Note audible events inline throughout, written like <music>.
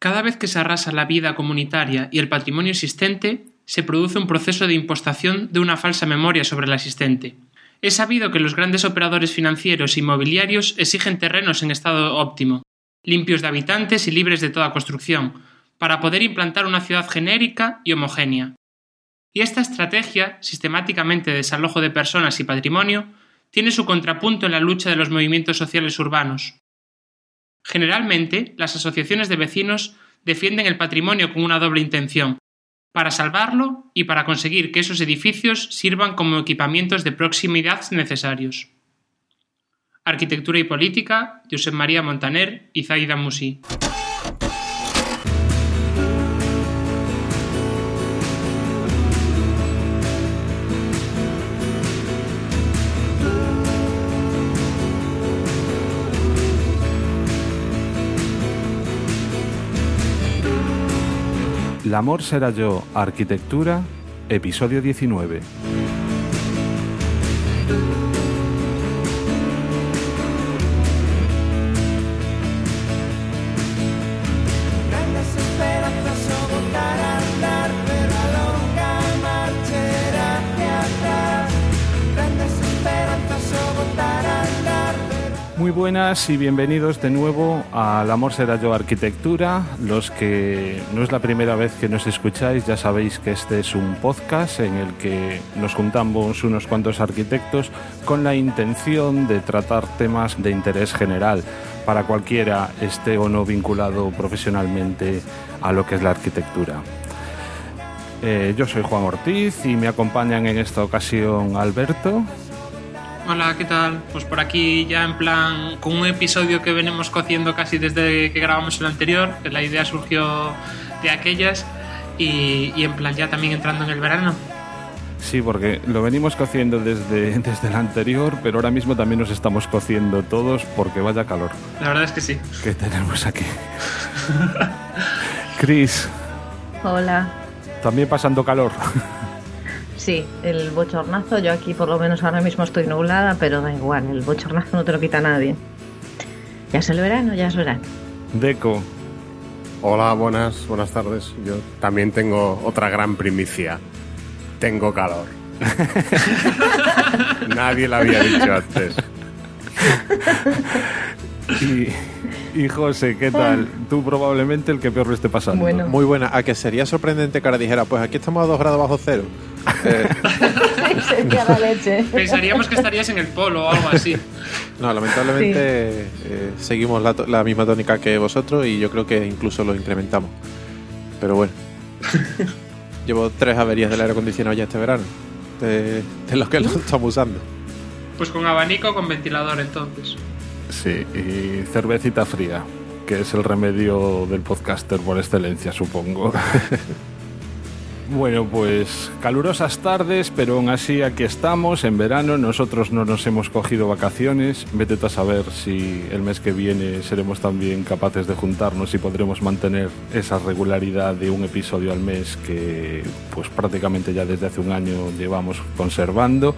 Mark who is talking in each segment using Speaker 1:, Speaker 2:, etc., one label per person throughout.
Speaker 1: Cada vez que se arrasa la vida comunitaria y el patrimonio existente, se produce un proceso de impostación de una falsa memoria sobre la existente. Es sabido que los grandes operadores financieros e inmobiliarios exigen terrenos en estado óptimo, limpios de habitantes y libres de toda construcción, para poder implantar una ciudad genérica y homogénea. Y esta estrategia, sistemáticamente de desalojo de personas y patrimonio, tiene su contrapunto en la lucha de los movimientos sociales urbanos. Generalmente, las asociaciones de vecinos defienden el patrimonio con una doble intención, para salvarlo y para conseguir que esos edificios sirvan como equipamientos de proximidad necesarios. Arquitectura y Política, Josep María Montaner y Zaida Musi.
Speaker 2: El amor será yo, arquitectura, episodio 19. Buenas y bienvenidos de nuevo al Amor será yo arquitectura. Los que no es la primera vez que nos escucháis, ya sabéis que este es un podcast en el que nos juntamos unos cuantos arquitectos con la intención de tratar temas de interés general para cualquiera esté o no vinculado profesionalmente a lo que es la arquitectura. Eh, yo soy Juan Ortiz y me acompañan en esta ocasión Alberto.
Speaker 1: Hola, ¿qué tal? Pues por aquí ya en plan con un episodio que venimos cociendo casi desde que grabamos el anterior, que la idea surgió de aquellas y, y en plan ya también entrando en el verano.
Speaker 2: Sí, porque lo venimos cociendo desde, <laughs> desde el anterior, pero ahora mismo también nos estamos cociendo todos porque vaya calor.
Speaker 1: La verdad es que sí.
Speaker 2: ¿Qué tenemos aquí? <laughs> Chris.
Speaker 3: Hola.
Speaker 2: También pasando calor.
Speaker 3: Sí, el bochornazo, yo aquí por lo menos ahora mismo estoy nublada, pero da igual, el bochornazo no te lo quita nadie. Ya es el verano, ya es verano.
Speaker 2: Deco.
Speaker 4: Hola, buenas, buenas tardes. Yo también tengo otra gran primicia. Tengo calor. <laughs> Nadie lo había dicho antes.
Speaker 2: Y, y José, ¿qué tal? Tú probablemente el que peor lo esté pasando.
Speaker 3: Bueno.
Speaker 5: Muy buena. A que sería sorprendente que ahora dijera, pues aquí estamos a 2 grados bajo cero. <laughs> Eh,
Speaker 3: Sería la leche.
Speaker 1: Pensaríamos que estarías en el polo o algo así.
Speaker 5: no, lamentablemente eh, seguimos la, la misma tónica que vosotros y yo creo que incluso lo incrementamos. Pero bueno. <laughs> Llevo tres averías del aire acondicionado ya este verano. De, de los que lo <laughs> estamos usando.
Speaker 1: Pues con abanico o con ventilador entonces.
Speaker 2: Sí, y cervecita fría, que es el remedio del podcaster por excelencia, supongo. <laughs> Bueno, pues calurosas tardes, pero aún así aquí estamos en verano. Nosotros no nos hemos cogido vacaciones. Vete a saber si el mes que viene seremos también capaces de juntarnos y podremos mantener esa regularidad de un episodio al mes que pues prácticamente ya desde hace un año llevamos conservando.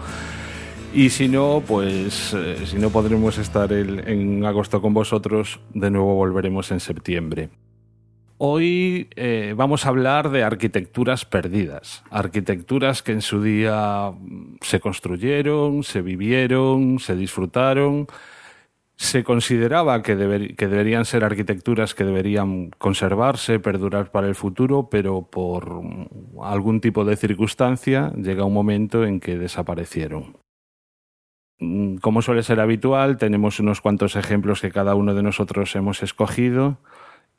Speaker 2: Y si no, pues eh, si no podremos estar en agosto con vosotros, de nuevo volveremos en septiembre. Hoy eh, vamos a hablar de arquitecturas perdidas, arquitecturas que en su día mm, se construyeron, se vivieron, se disfrutaron. Se consideraba que, deber- que deberían ser arquitecturas que deberían conservarse, perdurar para el futuro, pero por algún tipo de circunstancia llega un momento en que desaparecieron. Mm, Como suele ser habitual, tenemos unos cuantos ejemplos que cada uno de nosotros hemos escogido.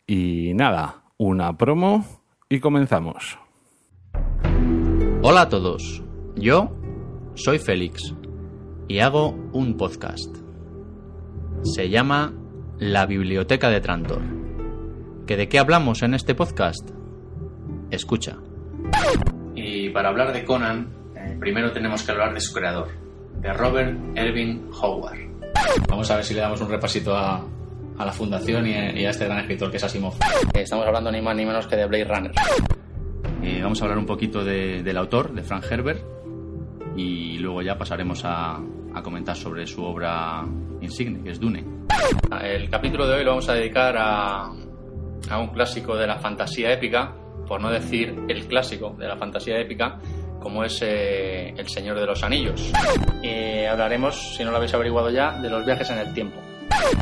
Speaker 2: Y nada, una promo y comenzamos.
Speaker 6: Hola a todos, yo soy Félix y hago un podcast. Se llama La Biblioteca de Trantor. ¿Que de qué hablamos en este podcast? Escucha. Y para hablar de Conan, eh, primero tenemos que hablar de su creador, de Robert Erving Howard. Vamos a ver si le damos un repasito a, a la fundación y, y a este gran escritor que es Asimov. Estamos hablando ni más ni menos que de Blade Runner. Eh, vamos a hablar un poquito de- del autor, de Frank Herbert, y luego ya pasaremos a, a comentar sobre su obra insigne, que es Dune. El capítulo de hoy lo vamos a dedicar a, a un clásico de la fantasía épica, por no decir el clásico de la fantasía épica, como es eh, El Señor de los Anillos. Eh, hablaremos, si no lo habéis averiguado ya, de los viajes en el tiempo.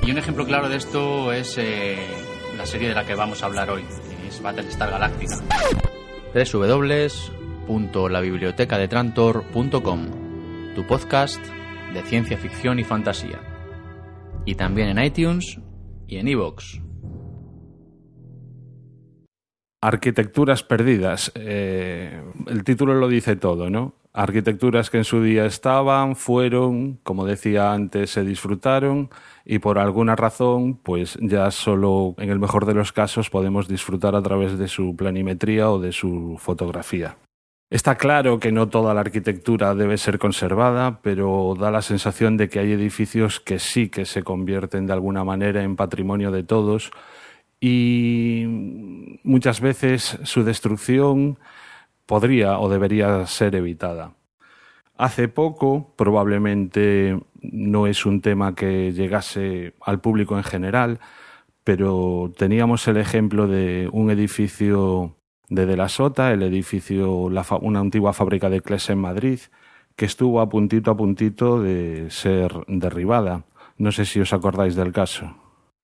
Speaker 6: Y un ejemplo claro de esto es eh, la serie de la que vamos a hablar hoy, que es Battlestar Galactica. www.labibliotecadetrantor.com Tu podcast de ciencia ficción y fantasía. Y también en iTunes y en iVoox.
Speaker 2: Arquitecturas perdidas. Eh, el título lo dice todo, ¿no? Arquitecturas que en su día estaban, fueron, como decía antes, se disfrutaron y por alguna razón, pues ya solo en el mejor de los casos podemos disfrutar a través de su planimetría o de su fotografía. Está claro que no toda la arquitectura debe ser conservada, pero da la sensación de que hay edificios que sí que se convierten de alguna manera en patrimonio de todos y muchas veces su destrucción podría o debería ser evitada. Hace poco, probablemente no es un tema que llegase al público en general, pero teníamos el ejemplo de un edificio de De la Sota, el edificio, una antigua fábrica de Cles en Madrid, que estuvo a puntito a puntito de ser derribada. No sé si os acordáis del caso.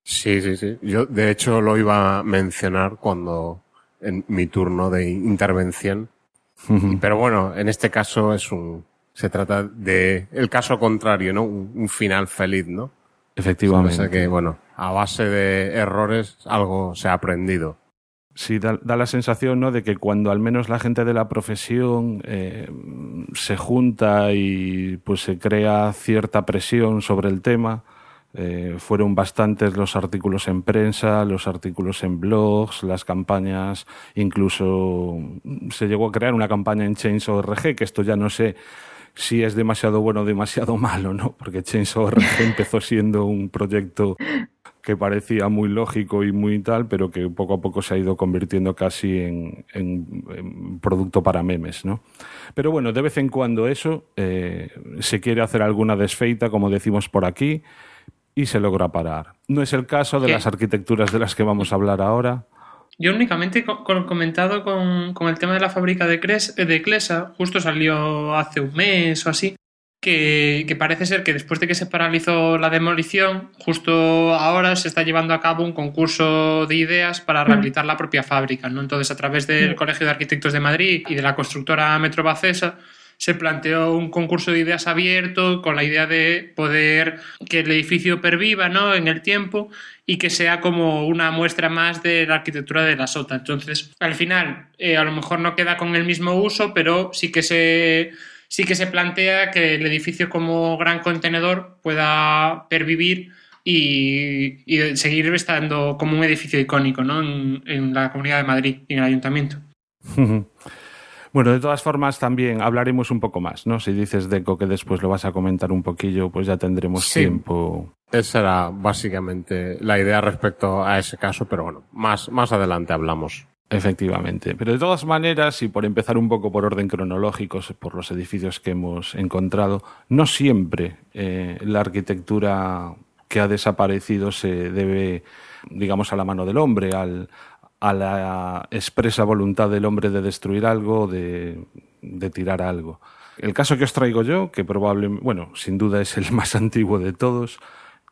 Speaker 4: Sí, sí, sí. Yo, de hecho, lo iba a mencionar cuando, en mi turno de intervención. Pero bueno, en este caso es un, se trata de el caso contrario, ¿no? Un, final feliz, ¿no?
Speaker 2: Efectivamente.
Speaker 4: O que, bueno, a base de errores algo se ha aprendido.
Speaker 2: Sí, da, la sensación ¿no? de que cuando al menos la gente de la profesión eh, se junta y pues se crea cierta presión sobre el tema, eh, fueron bastantes los artículos en prensa, los artículos en blogs, las campañas, incluso se llegó a crear una campaña en Change.org, que esto ya no sé si es demasiado bueno o demasiado <laughs> malo, ¿no? Porque Change.org <laughs> empezó siendo un proyecto que parecía muy lógico y muy tal, pero que poco a poco se ha ido convirtiendo casi en, producto para memes, ¿no? Pero bueno, de vez en cuando eso eh, se quiere hacer alguna desfeita, como decimos por aquí, y se logra parar. No es el caso de las arquitecturas de las que vamos a hablar ahora.
Speaker 1: Yo únicamente he comentado con, el tema de la fábrica de, de Clesa, justo salió hace un mes o así, que, parece ser que después de que se paralizó la demolición, justo ahora se está llevando a cabo un concurso de ideas para mm. rehabilitar la propia fábrica. ¿no? Entonces, a través del Colegio de Arquitectos de Madrid y de la constructora Metrobacesa, se planteó un concurso de ideas abierto con la idea de poder que el edificio perviva ¿no? en el tiempo y que sea como una muestra más de la arquitectura de la sota. Entonces, al final, eh, a lo mejor no queda con el mismo uso, pero sí que se sí que se plantea que el edificio como gran contenedor pueda pervivir y, seguir estando como un edificio icónico ¿no? en, la Comunidad de Madrid y en el Ayuntamiento. <laughs>
Speaker 2: Bueno, de todas formas también hablaremos un poco más, ¿no? Si dices Deco que después lo vas a comentar un poquillo, pues ya tendremos tiempo.
Speaker 4: Esa era básicamente la idea respecto a ese caso, pero bueno, más, más adelante hablamos.
Speaker 2: Efectivamente. Pero de todas maneras, y por empezar un poco por orden cronológico, por los edificios que hemos encontrado, no siempre eh, la arquitectura que ha desaparecido se debe, digamos, a la mano del hombre, al, a la expresa voluntad del hombre de destruir algo, de, de tirar algo. El caso que os traigo yo, que probablemente, bueno, sin duda es el <laughs> más antiguo de todos,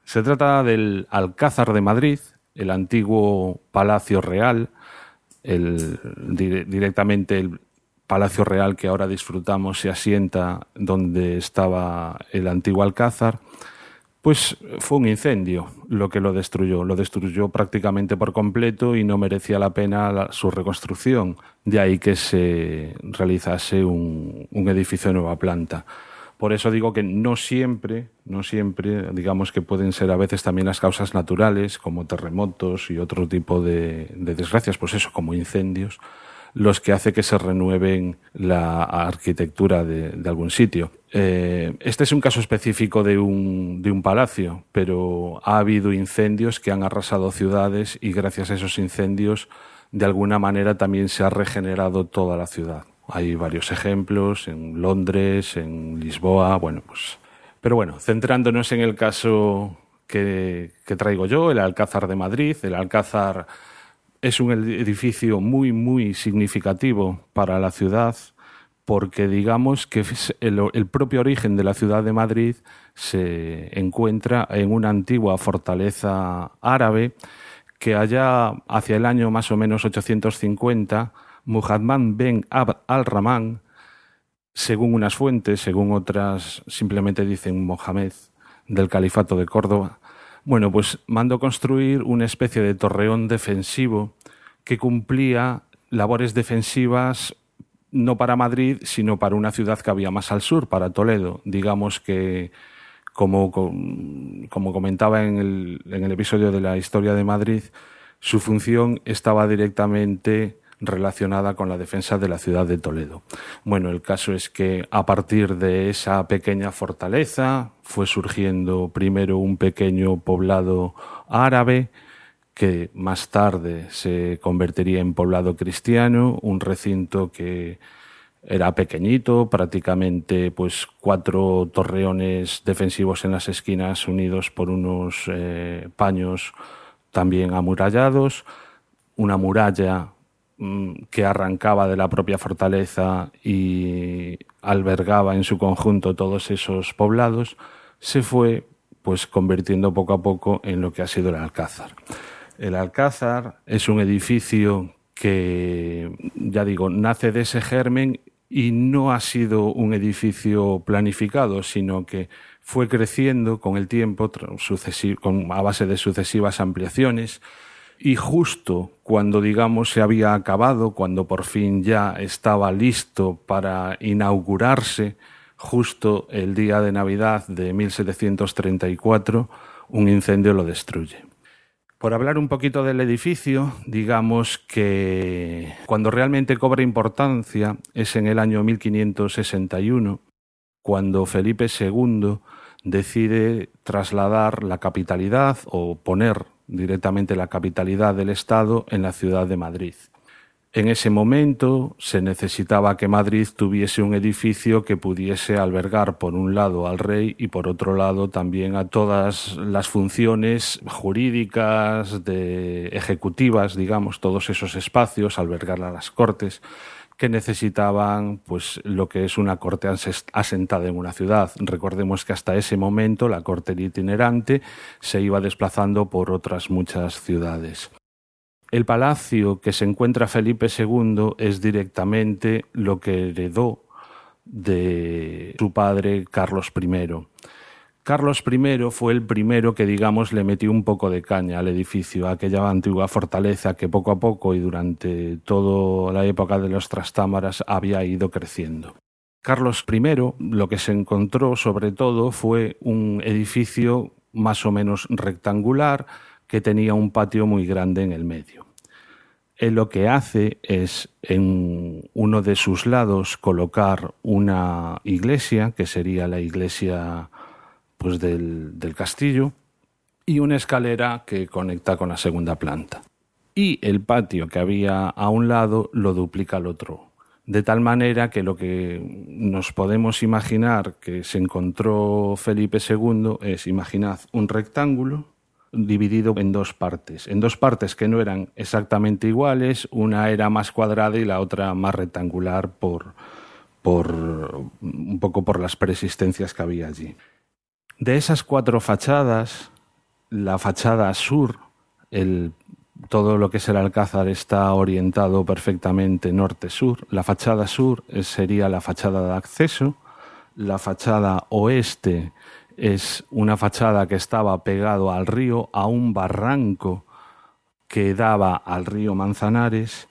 Speaker 2: se trata del Alcázar de Madrid, el antiguo Palacio Real, el, directamente el Palacio Real que ahora disfrutamos se asienta donde estaba el antiguo Alcázar, pues fue un incendio lo que lo destruyó. Lo destruyó prácticamente por completo y no merecía la pena su reconstrucción. De ahí que se realizase un, un edificio de nueva planta. Por eso digo que no siempre, no siempre, digamos que pueden ser a veces también las causas naturales, como terremotos y otro tipo de, desgracias, pues eso, como incendios, los que hace que se renueven la arquitectura de, algún sitio. Eh, este es un caso específico de un, de un palacio, pero ha habido incendios que han arrasado ciudades y gracias a esos incendios, de alguna manera también se ha regenerado toda la ciudad. Hay varios ejemplos en Londres, en Lisboa, bueno, pues... Pero bueno, centrándonos en el caso que, traigo yo, el Alcázar de Madrid, el Alcázar es un edificio muy, muy significativo para la ciudad porque digamos que el, propio origen de la ciudad de Madrid se encuentra en una antigua fortaleza árabe que allá hacia el año más o menos 850, Muhammad ben Abd al-Rahman, según unas fuentes, según otras simplemente dicen Mohamed, del califato de Córdoba, bueno, pues mandó construir una especie de torreón defensivo que cumplía labores defensivas no para Madrid, sino para una ciudad que había más al sur, para Toledo. Digamos que, como, como comentaba en el, en el episodio de la historia de Madrid, su función estaba directamente relacionada con la defensa de la ciudad de Toledo. Bueno, el caso es que a partir de esa pequeña fortaleza fue surgiendo primero un pequeño poblado árabe, que más tarde se convertiría en poblado cristiano, un recinto que era pequeñito, prácticamente pues cuatro torreones defensivos en las esquinas unidos por unos eh, paños también amurallados, una muralla mm, que arrancaba de la propia fortaleza y albergaba en su conjunto todos esos poblados, se fue pues convirtiendo poco a poco en lo que ha sido el Alcázar. El Alcázar es un edificio que, ya digo, nace de ese germen y no ha sido un edificio planificado, sino que fue creciendo con el tiempo a base de sucesivas ampliaciones y justo cuando digamos se había acabado, cuando por fin ya estaba listo para inaugurarse, justo el día de Navidad de 1734, un incendio lo destruye. Por hablar un poquito del edificio, digamos que cuando realmente cobra importancia es en el año 1561, cuando Felipe II decide trasladar la capitalidad o poner directamente la capitalidad del Estado en la ciudad de Madrid. En ese momento se necesitaba que Madrid tuviese un edificio que pudiese albergar por un lado al rey y por otro lado también a todas las funciones jurídicas, de ejecutivas, digamos, todos esos espacios, albergar a las cortes que necesitaban pues lo que es una corte asentada en una ciudad. Recordemos que hasta ese momento la corte itinerante se iba desplazando por otras muchas ciudades. El palacio que se encuentra Felipe II es directamente lo que heredó de su padre Carlos I. Carlos I fue el primero que, digamos, le metió un poco de caña al edificio, a aquella antigua fortaleza que poco a poco y durante toda la época de los trastámaras había ido creciendo. Carlos I lo que se encontró sobre todo fue un edificio más o menos rectangular que tenía un patio muy grande en el medio. Él lo que hace es en uno de sus lados colocar una iglesia, que sería la iglesia pues, del, del castillo, y una escalera que conecta con la segunda planta. Y el patio que había a un lado lo duplica al otro. De tal manera que lo que nos podemos imaginar que se encontró Felipe II es, imaginad, un rectángulo dividido en dos partes, en dos partes que no eran exactamente iguales, una era más cuadrada y la otra más rectangular por, por un poco por las persistencias que había allí. De esas cuatro fachadas, la fachada sur, el, todo lo que es el alcázar está orientado perfectamente norte-sur. La fachada sur sería la fachada de acceso, la fachada oeste es una fachada que estaba pegado al río, a un barranco que daba al río Manzanares,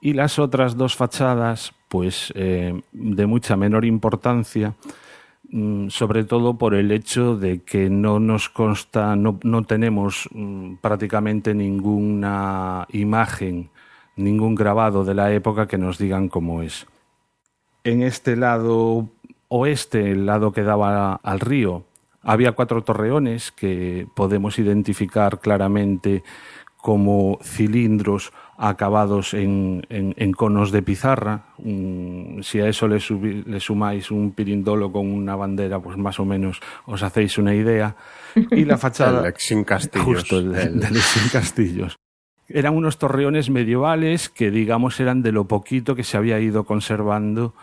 Speaker 2: y las otras dos fachadas, pues eh, de mucha menor importancia, mm, sobre todo por el hecho de que no nos consta, no, no tenemos mm, prácticamente ninguna imagen, ningún grabado de la época que nos digan cómo es. En este lado oeste, el lado que daba al río, había cuatro torreones que podemos identificar claramente como cilindros acabados en, conos de pizarra. si a eso le, sumáis un pirindolo con una bandera, pues más o menos os hacéis una idea. Y la <laughs> fachada...
Speaker 4: el Castillos.
Speaker 2: Justo, el, Castillos. Eran unos torreones medievales que, digamos, eran de lo poquito que se había ido conservando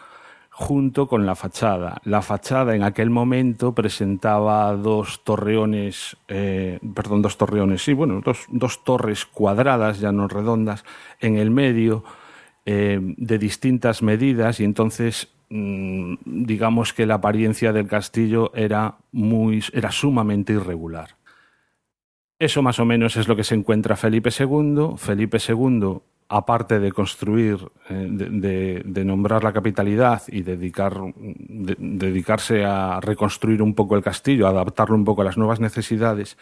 Speaker 2: junto con la fachada. La fachada en aquel momento presentaba dos torreones, eh, perdón, dos torreones, sí, bueno, dos, dos, torres cuadradas, ya no redondas, en el medio, eh, de distintas medidas, y entonces mm, digamos que la apariencia del castillo era, muy, era sumamente irregular. Eso más o menos es lo que se encuentra Felipe II. Felipe II, aparte de construir, eh, de, nombrar la capitalidad y dedicar, dedicarse a reconstruir un poco el castillo, adaptarlo un poco a las nuevas necesidades,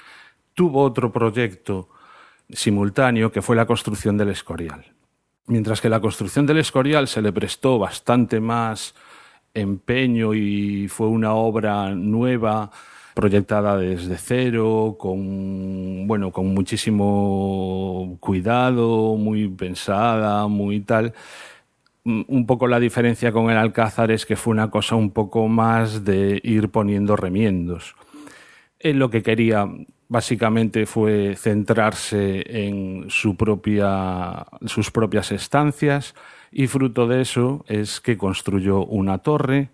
Speaker 2: tuvo otro proyecto simultáneo que fue la construcción del Escorial. Mientras que la construcción del Escorial se le prestó bastante más empeño y fue una obra nueva, proyectada desde cero, con bueno, con muchísimo cuidado, muy pensada, muy tal. Mm, un poco la diferencia con el Alcázar es que fue una cosa un poco más de ir poniendo remiendos. Él lo que quería básicamente fue centrarse en su propia, sus propias estancias y fruto de eso es que construyó una torre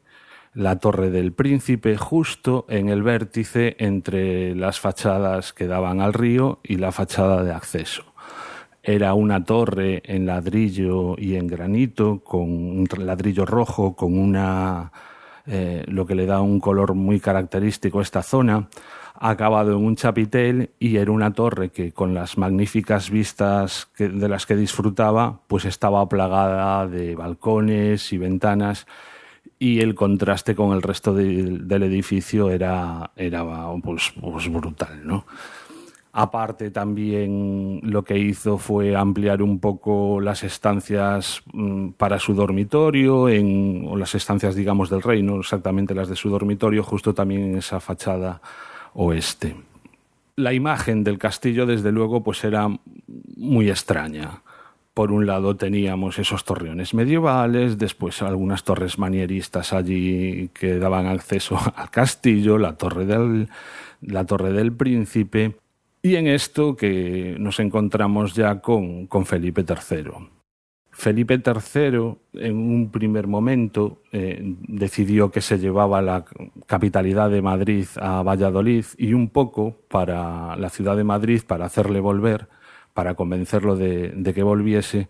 Speaker 2: la Torre del Príncipe justo en el vértice entre las fachadas que daban al río y la fachada de acceso. Era una torre en ladrillo y en granito, con un ladrillo rojo, con una eh, lo que le da un color muy característico a esta zona, acabado en un chapitel y era una torre que con las magníficas vistas de las que disfrutaba, pues estaba plagada de balcones y ventanas y el contraste con el resto del edificio era, era pues, pues, brutal, ¿no? Aparte también lo que hizo fue ampliar un poco las estancias mm, para su dormitorio, en, o las estancias, digamos, del rey, no exactamente las de su dormitorio, justo también en esa fachada oeste. La imagen del castillo, desde luego, pues era muy extraña por un lado teníamos esos torreones medievales, después algunas torres manieristas allí que daban acceso <laughs> al castillo, la torre del, la torre del príncipe, y en esto que nos encontramos ya con, con Felipe III. Felipe III, en un primer momento, eh, decidió que se llevaba la capitalidad de Madrid a Valladolid y un poco para la ciudad de Madrid, para hacerle volver, para convencerlo de, que volviese,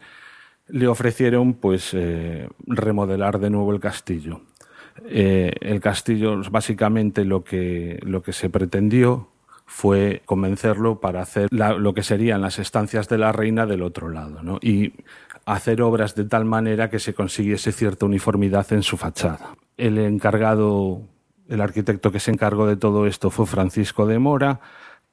Speaker 2: le ofrecieron pues eh, remodelar de nuevo el castillo. Eh, el castillo, básicamente lo que, lo que se pretendió fue convencerlo para hacer lo que serían las estancias de la reina del otro lado, ¿no? y hacer obras de tal manera que se consiguiese cierta uniformidad en su fachada. El encargado, el arquitecto que se encargó de todo esto fue Francisco de Mora,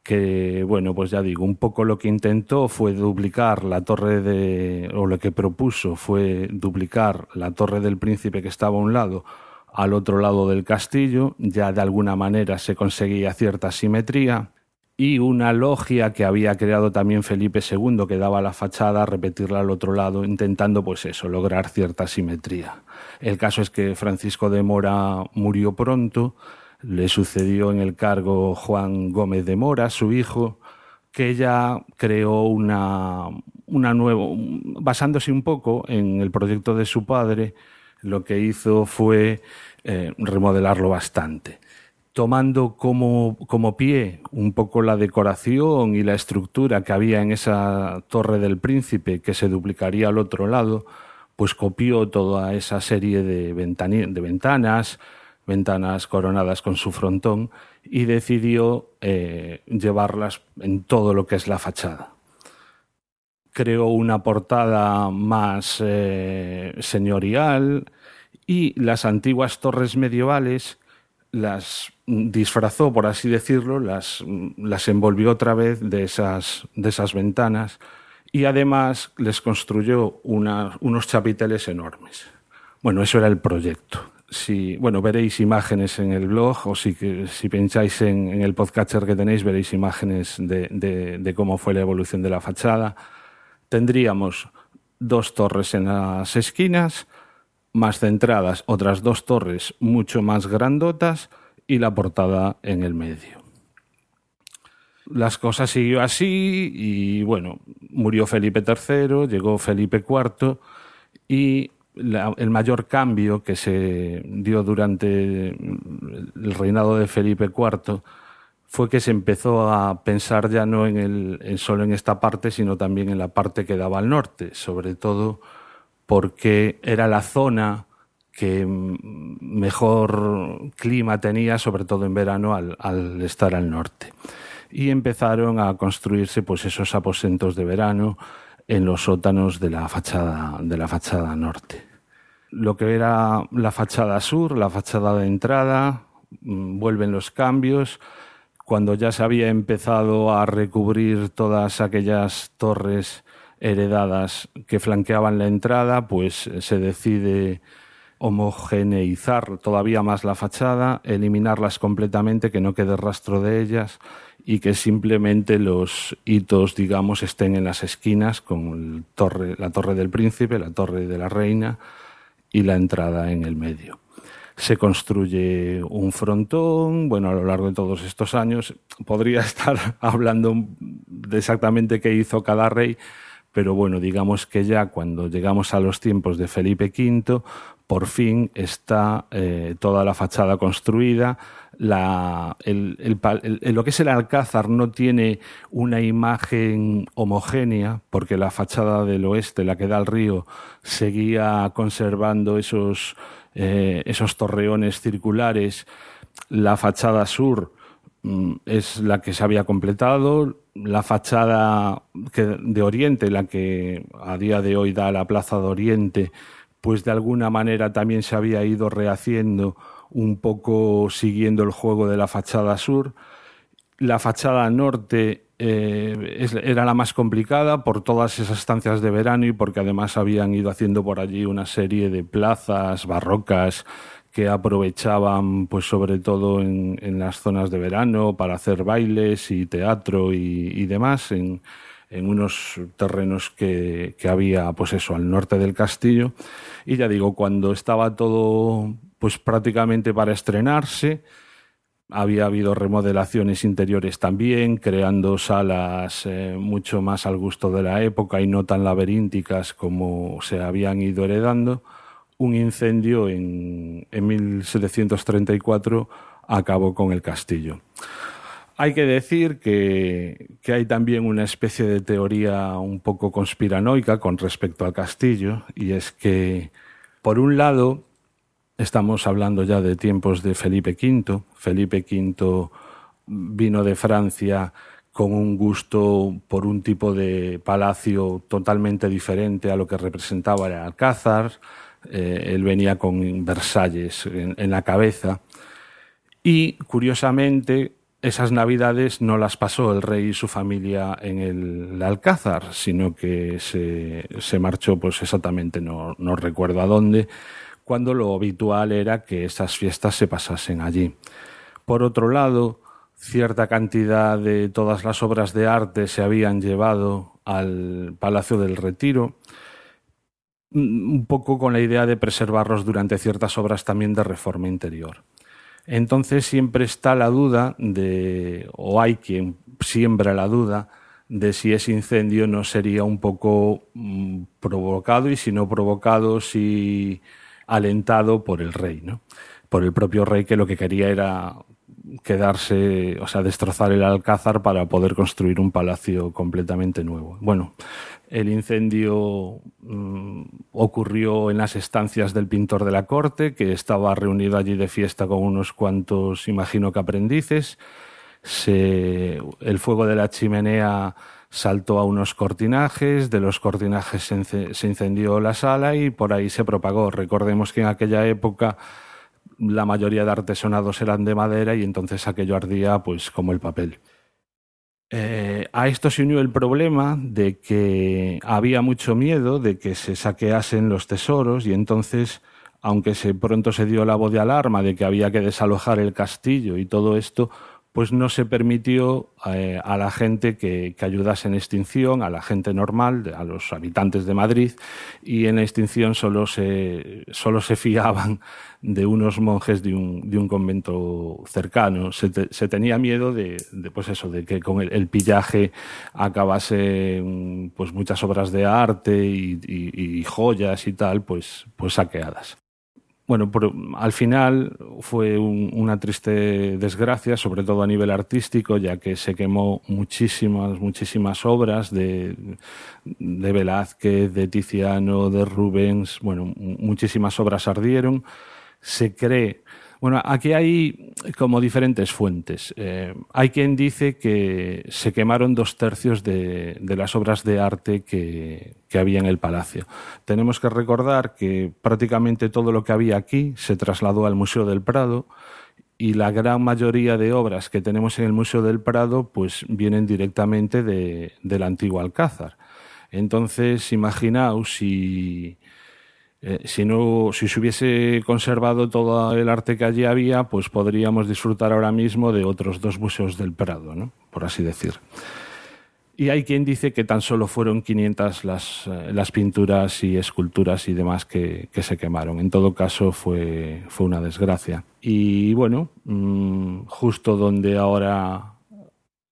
Speaker 2: que, bueno, pues ya digo, un poco lo que intentó fue duplicar la torre de, o lo que propuso fue duplicar la torre del príncipe que estaba a un lado al otro lado del castillo, ya de alguna manera se conseguía cierta simetría, y una logia que había creado también Felipe II que daba la fachada, repetirla al otro lado, intentando pues eso, lograr cierta simetría. El caso es que Francisco de Mora murió pronto, le sucedió en el cargo Juan Gómez de Mora, su hijo, que ya creó una, nueva, basándose un poco en el proyecto de su padre, lo que hizo fue eh, remodelarlo bastante. Tomando como, pie un poco la decoración y la estructura que había en esa torre del príncipe que se duplicaría al otro lado, pues copió toda esa serie de ventanas, ventanas coronadas con su frontón y decidió eh, llevarlas en todo lo que es la fachada. Creó una portada más eh, señorial y las antiguas torres medievales las disfrazó, por así decirlo, las, las envolvió otra vez de esas, de esas ventanas y además les construyó unos chapiteles enormes. Bueno, eso era el proyecto si, bueno, veréis imágenes en el blog o si, si pincháis en, el podcatcher que tenéis, veréis imágenes de, de, cómo fue la evolución de la fachada. Tendríamos dos torres en las esquinas, más centradas, otras dos torres mucho más grandotas y la portada en el medio. las cosas siguió así y bueno, murió Felipe III, llegó Felipe IV y el mayor cambio que se dio durante el reinado de Felipe IV fue que se empezó a pensar ya no en el, solo en esta parte, sino también en la parte que daba al norte, sobre todo porque era la zona que mejor clima tenía, sobre todo en verano, al, al, estar al norte. Y empezaron a construirse pues, esos aposentos de verano en los sótanos de la fachada, de la fachada norte. Lo que era la fachada sur, la fachada de entrada, mm, vuelven los cambios. Cuando ya se había empezado a recubrir todas aquellas torres heredadas que flanqueaban la entrada, pues se decide homogeneizar todavía más la fachada, eliminarlas completamente, que no quede rastro de ellas y que simplemente los hitos, digamos, estén en las esquinas, con la torre del príncipe, la torre de la reina y la entrada en el medio. Se construye un frontón, bueno, a lo largo de todos estos años, podría <laughs> estar hablando de exactamente qué hizo cada rey, pero bueno, digamos que ya cuando llegamos a los tiempos de Felipe V, por fin está eh, toda la fachada construida. Lo que es el alcázar no tiene una imagen homogénea, porque la fachada del oeste, la que da al río, seguía conservando esos, eh, esos torreones circulares. La fachada sur mm, es la que se había completado. La fachada de Oriente, la que a día de hoy da la Plaza de Oriente, pues de alguna manera también se había ido rehaciendo un poco siguiendo el juego de la fachada sur. La fachada norte eh, era la más complicada por todas esas estancias de verano y porque además habían ido haciendo por allí una serie de plazas barrocas que aprovechaban pues sobre todo en, las zonas de verano para hacer bailes y teatro y, demás en, en unos terrenos que, que, había pues eso al norte del castillo y ya digo, cuando estaba todo pues prácticamente para estrenarse, había habido remodelaciones interiores también, creando salas eh, mucho más al gusto de la época y no tan laberínticas como se habían ido heredando. Un incendio en, en 1734 acabó con el castillo. Hay que decir que, hay también una especie de teoría un poco conspiranoica con respecto al castillo, y es que, por un lado, estamos hablando ya de tiempos de Felipe V. Felipe V vino de Francia con un gusto por un tipo de palacio totalmente diferente a lo que representaba el Alcázar. Eh, él venía con Versalles en la cabeza. Y, curiosamente, esas navidades no las pasó el rey y su familia en el Alcázar, sino que se, se marchó, pues exactamente no, no recuerdo a dónde, cuando lo habitual era que esas fiestas se pasasen allí. Por otro lado, cierta cantidad de todas las obras de arte se habían llevado al Palacio del Retiro, un poco con la idea de preservarlos durante ciertas obras también de reforma interior. Entonces siempre está la duda de, o hay quien siembra la duda de si ese incendio no sería un poco mm, provocado y si no provocado, si alentado por el rey, ¿no? Por el propio rey que lo que quería era quedarse, o sea, destrozar el alcázar para poder construir un palacio completamente nuevo. Bueno, el incendio mm, ocurrió en las estancias del pintor de la corte, que estaba reunido allí de fiesta con unos cuantos, imagino que aprendices. el fuego de la chimenea saltó a unos cortinajes, de los cortinajes se, incendió la sala y por ahí se propagó. Recordemos que en aquella época la mayoría de artesonados eran de madera y entonces aquello ardía pues como el papel. Eh, a esto se unió el problema de que había mucho miedo de que se saqueasen los tesoros y entonces, aunque se, pronto se dio la voz de alarma de que había que desalojar el castillo y todo esto, pues no se permitió eh, a la gente que, ayudase en extinción, a la gente normal, a los habitantes de Madrid, y en extinción solo se, solo se fiaban de unos monjes de un, de un convento cercano. Se, tenía miedo de, pues eso, de que con el, pillaje acabase pues muchas obras de arte y, y joyas y tal, pues, pues saqueadas bueno, al final fue una triste desgracia, sobre todo a nivel artístico, ya que se quemó muchísimas, muchísimas obras de, de Velázquez, de Tiziano, de Rubens, bueno, muchísimas obras ardieron. Se cree bueno, aquí hay como diferentes fuentes. Eh, hay quien dice que se quemaron dos tercios de, las obras de arte que, había en el palacio. Tenemos que recordar que prácticamente todo lo que había aquí se trasladó al Museo del Prado y la gran mayoría de obras que tenemos en el Museo del Prado pues vienen directamente de, del antiguo Alcázar. Entonces, imaginaos si eh, si, no, si se hubiese conservado todo el arte que allí había, pues podríamos disfrutar ahora mismo de otros dos museos del Prado, por así decir. Y hay quien dice que tan solo fueron 500 las, eh, las pinturas y esculturas y demás que, que, se quemaron. En todo caso, fue, fue una desgracia. Y bueno, mm, justo donde ahora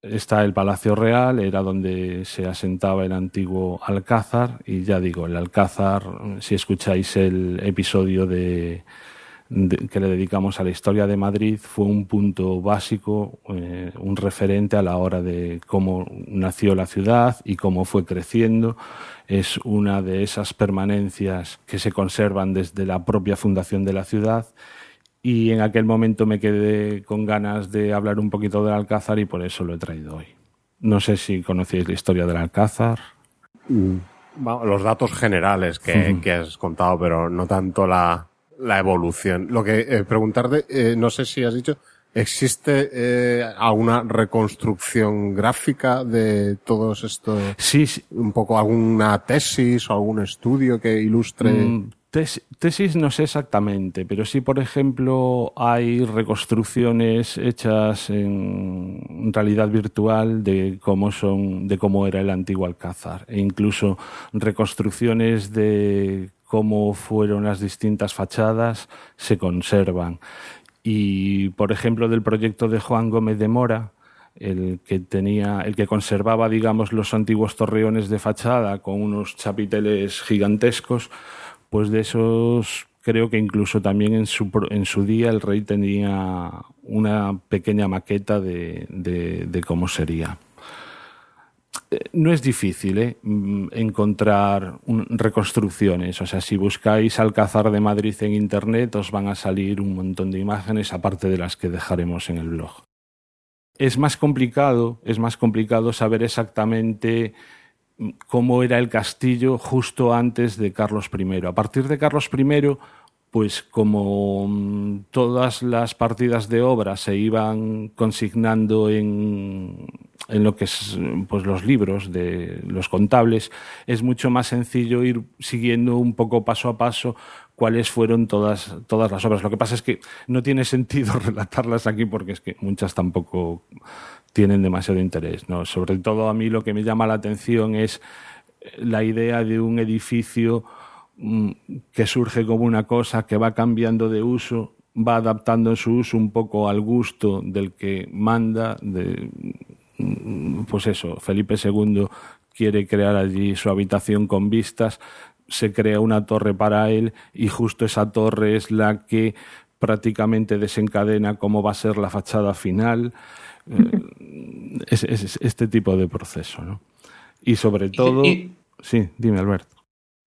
Speaker 2: está el Palacio Real, era donde se asentaba el antiguo Alcázar, y ya digo, el Alcázar, si escucháis el episodio que le dedicamos a la historia de Madrid, fue un punto básico, eh, un referente a la hora de cómo nació la ciudad y cómo fue creciendo. Es una de esas permanencias que se conservan desde la propia fundación de la ciudad y en aquel momento me quedé con ganas de hablar un poquito del Alcázar y por eso lo he traído hoy. No sé si conocéis la historia del Alcázar.
Speaker 4: Mm, los datos generales que, has contado, pero no tanto la, evolución. Lo que eh, preguntarte, eh, no sé si has dicho, ¿existe eh, alguna reconstrucción gráfica de todos estos?
Speaker 2: Sí, sí,
Speaker 4: Un poco alguna tesis o algún estudio que ilustre. Mm,
Speaker 2: tesis no sé exactamente, pero sí, por ejemplo, hay reconstrucciones hechas en realidad virtual de cómo son, de cómo era el antiguo Alcázar, e incluso reconstrucciones de cómo fueron las distintas fachadas se conservan. Y, por ejemplo, del proyecto de Juan Gómez de Mora, el que tenía, el que conservaba, digamos, los antiguos torreones de fachada con unos chapiteles gigantescos, pues de esos creo que incluso también en su, en su día el rey tenía una pequeña maqueta de, de, cómo sería. Eh, no es difícil ¿eh? Mm, encontrar reconstrucciones. O sea, si buscáis Alcázar de Madrid en Internet, os van a salir un montón de imágenes, aparte de las que dejaremos en el blog. Es más complicado, es más complicado saber exactamente cómo era el castillo justo antes de Carlos I. A partir de Carlos I, pues como mm, todas las partidas de obra se iban consignando en, en lo que es pues los libros de los contables, es mucho más sencillo ir siguiendo un poco paso a paso cuáles fueron todas, todas las obras. Lo que pasa es que no tiene <laughs> sentido <laughs> relatarlas aquí porque es que muchas tampoco tienen demasiado interés. Sobre todo a mí lo que me llama la atención es la idea de un edificio mm, que surge como una cosa que va cambiando de uso, va adaptando su uso un poco al gusto del que manda, mm, pues eso, Felipe II quiere crear allí su habitación con vistas, se crea una torre para él y justo esa torre es la que prácticamente desencadena cómo va a ser la fachada final. Eh, es, este tipo de proceso, ¿no? Y sobre todo... Sí, dime, Alberto.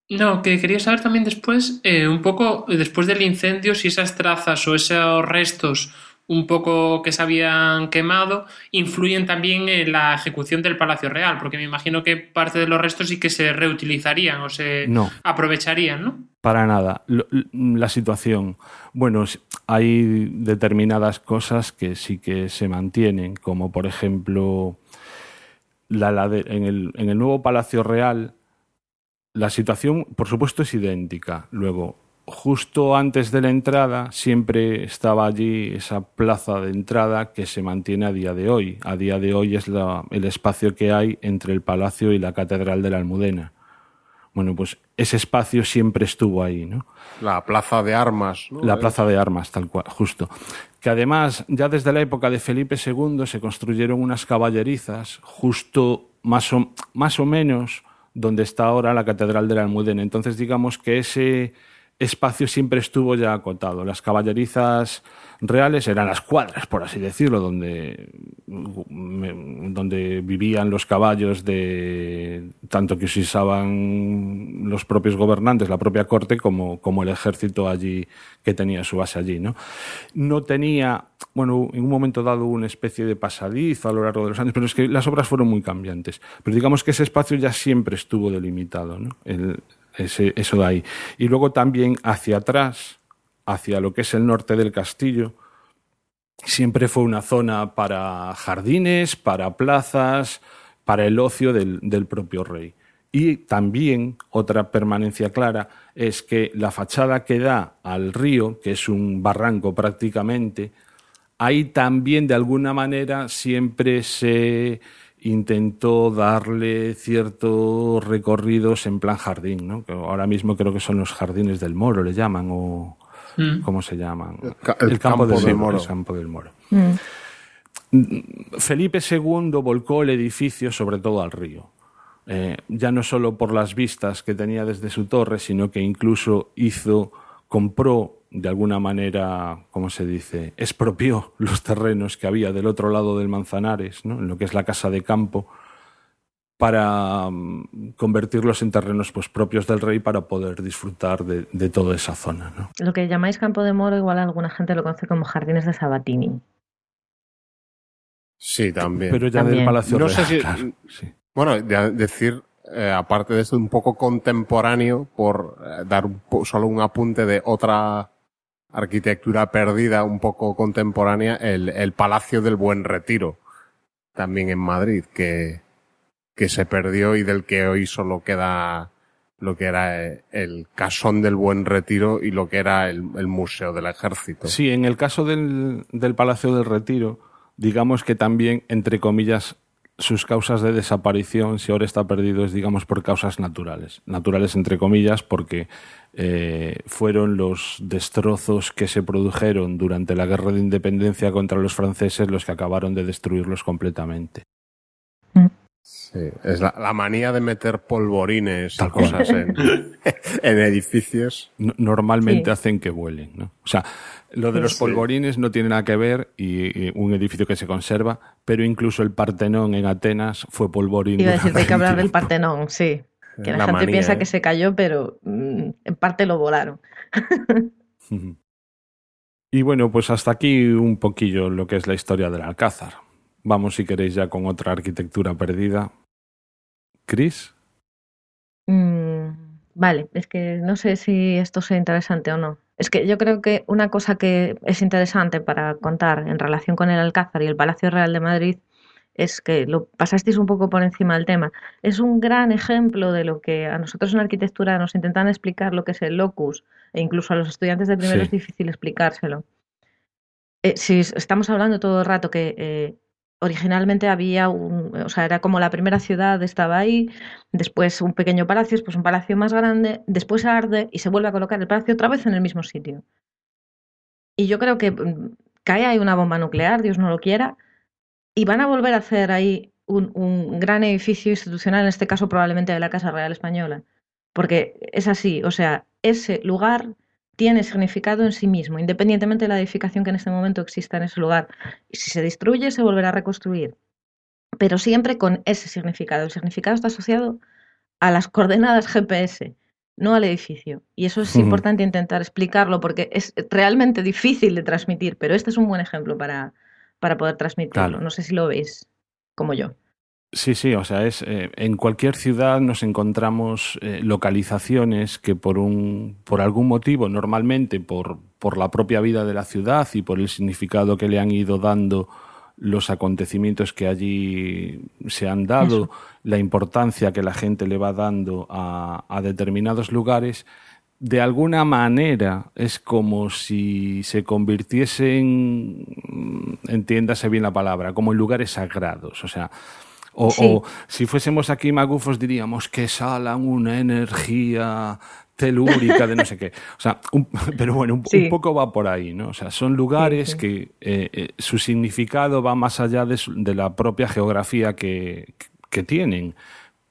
Speaker 1: No, que quería saber también después, eh, un poco después del incendio, si esas trazas o esos restos un poco que se habían quemado influyen también en la ejecución del Palacio Real, porque me imagino que parte de los restos sí que se reutilizarían o se aprovecharían, ¿no?
Speaker 2: Para nada. La situación, bueno, hay determinadas cosas que sí que se mantienen, como por ejemplo en, el, nuevo Palacio Real la situación, por supuesto, es idéntica. Luego, justo antes de la entrada siempre estaba allí esa plaza de entrada que se mantiene a día de hoy. A día de hoy es el espacio que hay entre el palacio y la catedral de la Almudena. Bueno, pues ese espacio siempre estuvo ahí, ¿no?
Speaker 4: La plaza de armas. ¿no?
Speaker 2: La plaza de armas, tal cual, justo. Que además, ya desde la época de Felipe II se construyeron unas caballerizas justo más o, más o menos donde está ahora la Catedral de la Almudena. Entonces, digamos que ese espacio siempre estuvo ya acotado. Las caballerizas reales eran las cuadras, por así decirlo, donde, donde vivían los caballos de tanto que usaban los propios gobernantes, la propia corte, como, como el ejército allí que tenía su base allí. ¿no? no tenía, bueno, en un momento dado una especie de pasadizo a lo largo de los años, pero es que las obras fueron muy cambiantes. Pero digamos que ese espacio ya siempre estuvo delimitado, ¿no? El, ese, eso de ahí. Y luego también hacia atrás, hacia lo que es el norte del castillo, siempre fue una zona para jardines, para plazas, para el ocio del, del, propio rey. Y también otra permanencia clara es que la fachada que da al río, que es un barranco prácticamente, ahí también de alguna manera siempre se intentó darle ciertos recorridos en plan jardín, ¿no? Que ahora mismo creo que son los jardines del Moro, le llaman, o mm. ¿cómo se llaman?
Speaker 4: El, el, el campo, campo, del, del Moro.
Speaker 2: El campo del Moro. Mm. Felipe II volcó el edificio sobre todo al río. Eh, ya no solo por las vistas que tenía desde su torre, sino que incluso hizo, compró de alguna manera, ¿cómo se dice?, expropió los terrenos que había del otro lado del Manzanares, ¿no? en lo que es la casa de campo, para um, convertirlos en terrenos pues, propios del rey para poder disfrutar de, de, toda esa zona. ¿no?
Speaker 3: Lo que llamáis Campo de Moro, igual alguna gente lo conoce como Jardines de Sabatini.
Speaker 4: Sí, también.
Speaker 2: Pero ya
Speaker 3: también.
Speaker 2: del Palacio
Speaker 4: no
Speaker 2: Real,
Speaker 4: sé si,
Speaker 2: claro, sí.
Speaker 4: Bueno, de decir eh, aparte de esto, un poco contemporáneo, por eh, dar un solo un apunte de otra arquitectura perdida, un poco contemporánea, el, Palacio del Buen Retiro, también en Madrid, que, que se perdió y del que hoy solo queda lo que era eh, el casón del Buen Retiro y lo que era el, Museo del Ejército.
Speaker 2: Sí, en el caso del Palacio del Retiro, digamos que también, entre comillas, sus causas de desaparición, si ahora está perdido, es digamos por causas naturales. Naturales entre comillas, porque eh, fueron los destrozos que se produjeron durante la guerra de independencia contra los franceses los que acabaron de destruirlos completamente.
Speaker 4: Sí, es la, la manía de meter polvorines y cosas en, <laughs> en, edificios.
Speaker 2: No, normalmente sí. hacen que vuelen, ¿no? O sea, lo de los polvorines no tiene nada que ver y, y, un edificio que se conserva, pero incluso el Partenón en Atenas fue polvorín.
Speaker 3: Iba a decir, hay que hablar del Partenón, sí. Que la, la gente manía, piensa ¿eh? que se cayó, pero mm, en parte lo volaron.
Speaker 2: y bueno, pues hasta aquí un poquillo lo que es la historia del Alcázar. Vamos, si queréis, ya con otra arquitectura perdida. ¿Cris?
Speaker 3: Mm, vale, es que no sé si esto sea interesante o no. Es que yo creo que una cosa que es interesante para contar en relación con el Alcázar y el Palacio Real de Madrid es que lo pasasteis un poco por encima del tema. Es un gran ejemplo de lo que a nosotros en arquitectura nos intentan explicar lo que es el locus, e incluso a los estudiantes de primero sí. es difícil explicárselo. Eh, si estamos hablando todo el rato que eh, originalmente había un, o sea, era como la primera ciudad estaba ahí, después un pequeño palacio, después un palacio más grande, después arde y se vuelve a colocar el palacio otra vez en el mismo sitio. Y yo creo que mm, cae ahí una bomba nuclear, Dios no lo quiera, y van a volver a hacer ahí un, un gran edificio institucional, en este caso probablemente de la Casa Real Española, porque es así, o sea, ese lugar tiene significado en sí mismo, independientemente de la edificación que en este momento exista en ese lugar. Y si se destruye, se volverá a reconstruir. Pero siempre con ese significado. El significado está asociado a las coordenadas GPS, no al edificio. Y eso es uh -huh. importante intentar explicarlo porque es realmente difícil de transmitir, pero este es un buen ejemplo para, para poder transmitirlo. Claro. No sé si lo veis como yo.
Speaker 2: Sí, sí, o sea, es eh, en cualquier ciudad nos encontramos eh, localizaciones que por un por algún motivo, normalmente por, por la propia vida de la ciudad y por el significado que le han ido dando los acontecimientos que allí se han dado, Eso. la importancia que la gente le va dando a, a determinados lugares, de alguna manera es como si se convirtiesen, entiéndase bien la palabra, como en lugares sagrados. O sea, o, si fuésemos aquí magufos diríamos que salan una energía telúrica de no sé qué. O sea, <laughs> pero bueno, un, poco va por ahí, ¿no? O sea, son lugares que eh, eh, su significado va más allá de, la propia geografía que, tienen.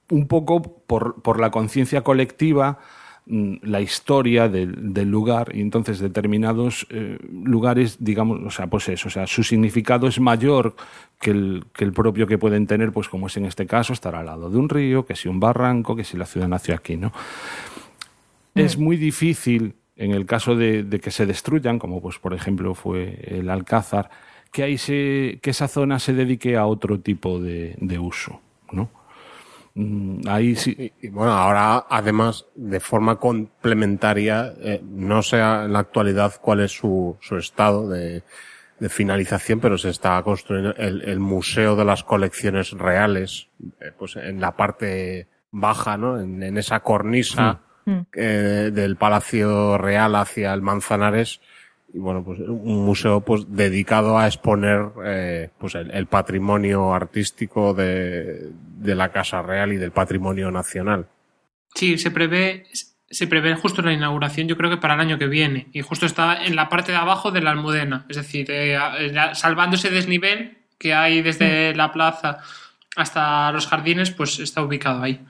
Speaker 2: Un poco por, por la conciencia colectiva la historia del, lugar y entonces determinados eh, lugares, digamos, o sea, pues eso, o sea, su significado es mayor que el, que el, propio que pueden tener, pues como es en este caso, estar al lado de un río, que si un barranco, que si la ciudad nació aquí, ¿no? Es mm. muy difícil, en el caso de, que se destruyan, como pues por ejemplo fue el Alcázar, que, ahí se, que esa zona se dedique a otro tipo de, de uso, ¿no? Mm, ahí sí.
Speaker 4: Y, bueno, ahora además, de forma complementaria, eh, no sé en la actualidad cuál es su, su estado de, de finalización, pero se está construyendo el, el Museo de las Colecciones Reales, eh, pues en la parte baja, ¿no? En, en esa cornisa. Mm. eh, del Palacio Real hacia el Manzanares y bueno, pues un museo pues dedicado a exponer eh, pues el, patrimonio artístico de, de, la Casa Real y del patrimonio nacional.
Speaker 1: Sí, se prevé, se prevé justo la inauguración, yo creo que para el año que viene, y justo está en la parte de abajo de la Almudena, es decir, eh, salvando ese desnivel que hay desde mm. la plaza hasta los jardines, pues está ubicado ahí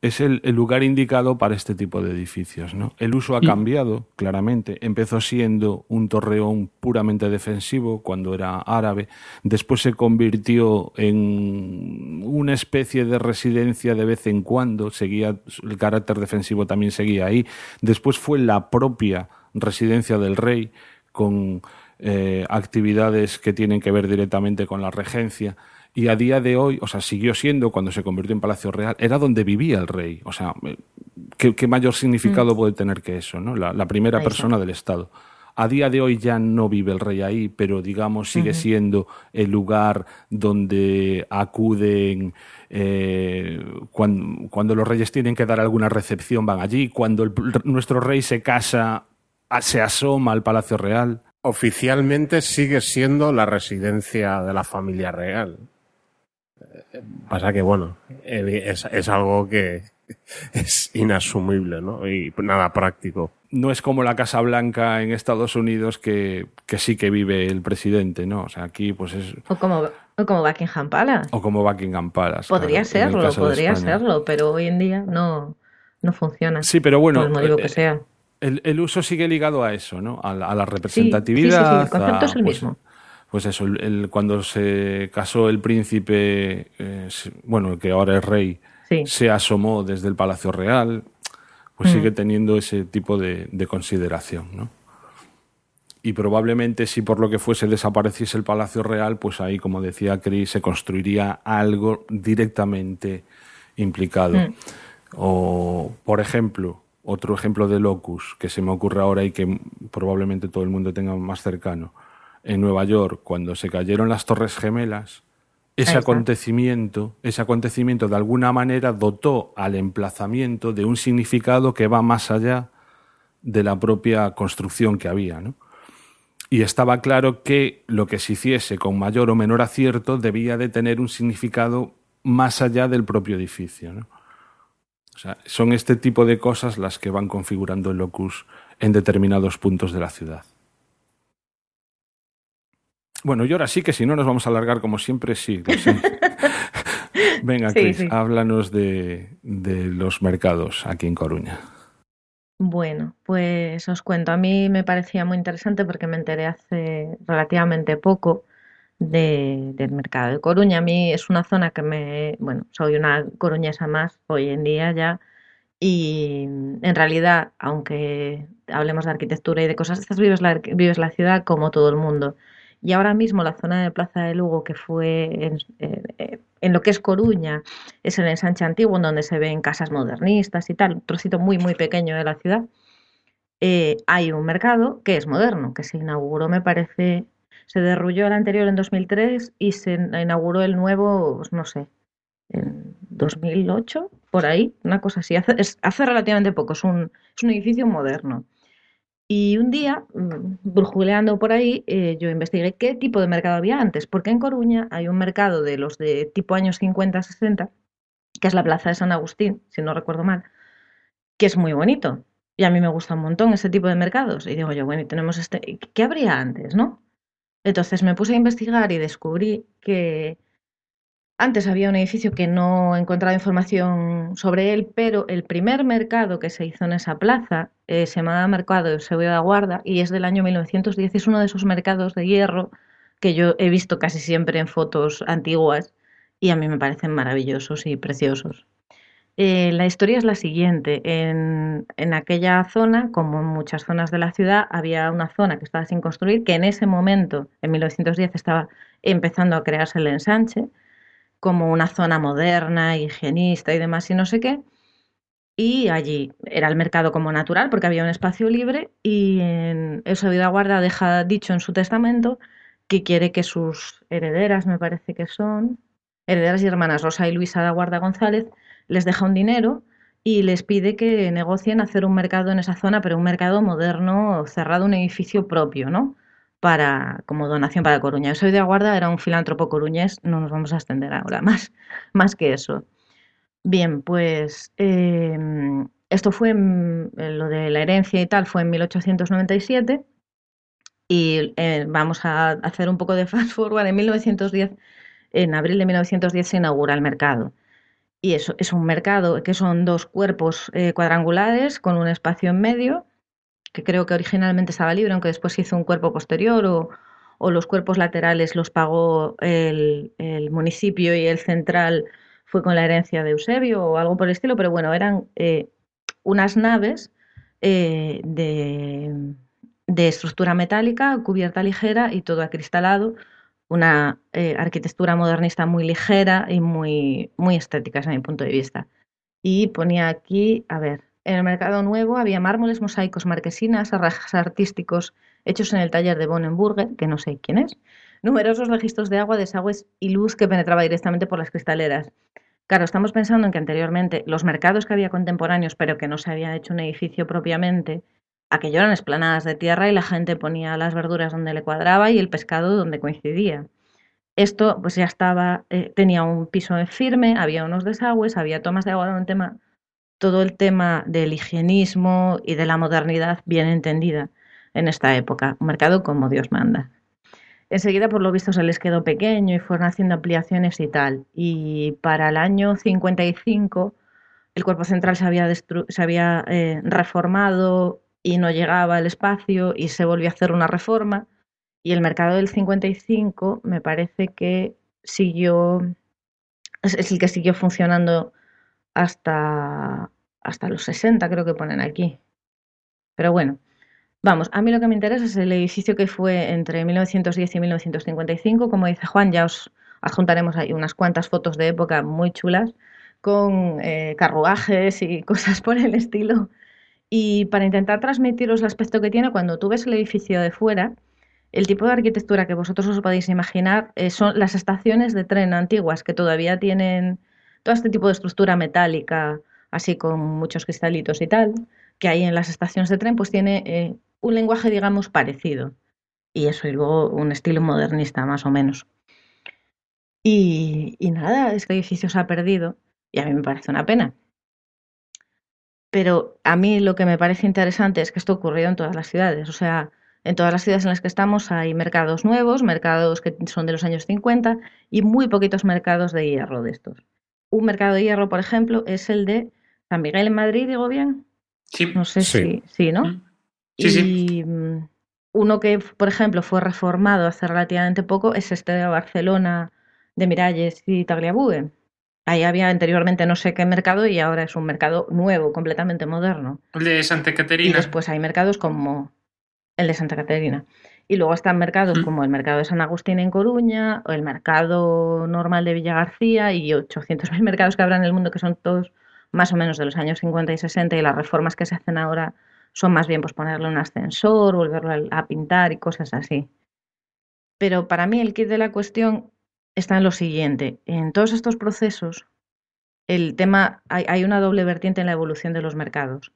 Speaker 2: es el, lugar indicado para este tipo de edificios. ¿no? El uso ha cambiado, claramente. Empezó siendo un torreón puramente defensivo cuando era árabe. Después se convirtió en una especie de residencia de vez en cuando. Seguía, el carácter defensivo también seguía ahí. Después fue la propia residencia del rey con eh, actividades que tienen que ver directamente con la regencia y a día de hoy, o sea, siguió siendo cuando se convirtió en Palacio Real, era donde vivía el rey. O sea, eh, ¿qué, mayor significado mm. puede tener que eso, ¿no? La, primera persona del Estado. A día de hoy ya no vive el rey ahí, pero digamos sigue siendo el lugar donde acuden eh, cuando, los reyes tienen que dar alguna recepción, van allí. Cuando nuestro rey se casa, se asoma al Palacio Real.
Speaker 4: Oficialmente sigue siendo la residencia de la familia real. Pasa que, bueno, es, es algo que <laughs> es inasumible, ¿no? Y nada práctico.
Speaker 2: No es como la Casa Blanca en Estados Unidos que, que sí que vive el presidente, ¿no? O sea, aquí pues es...
Speaker 3: O como, o como Buckingham Palace.
Speaker 2: O como Buckingham Palace.
Speaker 3: Podría serlo, podría serlo, pero hoy en día no, no funciona.
Speaker 2: Sí, pero bueno...
Speaker 3: Por el motivo que eh, sea.
Speaker 2: El, el, uso sigue ligado a eso, ¿no? A la, representatividad.
Speaker 3: Sí, sí, el concepto es el pues, mismo
Speaker 2: pues eso, el, cuando se casó el príncipe, eh, bueno, el que ahora es rey, se asomó desde el Palacio Real, pues mm. sigue teniendo ese tipo de, consideración, ¿no? Y probablemente si por lo que fuese desapareciese el Palacio Real, pues ahí, como decía Cris, se construiría algo directamente implicado. Mm. O, por ejemplo, otro ejemplo de locus que se me ocurre ahora y que probablemente todo el mundo tenga más cercano en Nueva York, cuando se cayeron las Torres Gemelas, ese acontecimiento, ese acontecimiento de alguna manera dotó al emplazamiento de un significado que va más allá de la propia construcción que había, ¿no? Y estaba claro que lo que se hiciese con mayor o menor acierto debía de tener un significado más allá del propio edificio, ¿no? O sea, son este tipo de cosas las que van configurando el locus en determinados puntos de la ciudad. Bueno, y ahora sí que si no nos vamos a alargar como siempre, sí. <laughs> Venga, Cris, háblanos de, los mercados aquí en Coruña.
Speaker 3: Bueno, pues os cuento. A mí me parecía muy interesante porque me enteré hace relativamente poco del mercado de Coruña. A mí es una zona que me, bueno, soy una coruñesa más hoy en día ya y en realidad, aunque hablemos de arquitectura y de cosas, estas vives la, vives la ciudad como todo el mundo. Y ahora mismo la zona de Plaza de Lugo, que fue en, en, lo que es Coruña, es el ensanche antiguo, donde se ven casas modernistas y tal, un trocito muy, muy pequeño de la ciudad. Eh, hay un mercado que es moderno, que se inauguró, me parece, se derrulló el anterior en 2003 y se inauguró el nuevo, pues no sé, en 2008, por ahí, una cosa así. Hace, hace relativamente poco, es un, es un edificio moderno. Y un día, mm, brujuleando por ahí, eh, yo investigué qué tipo de mercado había antes, porque en Coruña hay un mercado de los de tipo años 50-60, que es la Plaza de San Agustín, si no recuerdo mal, que es muy bonito. Y a mí me gusta un montón ese tipo de mercados. Y digo yo, bueno, y tenemos este, ¿qué habría antes, no? Entonces me puse a investigar y descubrí que antes había un edificio que no he encontrado información sobre él, pero el primer mercado que se hizo en esa plaza eh, se llamaba Mercado de Eusebio de Guarda y es del año 1910. Es uno de esos mercados de hierro que yo he visto casi siempre en fotos antiguas y a mí me parecen maravillosos y preciosos. Eh, la historia es la siguiente. En, en, aquella zona, como en muchas zonas de la ciudad, había una zona que estaba sin construir, que en ese momento, en 1910, estaba empezando a crearse el ensanche como una zona moderna, higienista y demás y no sé qué. Y allí era el mercado como natural porque había un espacio libre y en vida guarda deja dicho en su testamento que quiere que sus herederas, me parece que son, herederas y hermanas Rosa y Luisa de Guarda González, les deja un dinero y les pide que negocien hacer un mercado en esa zona, pero un mercado moderno, cerrado, un edificio propio, ¿no? Para, como donación para Coruña. Yo soy de Aguarda, era un filántropo coruñés, no nos vamos a extender ahora más, <laughs> más que eso. Bien, pues em, esto fue, lo de la herencia y tal, fue en 1897 y eh, vamos a hacer un poco de <laughs> fast forward. En 1910, en abril de 1910 se inaugura el mercado. Y eso es un mercado que son dos cuerpos eh, cuadrangulares con un espacio en medio que creo que originalmente estaba libre, aunque después hizo un cuerpo posterior o, los cuerpos laterales los pagó el, municipio y el central fue con la herencia de Eusebio o algo por el estilo, pero bueno, eran eh, unas naves eh, de, estructura metálica, cubierta ligera y todo acristalado, una eh, arquitectura modernista muy ligera y muy, muy estética desde mi punto de vista. Y ponía aquí, a ver, en el Mercado Nuevo había mármoles, mosaicos, marquesinas, arrajas artísticos hechos en el taller de Bonenburger, que no sé quién es, numerosos registros de agua, desagües y luz que penetraba directamente por las cristaleras. Claro, estamos pensando en que anteriormente los mercados que había contemporáneos, pero que no se había hecho un edificio propiamente, aquello eran esplanadas de tierra y la gente ponía las verduras donde le cuadraba y el pescado donde coincidía. Esto pues ya estaba, eh, tenía un piso firme, había unos desagües, había tomas de agua, un tema todo el tema del higienismo y de la modernidad bien entendida en esta época, un mercado como Dios manda. Enseguida, por lo visto, se les quedó pequeño y fueron haciendo ampliaciones y tal. Y para el año 55 el cuerpo central se había, eh, reformado y no llegaba el espacio y se volvió a hacer una reforma. Y el mercado del 55 me parece que siguió, es el que siguió funcionando hasta, hasta los 60, creo que ponen aquí. Pero bueno, vamos, a mí lo que me interesa es el edificio que fue entre 1910 y 1955. Como dice Juan, ya os adjuntaremos ahí unas cuantas fotos de época muy chulas con eh, carruajes y <laughs> cosas por el estilo. Y para intentar transmitiros el aspecto que tiene, cuando tú ves el edificio de fuera, el tipo de arquitectura que vosotros os podéis imaginar eh, son las estaciones de tren antiguas que todavía tienen todo este tipo de estructura metálica, así con muchos cristalitos y tal, que hay en las estaciones de tren, pues tiene eh, un lenguaje, digamos, parecido. Y eso, y luego un estilo modernista, más o menos. Y, y nada, este edificio se ha perdido y a mí me parece una pena. Pero a mí lo que me parece interesante es que esto ocurrido en todas las ciudades. O sea, en todas las ciudades en las que estamos hay mercados nuevos, mercados que son de los años 50 y muy poquitos mercados de hierro de estos un mercado de hierro, por ejemplo, es el de San Miguel en Madrid, digo bien.
Speaker 1: Sí.
Speaker 3: No sé si, sí, ¿no?
Speaker 1: Mm. Sí,
Speaker 3: y mm, uno que, por ejemplo, fue reformado hace relativamente poco es este de Barcelona, de Miralles y Tagliabue. Ahí había anteriormente no sé qué mercado y ahora es un mercado nuevo, completamente moderno.
Speaker 1: El de Santa Caterina.
Speaker 3: Y después hay mercados como el de Santa Caterina. Y luego están mercados mm. como el mercado de San Agustín en Coruña, o el mercado normal de Villa García y 800.000 mercados que habrá en el mundo que son todos más o menos de los años 50 y 60 y las reformas que se hacen ahora son más bien pues ponerle un ascensor, volverlo a pintar y cosas así. Pero para mí el kit de la cuestión está en lo siguiente. En todos estos procesos el tema, hay, una doble vertiente en la evolución de los mercados.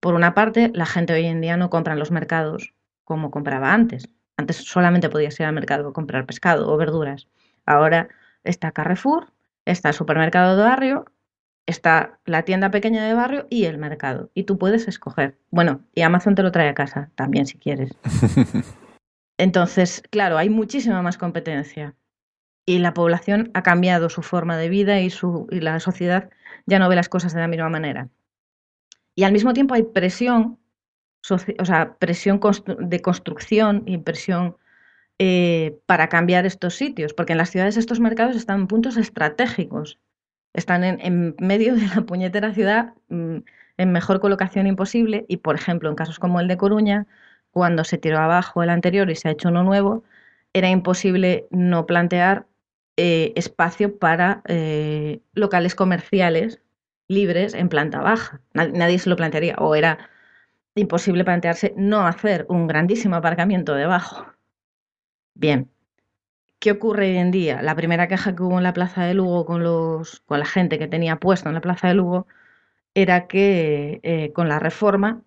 Speaker 3: Por una parte, la gente hoy en día no compra en los mercados como compraba antes. Antes solamente podías ir al mercado a comprar pescado o verduras. Ahora está Carrefour, está el supermercado de barrio, está la tienda pequeña de barrio y el mercado. Y tú puedes escoger. Bueno, y Amazon te lo trae a casa también si quieres. <laughs> Entonces, claro, hay muchísima más competencia y la población ha cambiado su forma de vida y, su, y la sociedad ya no ve las cosas de la misma manera. Y al mismo tiempo hay presión, o sea, presión de construcción y presión eh, para cambiar estos sitios, porque en las ciudades estos mercados están en puntos estratégicos, están en, medio de la puñetera ciudad mm, en mejor colocación imposible y, por ejemplo, en casos como el de Coruña, cuando se tiró abajo el anterior y se ha hecho uno nuevo, era imposible no plantear eh, espacio para eh, locales comerciales libres en planta baja. Nadie, se lo plantearía. O era imposible plantearse no hacer un grandísimo aparcamiento debajo. Bien. ¿Qué ocurre hoy en día? La primera queja que hubo en la Plaza de Lugo con, los, con la gente que tenía puesto en la Plaza de Lugo era que eh, con la reforma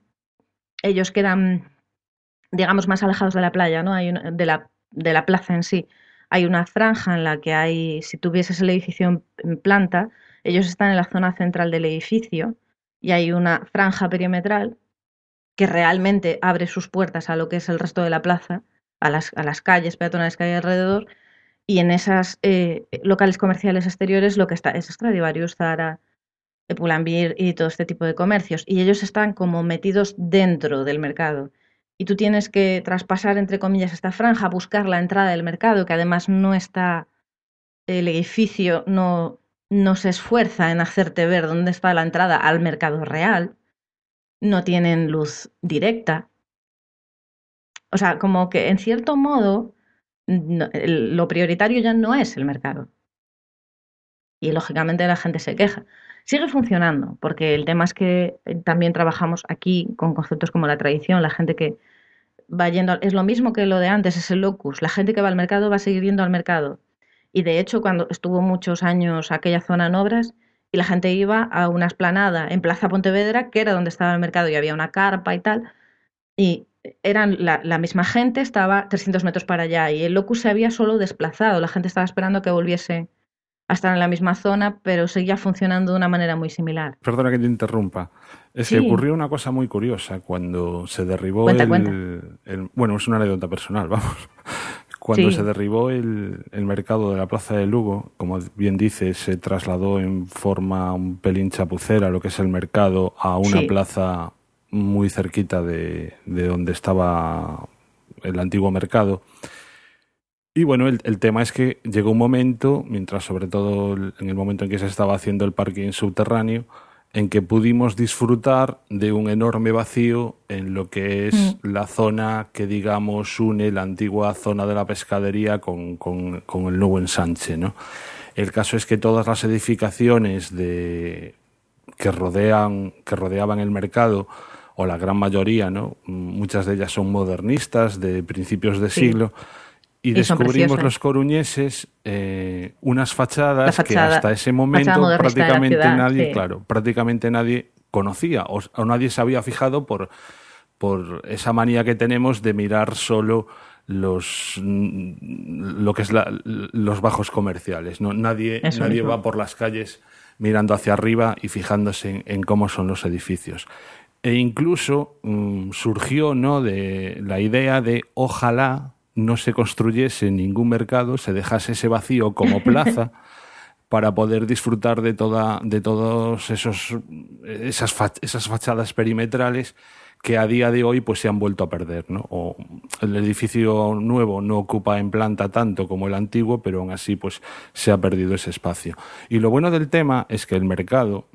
Speaker 3: ellos quedan, digamos, más alejados de la playa, ¿no? Hay de, la, de la plaza en sí hay una franja en la que hay, si tuvieses el edificio en planta, ellos están en la zona central del edificio y hay una franja perimetral que realmente abre sus puertas a lo que es el resto de la plaza, a las, a las calles peatonales que hay alrededor, y en esas eh, locales comerciales exteriores lo que está es Stradivarius, Zara, Pull&Bear y todo este tipo de comercios, y ellos están como metidos dentro del mercado. Y tú tienes que traspasar, entre comillas, esta franja, buscar la entrada del mercado, que además no está, el edificio no, no se esfuerza en hacerte ver dónde está la entrada al mercado real, no tienen luz directa. O sea, como que en cierto modo lo prioritario ya no es el mercado. Y lógicamente la gente se queja. Sigue funcionando, porque el tema es que también trabajamos aquí con conceptos como la tradición, la gente que va yendo, es lo mismo que lo de antes, es el locus. La gente que va al mercado va a seguir yendo al mercado. Y de hecho, cuando estuvo muchos años aquella zona en obras, y la gente iba a una esplanada en Plaza Pontevedra, que era donde estaba el mercado y había una carpa y tal, y eran la, la, misma gente, estaba 300 metros para allá, y el locus se había solo desplazado, la gente estaba esperando que volviese a estar en la misma zona, pero seguía funcionando de una manera muy similar.
Speaker 2: Perdona que te interrumpa. Es que ocurrió una cosa muy curiosa cuando se derribó el, Bueno, es una anécdota personal, <laughs> vamos. Cuando se derribó el, mercado de la Plaza de Lugo, como bien dice, se trasladó en forma un pelín chapucera lo que es el mercado a una plaza muy cerquita de, de donde estaba el antiguo mercado. Y bueno, el, tema es que llegó un momento, mientras sobre todo en el momento en que se estaba haciendo el parking subterráneo, en que pudimos disfrutar de un enorme vacío en lo que es mm. la zona que, digamos, une la antigua zona de la pescadería con, con, el nuevo ensanche. ¿no? El caso es que todas las edificaciones de, que, rodean, que rodeaban el mercado, o la gran mayoría, ¿no? muchas de ellas son modernistas de principios de siglo, y, descubrimos los coruñeses eh, unas fachadas que hasta ese momento prácticamente nadie, claro, prácticamente nadie conocía o, nadie se había fijado por, por esa manía que tenemos de mirar solo los lo que es los bajos comerciales. ¿no? Nadie, nadie va por las calles mirando hacia arriba y fijándose en, cómo son los edificios. E incluso mm, surgió ¿no? de la idea de ojalá no se construyese ningún mercado, se dejase ese vacío como <laughs> plaza para poder disfrutar de toda, de todos esos esas, esas fachadas perimetrales que a día de hoy pues se han vuelto a perder, ¿no? O el edificio nuevo no ocupa en planta tanto como el antiguo, pero aún así pues se ha perdido ese espacio. Y lo bueno del tema es que el mercado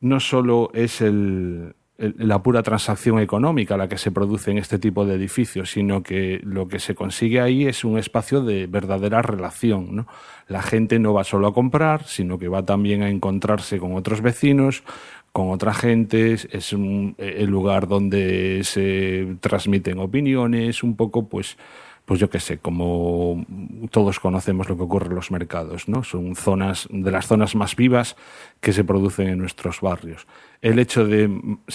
Speaker 2: no solo es el, la pura transacción económica la que se produce en este tipo de edificios, sino que lo que se consigue ahí es un espacio de verdadera relación. ¿no? La gente no va solo a comprar, sino que va también a encontrarse con otros vecinos, con otra gente, es un, el lugar donde se transmiten opiniones, un poco pues pues yo qué sé, como todos conocemos lo que ocurre en los mercados, ¿no? Son zonas, de las zonas más vivas que se producen en nuestros barrios. El hecho de...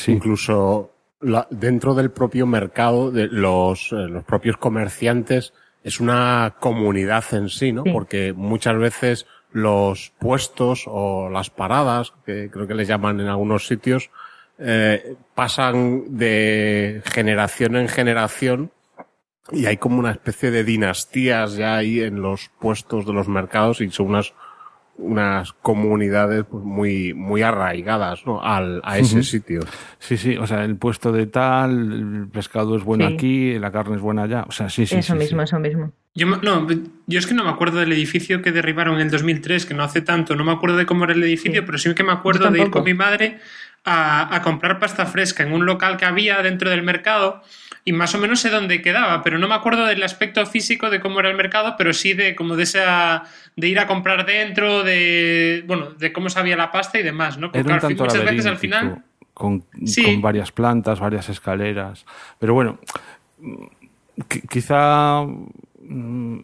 Speaker 4: Incluso dentro del propio mercado, de los, eh, los propios comerciantes, es una comunidad en sí, ¿no? Porque muchas veces los puestos o las paradas, que creo que les llaman en algunos sitios, eh, pasan de generación en generación y hay como una especie de dinastías ya ahí en los puestos de los mercados y son unas unas comunidades pues, muy muy arraigadas ¿no? Al, a ese sitio.
Speaker 2: Sí, sí, o sea, el puesto de tal, el pescado es bueno aquí, la carne es buena allá, o sea, sí, sí.
Speaker 3: Eso mismo, eso mismo.
Speaker 1: Yo, no, yo es que no me acuerdo del edificio que derribaron en el 2003, que no hace tanto, no me acuerdo de cómo era el edificio, pero sí que me acuerdo de ir con mi madre a, a comprar pasta fresca en un local que había dentro del mercado y más o menos sé dónde quedaba, pero no me acuerdo del aspecto físico de cómo era el mercado, pero sí de como de esa de ir a comprar dentro, de bueno, de cómo sabía la pasta y demás, ¿no?
Speaker 2: Porque muchas veces al final con, con, varias plantas, varias escaleras, pero bueno, quizá Mm,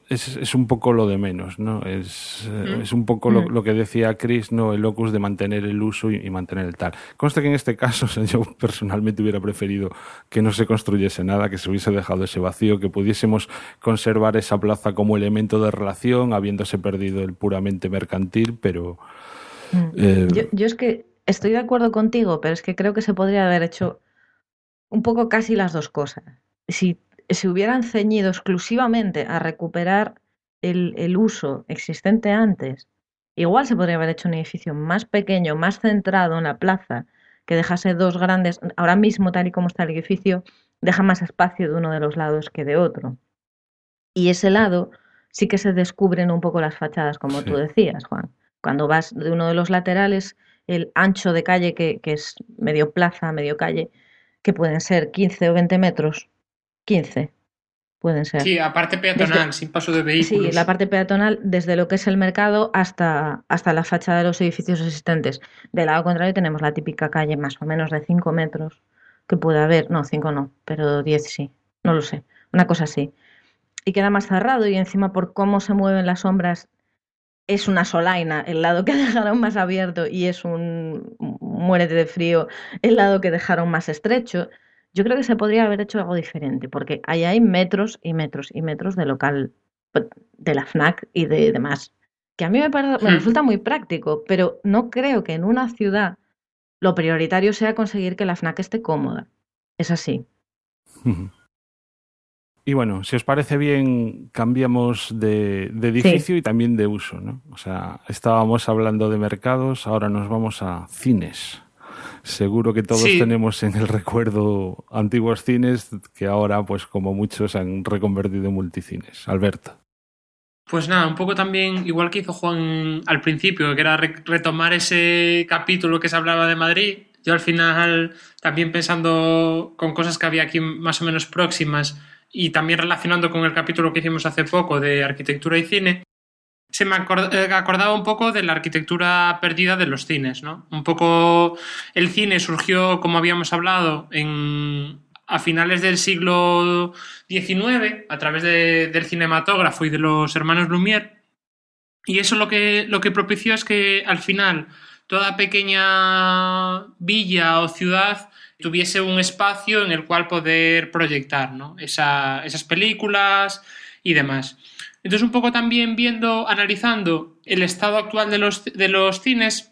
Speaker 2: es, es, un poco lo de menos, ¿no? Es, eh, es un poco lo, que decía Chris, ¿no? El locus de mantener el uso y, mantener el tal. Consta que en este caso <laughs> yo personalmente hubiera preferido que no se construyese nada, que se hubiese dejado ese vacío, que pudiésemos conservar esa plaza como elemento de relación, habiéndose perdido el puramente mercantil, pero...
Speaker 3: Mm. Eh, yo, yo es que estoy de acuerdo contigo, pero es que creo que se podría haber hecho un poco casi las dos cosas. Si se hubieran ceñido exclusivamente a recuperar el, el, uso existente antes, igual se podría haber hecho un edificio más pequeño, más centrado en la plaza, que dejase dos grandes. Ahora mismo, tal y como está el edificio, deja más espacio de uno de los lados que de otro. Y ese lado sí que se descubren un poco las fachadas, como tú decías, Juan. Cuando vas de uno de los laterales, el ancho de calle, que, que es medio plaza, medio calle, que pueden ser 15 o 20 metros, 15 pueden ser.
Speaker 1: Sí, aparte peatonal, sin paso de vehículos.
Speaker 3: Sí, la parte peatonal desde lo que es el mercado hasta, hasta la fachada de los edificios existentes. Del lado contrario tenemos la típica calle más o menos de 5 metros que puede haber, no, 5 no, pero 10 sí, no lo sé, una cosa así. Y queda más cerrado y encima por cómo se mueven las sombras es una solaina el lado que <laughs> dejaron más abierto y es un muérete de frío el lado que dejaron más estrecho. Yo creo que se podría haber hecho algo diferente, porque ahí hay metros y metros y metros de local de la FNAC y de demás. Que a mí me, me hmm. resulta muy práctico, pero no creo que en una ciudad lo prioritario sea conseguir que la FNAC esté cómoda. Es así.
Speaker 2: Y bueno, si os parece bien, cambiamos de, edificio y también de uso, ¿no? O sea, estábamos hablando de mercados, ahora nos vamos a cines. Seguro que todos tenemos en el recuerdo antiguos cines que ahora, pues como muchos, se han reconvertido en multicines. Alberto.
Speaker 1: Pues nada, un poco también, igual que hizo Juan al principio, que era retomar ese capítulo que se hablaba de Madrid. Yo al final, también pensando con cosas que había aquí más o menos próximas y también relacionando con el capítulo que hicimos hace poco de arquitectura y cine, se me eh, acordaba un poco de la arquitectura perdida de los cines, ¿no? Un poco el cine surgió, como habíamos hablado, en, a finales del siglo XIX a través del cinematógrafo y de los hermanos Lumière. Y eso lo que, lo que propició es que al final toda pequeña villa o ciudad tuviese un espacio en el cual poder proyectar ¿no? esas películas y demás. Entonces, un poco también viendo, analizando el estado actual de los, de los cines,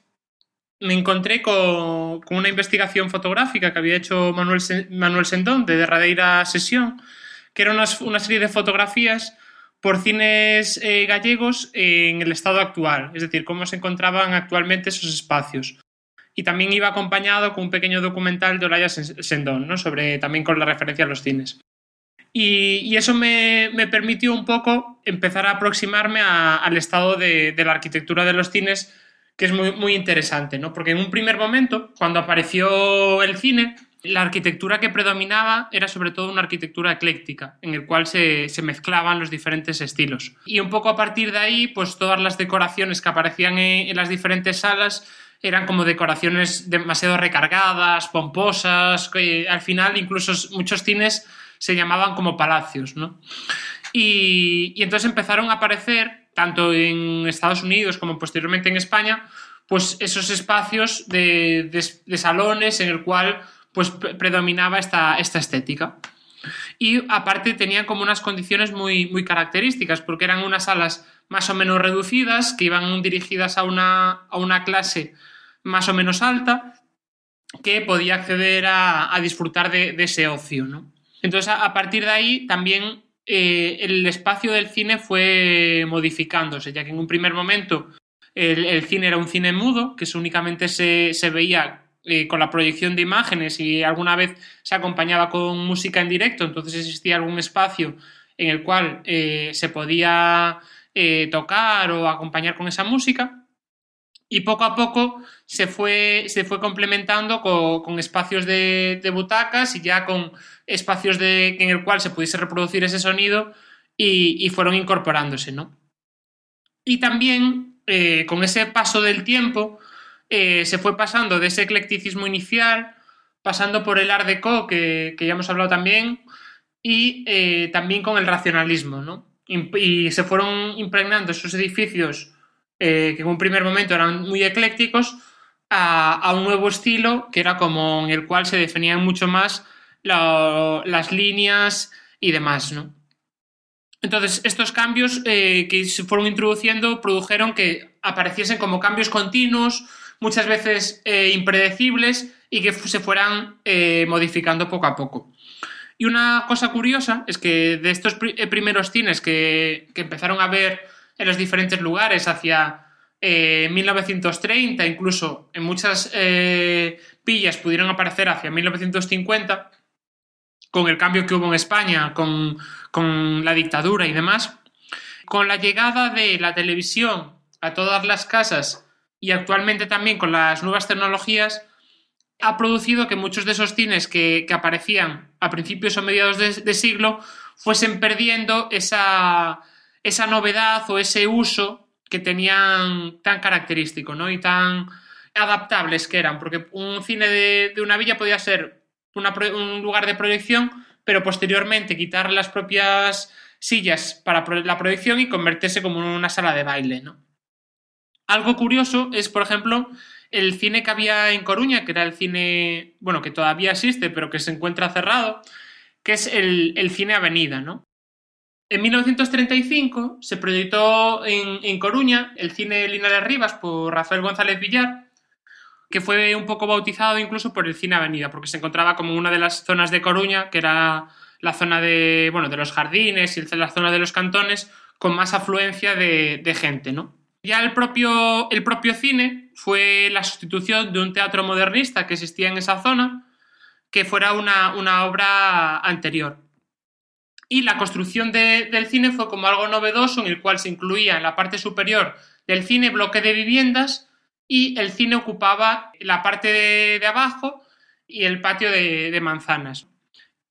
Speaker 1: me encontré con, una investigación fotográfica que había hecho Manuel, Manuel Sendón de Derradeira Sesión, que era una, serie de fotografías por cines eh, gallegos en el estado actual, es decir, cómo se encontraban actualmente esos espacios. Y también iba acompañado con un pequeño documental de Olaya Sendón, ¿no? sobre, también con la referencia a los cines. Y, eso me, permitió un poco empezar a aproximarme al estado de, la arquitectura de los cines, que es muy, muy interesante, ¿no? Porque en un primer momento, cuando apareció el cine, la arquitectura que predominaba era sobre todo una arquitectura ecléctica, en el cual se, mezclaban los diferentes estilos. Y un poco a partir de ahí, pues todas las decoraciones que aparecían en las diferentes salas eran como decoraciones demasiado recargadas, pomposas, al final incluso muchos cines se llamaban como palacios, ¿no? Y, entonces empezaron a aparecer, tanto en Estados Unidos como posteriormente en España, pues esos espacios de, salones en el cual pues predominaba esta, esta estética. Y aparte tenían como unas condiciones muy, muy características, porque eran unas salas más o menos reducidas, que iban dirigidas a una, a una clase más o menos alta, que podía acceder a, disfrutar de, ese ocio. ¿no? Entonces, a, partir de ahí, también eh, el espacio del cine fue modificándose, ya que en un primer momento el, cine era un cine mudo, que únicamente se, se veía eh, con la proyección de imágenes y alguna vez se acompañaba con música en directo, entonces existía algún espacio en el cual eh, se podía tocar o acompañar con esa música. Y poco a poco se fue, se fue complementando con, espacios de, butacas y ya con espacios de, en el cual se pudiese reproducir ese sonido y, fueron incorporándose, ¿no? Y también con ese paso del tiempo eh, se fue pasando de ese eclecticismo inicial, pasando por el Art Deco, que, ya hemos hablado también, y eh, también con el racionalismo, ¿no? Y, se fueron impregnando esos edificios eh, que en un primer momento eran muy eclécticos a, un nuevo estilo que era como en el cual se definían mucho más las líneas y demás, ¿no? Entonces, estos cambios que se fueron introduciendo produjeron que apareciesen como cambios continuos, muchas veces eh, impredecibles y que se fueran eh, modificando poco a poco. Y una cosa curiosa es que de estos eh, primeros cines que, empezaron a ver en los diferentes lugares hacia 1930, incluso en muchas villas pudieron aparecer hacia 1950, con el cambio que hubo en España, con, con la dictadura y demás, con la llegada de la televisión a todas las casas y actualmente también con las nuevas tecnologías ha producido que muchos de esos cines que, aparecían a principios o mediados de, siglo fuesen perdiendo esa, esa, novedad o ese uso que tenían tan característico ¿no? y tan adaptables que eran, porque un cine de, una villa podía ser un lugar de proyección, pero posteriormente quitar las propias sillas para la proyección y convertirse como en una sala de baile. ¿no? Algo curioso es, por ejemplo, el cine que había en Coruña, que era el cine, bueno, que todavía existe, pero que se encuentra cerrado, que es el, cine Avenida, ¿no? En 1935 se proyectó en, Coruña el cine Linares Rivas por Rafael González Villar, que fue un poco bautizado incluso por el cine Avenida, porque se encontraba como una de las zonas de Coruña, que era la zona de, bueno, de los jardines y la zona de los cantones, con más afluencia de, de gente, ¿no? Ya el propio, el propio cine fue la sustitución de un teatro modernista que existía en esa zona, que fuera una, obra anterior. Y la construcción del cine fue como algo novedoso en el cual se incluía en la parte superior del cine bloque de viviendas y el cine ocupaba la parte de, abajo y el patio de, manzanas.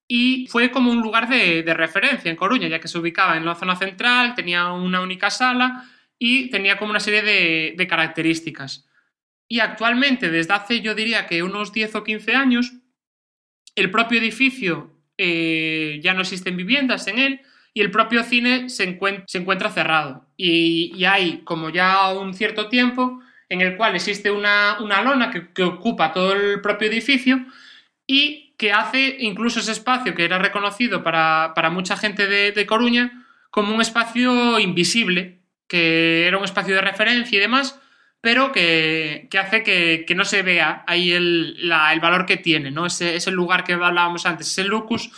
Speaker 1: Y fue como un lugar de, referencia en Coruña, ya que se ubicaba en la zona central, tenía una única sala y tenía como una serie de, características. Y actualmente, desde hace yo diría que unos 10 o 15 años, el propio edificio eh, ya no existen viviendas en él y el propio cine se, encuentra, cerrado. Y, hay como ya un cierto tiempo en el cual existe una, lona que, ocupa todo el propio edificio y que hace incluso ese espacio que era reconocido para, mucha gente de, de Coruña como un espacio invisible que era un espacio de referencia y demás, pero que, hace que, no se vea ahí el, valor que tiene, ¿no? Ese, ese, lugar que hablábamos antes, ese lucus,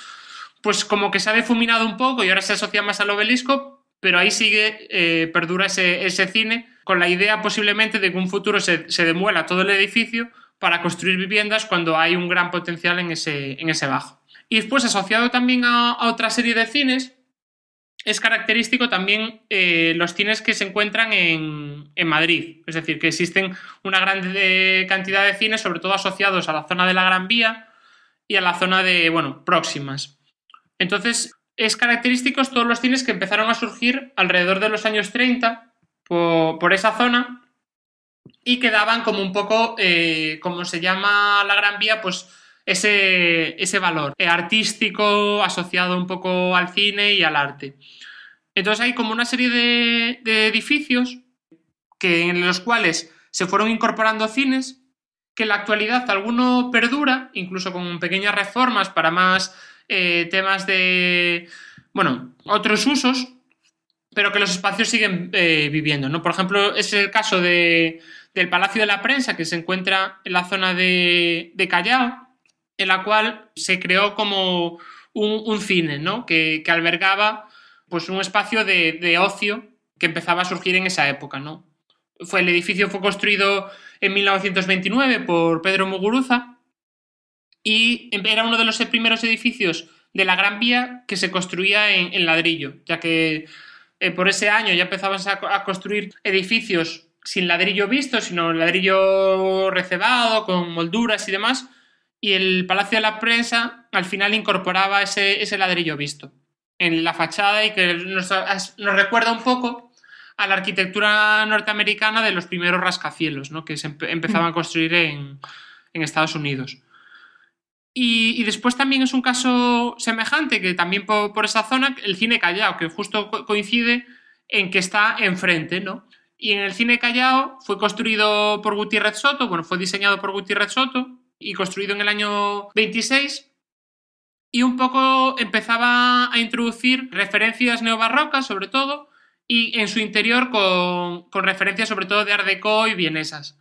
Speaker 1: pues como que se ha difuminado un poco y ahora se asocia más al obelisco, pero ahí sigue, eh, perdura ese, cine, con la idea posiblemente de que un futuro se, demuela todo el edificio para construir viviendas cuando hay un gran potencial en ese, en ese bajo. Y después, asociado también a otra serie de cines, es característico también eh, los cines que se encuentran en, Madrid. Es decir, que existen una gran cantidad de cines, sobre todo asociados a la zona de la Gran Vía y a la zona de, bueno, próximas. Entonces, es característico todos los cines que empezaron a surgir alrededor de los años 30 por, esa zona y que daban como un poco, eh, como se llama la Gran Vía, pues ese, ese valor artístico asociado un poco al cine y al arte. Entonces hay como una serie de, de edificios que, en los cuales se fueron incorporando cines, que en la actualidad alguno perdura, incluso con pequeñas reformas para más eh, temas de, bueno, otros usos, pero que los espacios siguen eh, viviendo, ¿no? Por ejemplo, es el caso de, del Palacio de la Prensa, que se encuentra en la zona de, de Callao, en la cual se creó como un, un cine, ¿no? Que, que, albergaba pues un espacio de, de, ocio que empezaba a surgir en esa época, ¿no? Fue, el edificio fue construido en 1929 por Pedro Muguruza y era uno de los primeros edificios de la Gran Vía que se construía en, ladrillo, ya que eh, por ese año ya empezaban a, construir edificios sin ladrillo visto, sino ladrillo recebado, con molduras y demás, y el Palacio de la Prensa al final incorporaba ese, ladrillo visto en la fachada y que nos, recuerda un poco a la arquitectura norteamericana de los primeros rascacielos, ¿no? que se empe empezaban a construir en Estados Unidos. Y, y, después también es un caso semejante, que también por, por, esa zona, el cine Callao, que justo co coincide en que está enfrente, ¿no? Y en el cine Callao fue construido por Gutiérrez Soto, bueno, fue diseñado por Gutiérrez Soto y construido en el año 26. Y un poco empezaba a introducir referencias neobarrocas, sobre todo, y en su interior con, con referencias sobre todo de Art Deco y vienesas.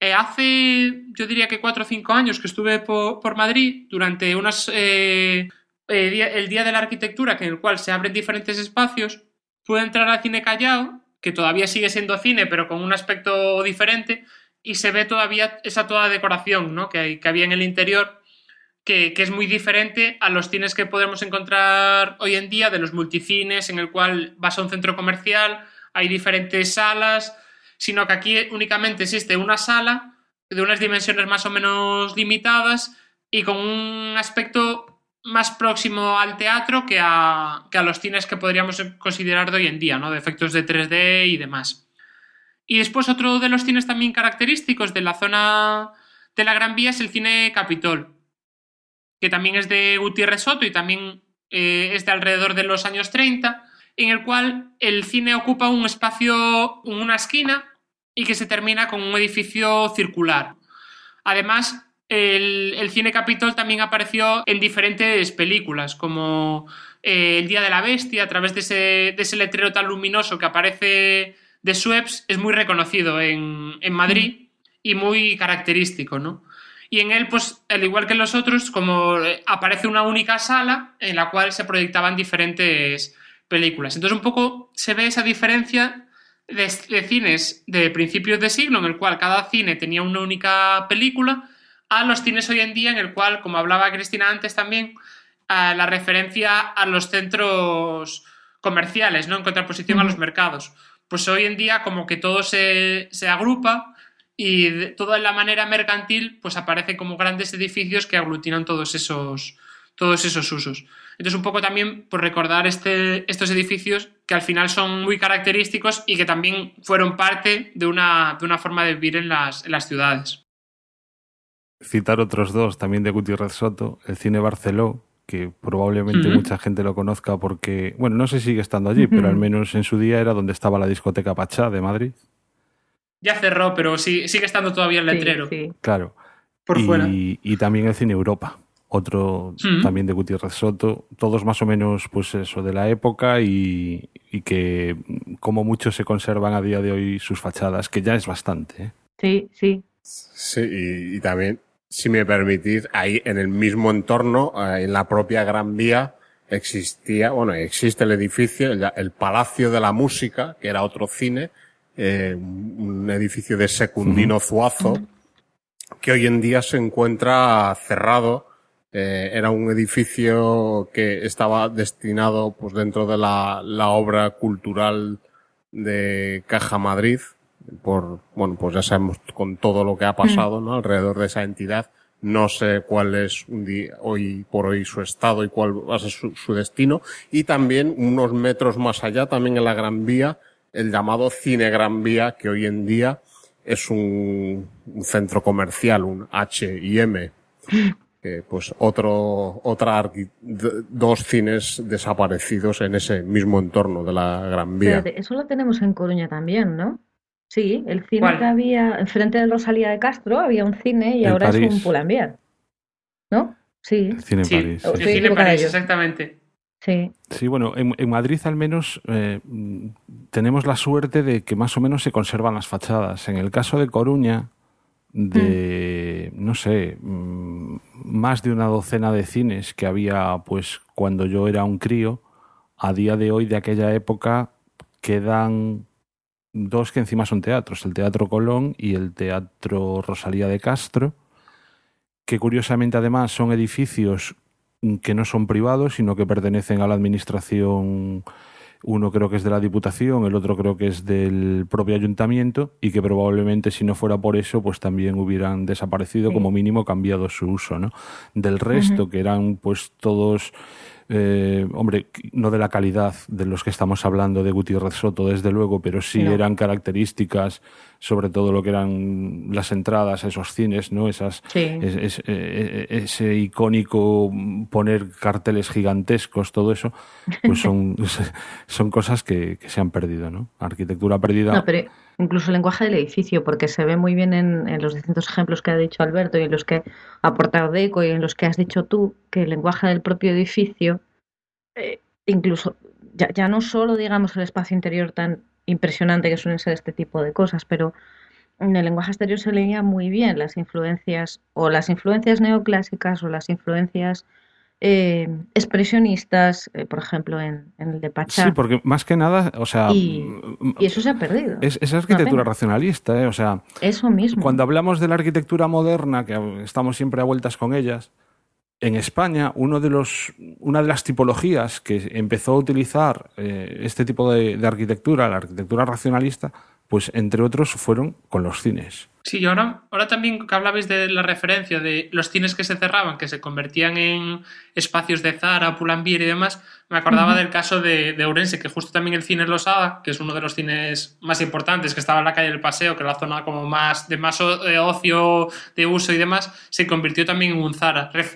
Speaker 1: Eh, hace, yo diría que cuatro o cinco años que estuve por, por Madrid durante unas, eh, eh, el Día de la Arquitectura, en el cual se abren diferentes espacios, pude entrar al Cine Callao, que todavía sigue siendo cine, pero con un aspecto diferente, y se ve todavía esa toda decoración ¿no? que, hay, que había en el interior, que, que, es muy diferente a los cines que podemos encontrar hoy en día, de los multicines, en el cual vas a un centro comercial, hay diferentes salas, sino que aquí únicamente existe una sala de unas dimensiones más o menos limitadas y con un aspecto más próximo al teatro que a, que a los cines que podríamos considerar de hoy en día, ¿no? de efectos de 3D y demás. Y después otro de los cines también característicos de la zona de la Gran Vía es el cine Capitol, que también es de Gutiérrez Soto y también eh, es de alrededor de los años 30 en el cual el cine ocupa un espacio, una esquina, y que se termina con un edificio circular. Además, el, el cine Capitol también apareció en diferentes películas, como eh, El Día de la Bestia, a través de ese, de ese, letrero tan luminoso que aparece de Sueps, es muy reconocido en, en Madrid y muy característico, ¿no? Y en él, pues, al igual que en los otros, como aparece una única sala en la cual se proyectaban diferentes películas. Entonces un poco se ve esa diferencia de, de, cines de principios de siglo en el cual cada cine tenía una única película a los cines hoy en día en el cual, como hablaba Cristina antes también, a la referencia a los centros comerciales, ¿no? En contraposición a los mercados. Pues hoy en día como que todo se, se agrupa y de, toda la manera mercantil pues aparecen como grandes edificios que aglutinan todos esos, todos esos usos. Entonces, un poco también por recordar este, estos edificios que al final son muy característicos y que también fueron parte de una, de una forma de vivir en las, en las ciudades.
Speaker 2: Citar otros dos, también de Gutiérrez Soto, el cine Barceló, que probablemente uh -huh. mucha gente lo conozca porque, bueno, no sé si sigue estando allí, uh -huh. pero al menos en su día era donde estaba la discoteca Pachá de Madrid.
Speaker 1: Ya cerró, pero sí, sigue estando todavía el letrero.
Speaker 3: Sí, sí.
Speaker 2: Claro.
Speaker 1: Por
Speaker 2: y,
Speaker 1: fuera.
Speaker 2: Y también el cine Europa, otro mm. también de Gutiérrez Soto, todos más o menos pues eso de la época y, y, que como muchos se conservan a día de hoy sus fachadas, que ya es bastante. ¿eh?
Speaker 3: Sí, sí.
Speaker 4: Sí, y, y, también, si me permitís, ahí en el mismo entorno, eh, en la propia Gran Vía, existía, bueno, existe el edificio, el, el Palacio de la Música, que era otro cine, eh, un edificio de Secundino Zuazo, que hoy en día se encuentra cerrado. Eh, era un edificio que estaba destinado pues dentro de la, obra cultural de Caja Madrid, por, bueno, pues ya sabemos con todo lo que ha pasado, ¿no? Alrededor de esa entidad. No sé cuál es un día, hoy por hoy su estado y cuál va a ser su, destino. Y también unos metros más allá, también en la Gran Vía, el llamado Cine Gran Vía, que hoy en día es un, un centro comercial, un H&M, eh, pues otro, otra, dos cines desaparecidos en ese mismo entorno de la Gran Vía.
Speaker 3: eso lo tenemos en Coruña también, ¿no? Sí, el cine que había enfrente de Rosalía de Castro había un cine y ahora es un Pull&Bear. ¿No? Sí.
Speaker 2: El cine
Speaker 1: en París. El cine París, exactamente.
Speaker 3: Sí.
Speaker 2: Sí, bueno, en, Madrid al menos eh, tenemos la suerte de que más o menos se conservan las fachadas. En el caso de Coruña, de, mm. no sé, mm, más de una docena de cines que había pues cuando yo era un crío, a día de hoy de aquella época quedan dos que encima son teatros, el Teatro Colón y el Teatro Rosalía de Castro, que curiosamente además son edificios que no son privados, sino que pertenecen a la administración uno creo que es de la Diputación, el otro creo que es del propio ayuntamiento y que probablemente si no fuera por eso pues también hubieran desaparecido, como mínimo cambiado su uso. ¿no? Del resto, que eran pues todos eh, hombre, no de la calidad de los que estamos hablando de Gutiérrez Soto, desde luego, pero sí eran características, sobre todo lo que eran las entradas a esos cines, ¿no? Esas, eh, eh, ese icónico poner carteles gigantescos, todo eso, pues son, <laughs> son cosas que, se han perdido, ¿no? Arquitectura perdida.
Speaker 3: Incluso el lenguaje del edificio, porque se ve muy bien en, los distintos ejemplos que ha dicho Alberto y en los que ha aportado Deco y en los que has dicho tú, que el lenguaje del propio edificio, eh, incluso ya, ya no solo, digamos, el espacio interior tan impresionante que suelen ser este tipo de cosas, pero en el lenguaje exterior se leía muy bien las influencias o las influencias neoclásicas o las influencias eh, expresionistas, eh, por ejemplo, en, el de Pachá.
Speaker 2: Sí, porque más que nada, o sea...
Speaker 3: Y, mm, eso se ha perdido.
Speaker 2: Es, arquitectura racionalista, ¿eh? O sea...
Speaker 3: Eso mismo.
Speaker 2: Cuando hablamos de la arquitectura moderna, que estamos siempre a vueltas con ellas, en España, uno de los, una de las tipologías que empezó a utilizar eh, este tipo de, de arquitectura, la arquitectura racionalista, pues entre otros fueron con los cines.
Speaker 1: Sí, y ahora, ahora también que hablabais de la referencia de los cines que se cerraban, que se convertían en espacios de Zara, Pull&Bear y demás, me acordaba del caso de, de Ourense, que justo también el cine Losada, que es uno de los cines más importantes, que estaba en la calle del Paseo, que es la zona como más de más ocio, de uso y demás, se convirtió también en un Zara, eh,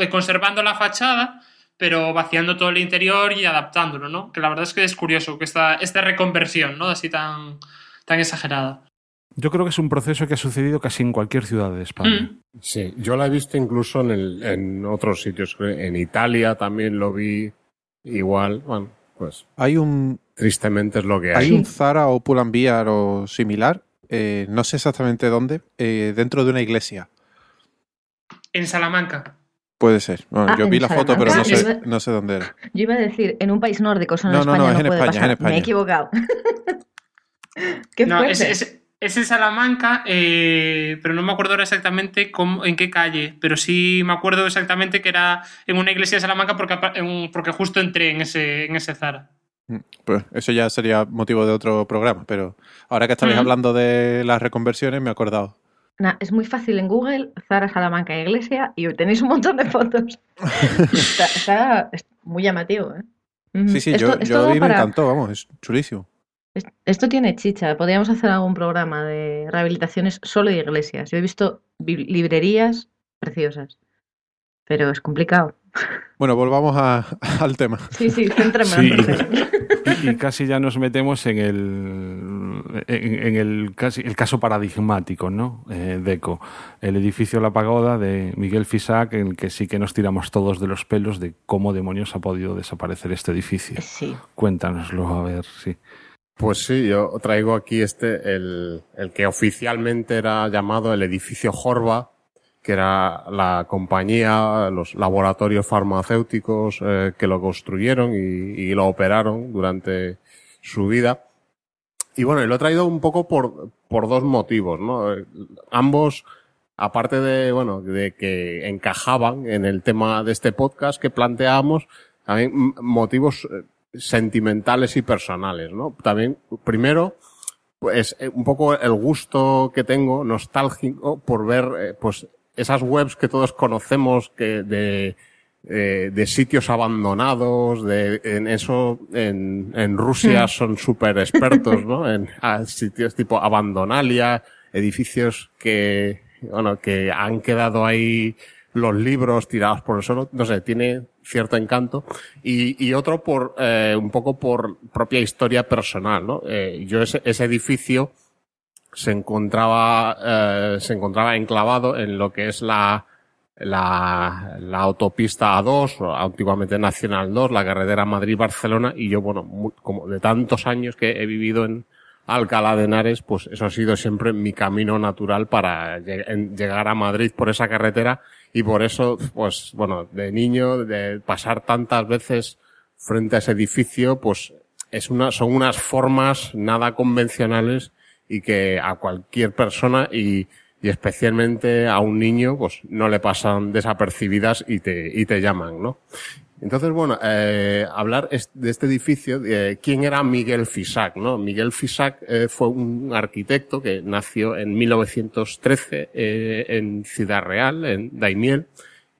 Speaker 1: eh, conservando la fachada, pero vaciando todo el interior y adaptándolo, ¿no? Que la verdad es que es curioso que esta, esta reconversión, ¿no? Así tan, tan exagerada.
Speaker 2: Yo creo que es un proceso que ha sucedido casi en cualquier ciudad de España. Mm.
Speaker 4: Sí, yo la he visto incluso en, el, en otros sitios. En Italia también lo vi igual. Bueno, pues.
Speaker 5: Hay un.
Speaker 4: Tristemente es lo que hay.
Speaker 5: Hay un Zara o Pull&Bear o similar, eh, no sé exactamente dónde, eh, dentro de una iglesia.
Speaker 1: En Salamanca.
Speaker 5: Puede ser. Ah, yo vi la foto, pero no sé, no sé dónde era.
Speaker 3: Yo iba a decir, en un país nórdico, eso no, en España no, es en España, en España. Me he equivocado.
Speaker 1: ¿Qué no, es, es, es, en Salamanca, eh, pero no me acuerdo ahora exactamente cómo, en qué calle, pero sí me acuerdo exactamente que era en una iglesia de Salamanca porque, porque justo entré en ese, en ese Zara.
Speaker 5: Mm, pues eso ya sería motivo de otro programa, pero ahora que estabais hablando de las reconversiones me he acordado.
Speaker 3: es muy fácil en Google, Zara Salamanca Iglesia, y tenéis un montón de fotos. <laughs> está, muy llamativo. ¿eh?
Speaker 5: Sí, sí, yo, yo vi me encantó, vamos, es chulísimo.
Speaker 3: Esto tiene chicha. Podríamos hacer algún programa de rehabilitaciones solo de iglesias. Yo he visto librerías preciosas, pero es complicado.
Speaker 5: Bueno, volvamos al tema.
Speaker 3: Sí, sí, céntrame
Speaker 2: y, casi ya nos metemos en el, en, el, casi, el caso paradigmático, ¿no? Eh, Deco, el edificio La Pagoda de Miguel Fisac, en el que sí que nos tiramos todos de los pelos de cómo demonios ha podido desaparecer este edificio.
Speaker 3: Sí.
Speaker 2: Cuéntanoslo, a ver, sí.
Speaker 4: Pues sí, yo traigo aquí este, el, el que oficialmente era llamado el edificio Jorba, que era la compañía, los laboratorios farmacéuticos eh, que lo construyeron y, y, lo operaron durante su vida. Y bueno, y lo he traído un poco por, por dos motivos, ¿no? Ambos, aparte de, bueno, de que encajaban en el tema de este podcast que planteamos, también motivos eh, sentimentales y personales, ¿no? También, primero, pues eh, un poco el gusto que tengo nostálgico por ver, eh, pues, esas webs que todos conocemos que de, eh, de sitios abandonados, de, en eso, en, en Rusia son súper expertos, ¿no? <laughs> En sitios tipo Abandonalia, edificios que, bueno, que han quedado ahí los libros tirados por el suelo, no sé, tiene cierto encanto. Y, y otro por, eh, un poco por propia historia personal, ¿no? Eh, yo ese, ese edificio se encontraba, eh, se encontraba enclavado en lo que es la, la, la autopista A2, antiguamente Nacional 2, la carretera Madrid-Barcelona, y yo, bueno, como de tantos años que he vivido en Alcalá de Henares, pues eso ha sido siempre mi camino natural para llegar a Madrid por esa carretera y por eso, pues bueno, de niño, de pasar tantas veces frente a ese edificio, pues es una, son unas formas nada convencionales y que a cualquier persona y, y especialmente a un niño, pues no le pasan desapercibidas y te, y te llaman, ¿no? Entonces, bueno, eh, hablar de este edificio, de quién era Miguel Fisac, ¿no? Miguel Fisac eh, fue un arquitecto que nació en 1913 eh, en Ciudad Real, en Daimiel,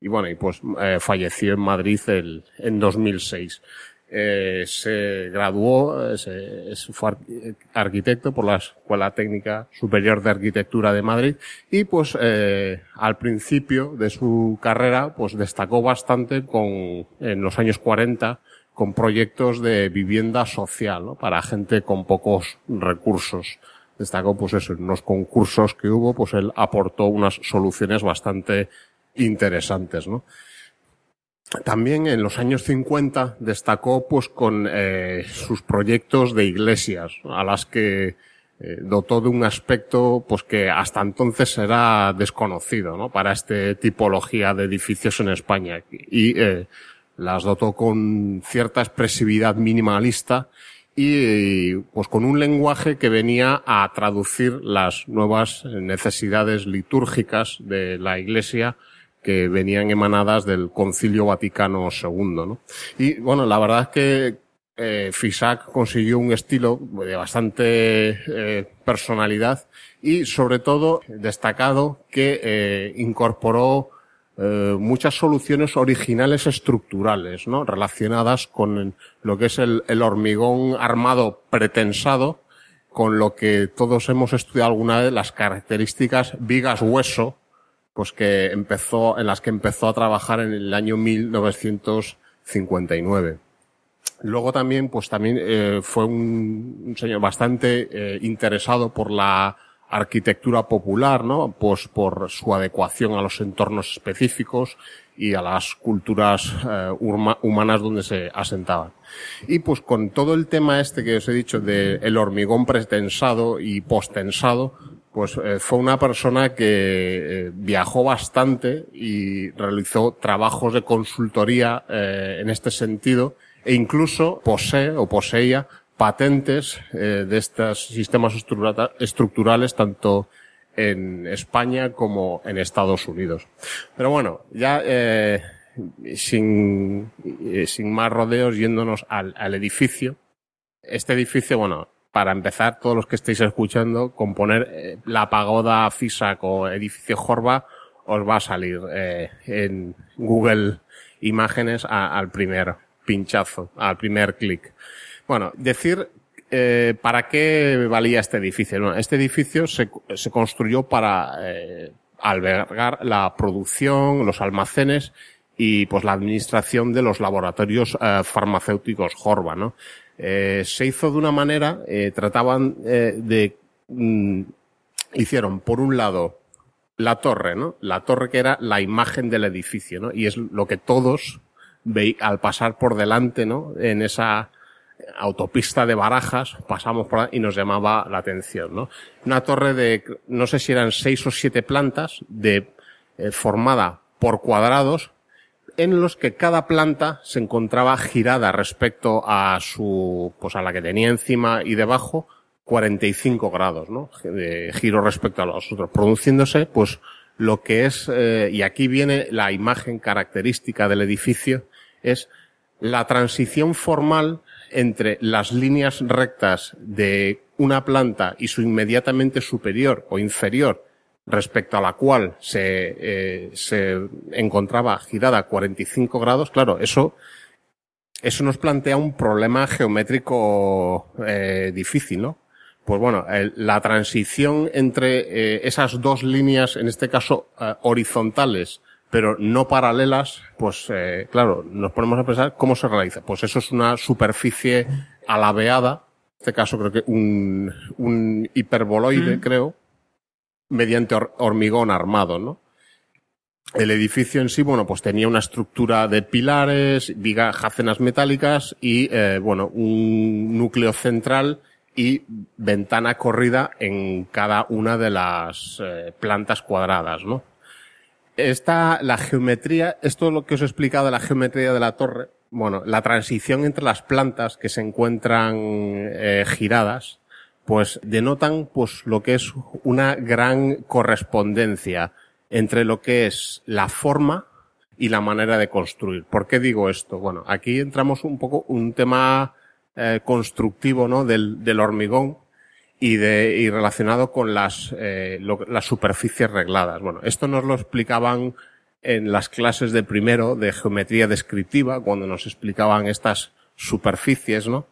Speaker 4: y bueno, y pues eh, falleció en Madrid el, en 2006 eh, se graduó, eh, se, fue arquitecto por la Escuela Técnica Superior de Arquitectura de Madrid y pues eh, al principio de su carrera pues destacó bastante con en los años 40 con proyectos de vivienda social ¿no? para gente con pocos recursos. Destacó pues eso, en unos concursos que hubo pues él aportó unas soluciones bastante interesantes, ¿no? También en los años 50 destacó pues con eh, sus proyectos de iglesias a las que eh, dotó de un aspecto pues que hasta entonces era desconocido ¿no? para esta tipología de edificios en España y eh, las dotó con cierta expresividad minimalista y pues con un lenguaje que venía a traducir las nuevas necesidades litúrgicas de la iglesia que venían emanadas del Concilio Vaticano II, ¿no? Y bueno, la verdad es que eh, Fisac consiguió un estilo de bastante eh, personalidad y sobre todo destacado que eh, incorporó eh, muchas soluciones originales estructurales, ¿no? Relacionadas con lo que es el, el hormigón armado pretensado, con lo que todos hemos estudiado alguna vez las características vigas hueso, pues que empezó, en las que empezó a trabajar en el año 1959. Luego también, pues también eh, fue un, señor bastante eh, interesado por la arquitectura popular, ¿no? Pues por su adecuación a los entornos específicos y a las culturas eh, humanas donde se asentaban. Y pues con todo el tema este que os he dicho de el hormigón pretensado y postensado, pues eh, fue una persona que eh, viajó bastante y realizó trabajos de consultoría eh, en este sentido e incluso posee o poseía patentes de estos sistemas estructurales tanto en España como en Estados Unidos. Pero bueno, ya sin, sin más rodeos yéndonos al, al edificio. Este edificio, bueno, para empezar, todos los que estéis escuchando, con poner eh, la pagoda FISAC o edificio Jorba, os va a salir eh, en Google Imágenes al primer pinchazo, al primer clic. Bueno, decir eh, para qué valía este edificio. Este edificio se, se construyó para albergar la producción, los almacenes y pues la administración de los laboratorios farmacéuticos Jorba, ¿no? Eh, se hizo de una manera, eh, trataban eh, de, mm, hicieron por un lado la torre, ¿no? La torre que era la imagen del edificio, ¿no? Y es lo que todos veis al pasar por delante, ¿no? En esa autopista de barajas, pasamos por y nos llamaba la atención, ¿no? Una torre de, no sé si eran seis o siete plantas, de, formada por cuadrados, en los que cada planta se encontraba girada respecto a su, pues a la que tenía encima y debajo, 45 grados, ¿no? De giro respecto a los otros, produciéndose, pues, lo que es, eh, y aquí viene la imagen característica del edificio, es la transición formal entre las líneas rectas de una planta y su inmediatamente superior o inferior respecto a la cual se, eh, se encontraba girada a 45 grados, claro, eso, eso nos plantea un problema geométrico eh, difícil, ¿no? Pues bueno, la transición entre eh, esas dos líneas, en este caso eh, horizontales, pero no paralelas, pues eh, claro, nos ponemos a pensar cómo se realiza. Pues eso es una superficie alabeada, en este caso creo que un, un hiperboloide, creo, mediante hormigón armado, ¿no? El edificio en sí, bueno, pues tenía una estructura de pilares, vigas, jacenas metálicas y, eh, bueno, un núcleo central y ventana corrida en cada una de las eh, plantas cuadradas, ¿no? Esta, la geometría, esto es lo que os he explicado de la geometría de la torre, bueno, la transición entre las plantas que se encuentran eh, giradas, pues denotan pues lo que es una gran correspondencia entre lo que es la forma y la manera de construir. ¿Por qué digo esto? Bueno, aquí entramos un poco un tema eh, constructivo, ¿no? Del, del hormigón y de y relacionado con las eh, las superficies regladas. Bueno, esto nos lo explicaban en las clases de primero de geometría descriptiva cuando nos explicaban estas superficies, ¿no?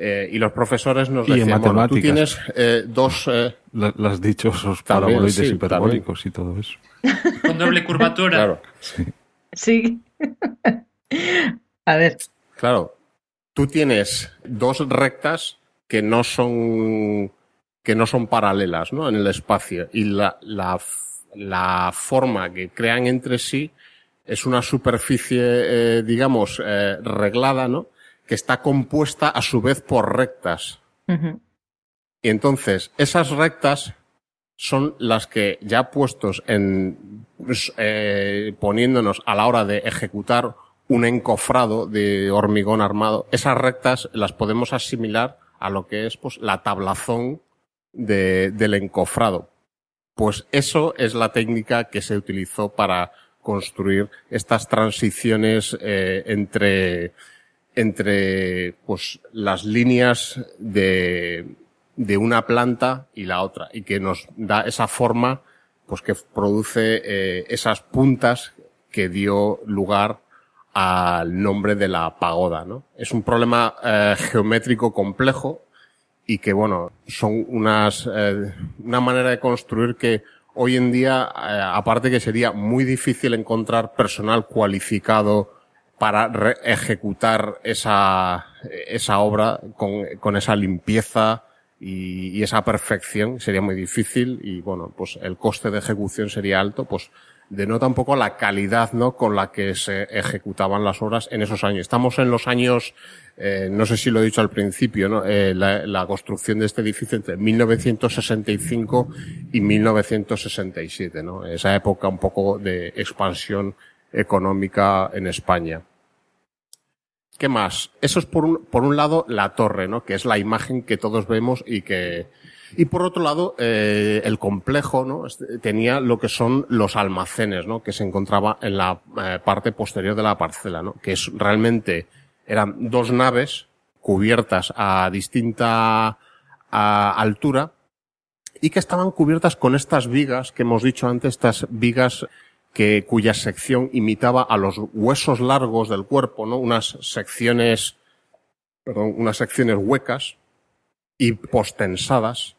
Speaker 4: Eh, y los profesores nos decían, bueno, tú tienes eh, dos... Eh,
Speaker 2: las dichosos paraboloides hiperbólicos y todo eso. <laughs>
Speaker 1: Con doble curvatura.
Speaker 4: Claro.
Speaker 3: Sí. sí. <laughs> A ver.
Speaker 4: Claro. Tú tienes dos rectas que no son que no son paralelas, ¿no? En el espacio. Y la, la, la forma que crean entre sí es una superficie, eh, digamos, eh, reglada, ¿no? Que está compuesta a su vez por rectas. Y entonces, esas rectas son las que ya puestos en, pues, eh, poniéndonos a la hora de ejecutar un encofrado de hormigón armado, esas rectas las podemos asimilar a lo que es pues la tablazón de, del encofrado. Pues eso es la técnica que se utilizó para construir estas transiciones eh, entre entre pues las líneas de, de una planta y la otra y que nos da esa forma pues que produce eh, esas puntas que dio lugar al nombre de la pagoda, ¿no? Es un problema eh, geométrico complejo y que, bueno, son unas, eh, una manera de construir que hoy en día, aparte que sería muy difícil encontrar personal cualificado para ejecutar esa, esa obra con, con esa limpieza y, y, esa perfección sería muy difícil y bueno, pues el coste de ejecución sería alto, pues denota un poco la calidad, ¿no? Con la que se ejecutaban las obras en esos años. Estamos en los años, eh, no sé si lo he dicho al principio, ¿no? Eh, la, la, construcción de este edificio entre 1965 y 1967, ¿no? Esa época un poco de expansión económica en España. ¿Qué más? Eso es por un, por un lado la torre, ¿no? Que es la imagen que todos vemos y que, y por otro lado, eh, el complejo, ¿no? Este, tenía lo que son los almacenes, ¿no? Que se encontraba en la eh, parte posterior de la parcela, ¿no? Que es realmente, eran dos naves cubiertas a distinta altura y que estaban cubiertas con estas vigas que hemos dicho antes, estas vigas que, cuya sección imitaba a los huesos largos del cuerpo, ¿no? Unas secciones, perdón, unas secciones huecas y postensadas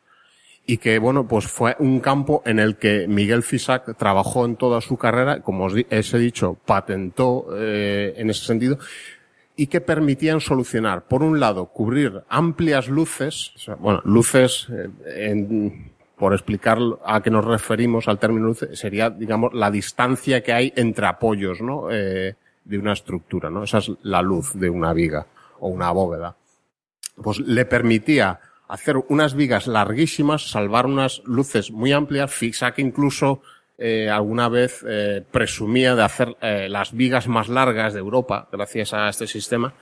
Speaker 4: y que, bueno, pues fue un campo en el que Miguel Fisac trabajó en toda su carrera, como os he dicho, patentó eh, en ese sentido, y que permitían solucionar, por un lado, cubrir amplias luces, o sea, bueno, luces eh, en, por explicar a qué nos referimos al término luz, sería, digamos, la distancia que hay entre apoyos, ¿no? Eh, de una estructura, ¿no? Esa es la luz de una viga o una bóveda. Pues le permitía hacer unas vigas larguísimas, salvar unas luces muy amplias, fixa que incluso eh, alguna vez eh, presumía de hacer las vigas más largas de Europa gracias a este sistema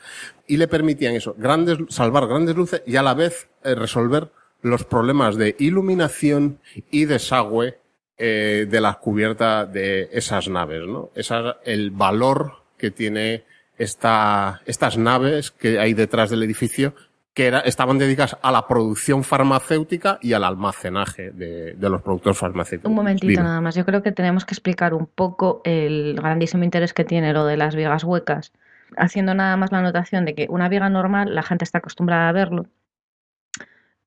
Speaker 4: y le permitían eso, grandes, salvar grandes luces y a la vez resolver los problemas de iluminación y desagüe eh, de la cubierta de esas naves, ¿no? Esa, el valor que tiene esta, estas naves que hay detrás del edificio que era, estaban dedicadas a la producción farmacéutica y al almacenaje de, de los productos farmacéuticos.
Speaker 3: Un momentito Dime. nada más. Yo creo que tenemos que explicar un poco el grandísimo interés que tiene lo de las vigas huecas. Haciendo nada más la anotación de que una viga normal, la gente está acostumbrada a verlo,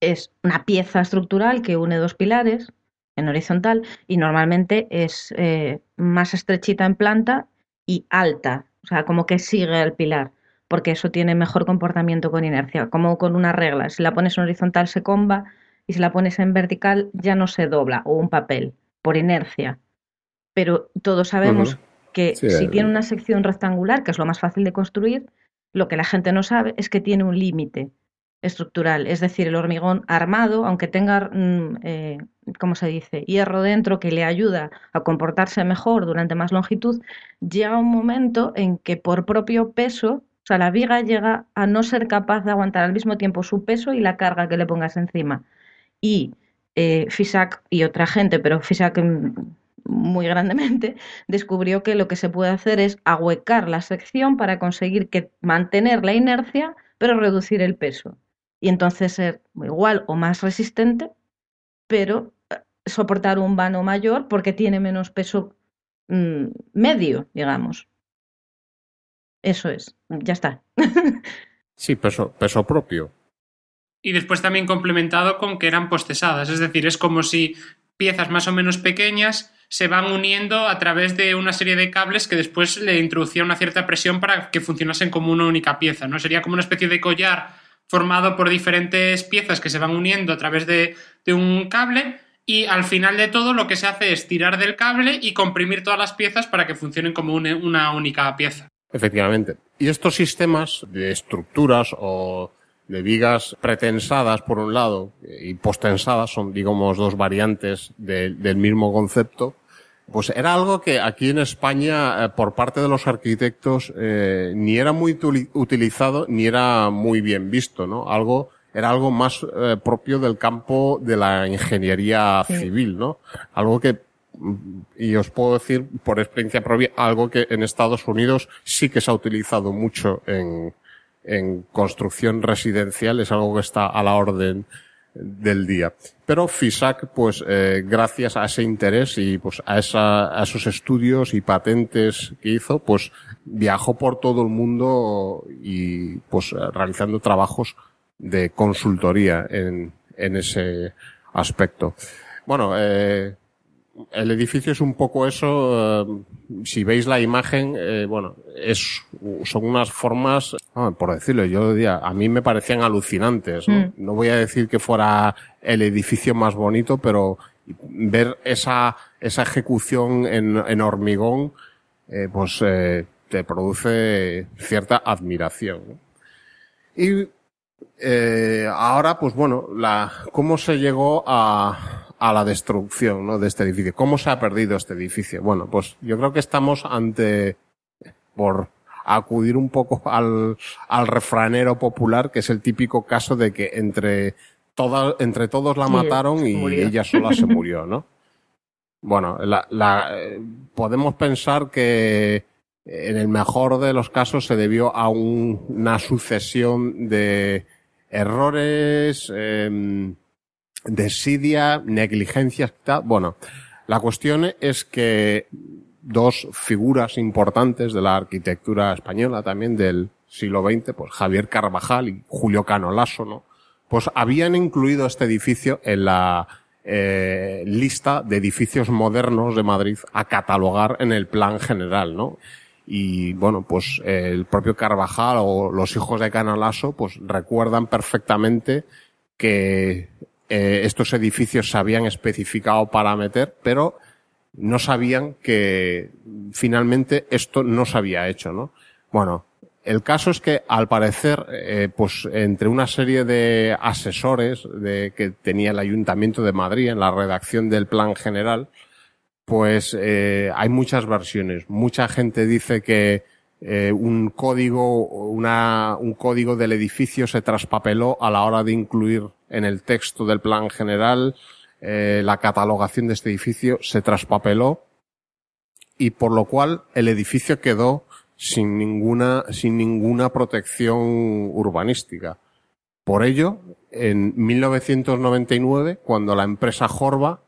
Speaker 3: es una pieza estructural que une dos pilares en horizontal y normalmente es eh, más estrechita en planta y alta, o sea, como que sigue el pilar, porque eso tiene mejor comportamiento con inercia, como con una regla. Si la pones en horizontal se comba y si la pones en vertical ya no se dobla, o un papel, por inercia. Pero todos sabemos que si tiene una sección rectangular, que es lo más fácil de construir, lo que la gente no sabe es que tiene un límite estructural, es decir, el hormigón armado, aunque tenga, mm, eh, ¿cómo se dice?, hierro dentro que le ayuda a comportarse mejor durante más longitud, llega un momento en que por propio peso, o sea, la viga llega a no ser capaz de aguantar al mismo tiempo su peso y la carga que le pongas encima. Y eh, Fisac y otra gente, pero Fisac mm, muy grandemente, <laughs> descubrió que lo que se puede hacer es ahuecar la sección para conseguir que mantener la inercia, pero reducir el peso y entonces ser igual o más resistente, pero eh, soportar un vano mayor porque tiene menos peso mm, medio, digamos. Eso es, ya está. <laughs>
Speaker 4: sí, peso, peso propio.
Speaker 1: Y después también complementado con que eran postesadas, es decir, es como si piezas más o menos pequeñas se van uniendo a través de una serie de cables que después le introducían una cierta presión para que funcionasen como una única pieza, ¿no? Sería como una especie de collar formado por diferentes piezas que se van uniendo a través de, un cable y al final de todo lo que se hace es tirar del cable y comprimir todas las piezas para que funcionen como una, única pieza.
Speaker 4: Efectivamente. Y estos sistemas de estructuras o de vigas pretensadas por un lado y postensadas son, digamos, dos variantes del mismo concepto, pues era algo que aquí en España, eh, por parte de los arquitectos, eh, ni era muy utilizado ni era muy bien visto, ¿no? Algo, era algo más eh, propio del campo de la ingeniería civil, ¿no? Algo que, y os puedo decir por experiencia propia, algo que en Estados Unidos sí que se ha utilizado mucho en, en construcción residencial, es algo que está a la orden del día. Pero FISAC, pues eh, gracias a ese interés y pues a, esa, a esos estudios y patentes que hizo, pues viajó por todo el mundo y pues realizando trabajos de consultoría en, en ese aspecto. Bueno, eh, el edificio es un poco eso. Eh, si veis la imagen, eh, bueno, es, son unas formas, ah, por decirlo, yo diría, a mí me parecían alucinantes. ¿no? Mm. no voy a decir que fuera el edificio más bonito, pero ver esa, esa ejecución en, en hormigón, eh, pues te produce cierta admiración. Y ahora, pues bueno, la, cómo se llegó a, a la destrucción ¿no? de este edificio. ¿Cómo se ha perdido este edificio? Bueno, pues yo creo que estamos ante, por acudir un poco al, al refranero popular, que es el típico caso de que entre, toda, entre todos la mataron y ella sola se murió, ¿no? Bueno, la, la, podemos pensar que en el mejor de los casos se debió a una sucesión de errores, eh, desidia, negligencia, tal. Bueno, la cuestión es que dos figuras importantes de la arquitectura española también del siglo XX, pues Javier Carvajal y Julio Cano Lasso, ¿no? Pues habían incluido este edificio en la eh, lista de edificios modernos de Madrid a catalogar en el plan general, ¿no? Y bueno, pues el propio Carvajal o los hijos de Canalaso pues recuerdan perfectamente que eh, estos edificios se habían especificado para meter, pero no sabían que finalmente esto no se había hecho, ¿no? Bueno, el caso es que al parecer, eh, pues entre una serie de asesores de, que tenía el Ayuntamiento de Madrid en la redacción del plan general, pues eh, hay muchas versiones. Mucha gente dice que eh, un código, una, un código del edificio se traspapeló a la hora de incluir en el texto del plan general eh, la catalogación de este edificio se traspapeló y por lo cual el edificio quedó sin ninguna, sin ninguna protección urbanística. Por ello, en 1999, cuando la empresa Jorba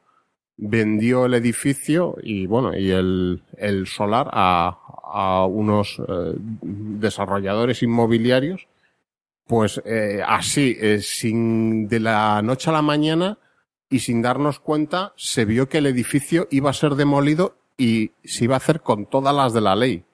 Speaker 4: vendió el edificio y bueno, y el, el solar a, a unos eh, desarrolladores inmobiliarios, pues eh, así, eh, sin de la noche a la mañana, y sin darnos cuenta se vio que el edificio iba a ser demolido y se iba a hacer con todas las de la ley.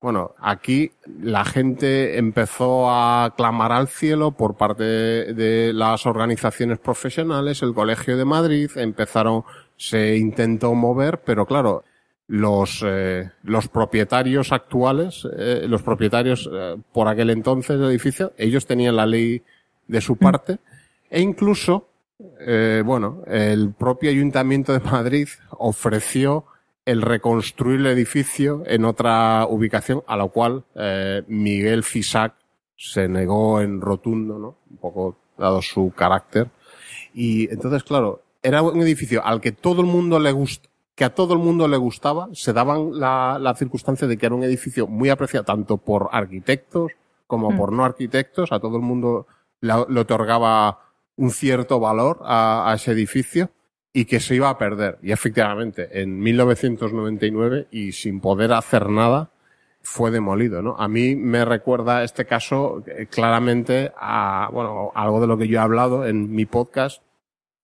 Speaker 4: Bueno, aquí la gente empezó a clamar al cielo por parte de las organizaciones profesionales, el Colegio de Madrid, empezaron, se intentó mover, pero claro, los, eh, los propietarios actuales, eh, los propietarios eh, por aquel entonces del edificio, ellos tenían la ley de su parte e incluso, bueno, el propio Ayuntamiento de Madrid ofreció el reconstruir el edificio en otra ubicación, a lo cual Miguel Fisac se negó en rotundo, ¿no? Un poco dado su carácter. Y entonces, claro, era un edificio al que todo el mundo le gusta, que a todo el mundo le gustaba, se daban la, la circunstancia de que era un edificio muy apreciado tanto por arquitectos como mm. por no arquitectos, a todo el mundo le, otorgaba un cierto valor a, a, ese edificio y que se iba a perder. Y efectivamente, en 1999 y sin poder hacer nada, fue demolido, ¿no? A mí me recuerda este caso eh, claramente a, bueno, algo de lo que yo he hablado en mi podcast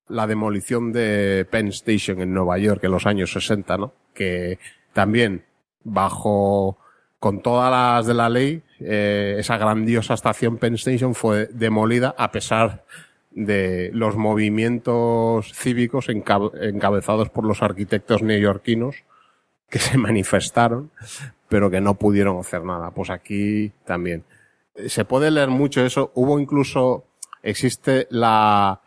Speaker 4: la demolición de Penn Station en Nueva York en los años 60, ¿no? Que también bajo con todas las de la ley, eh, esa grandiosa estación Penn Station fue demolida a pesar de los movimientos cívicos encabezados por los arquitectos neoyorquinos que se <laughs> manifestaron, pero que no pudieron hacer nada. Pues aquí también. Se puede leer mucho eso. Hubo incluso, existe la,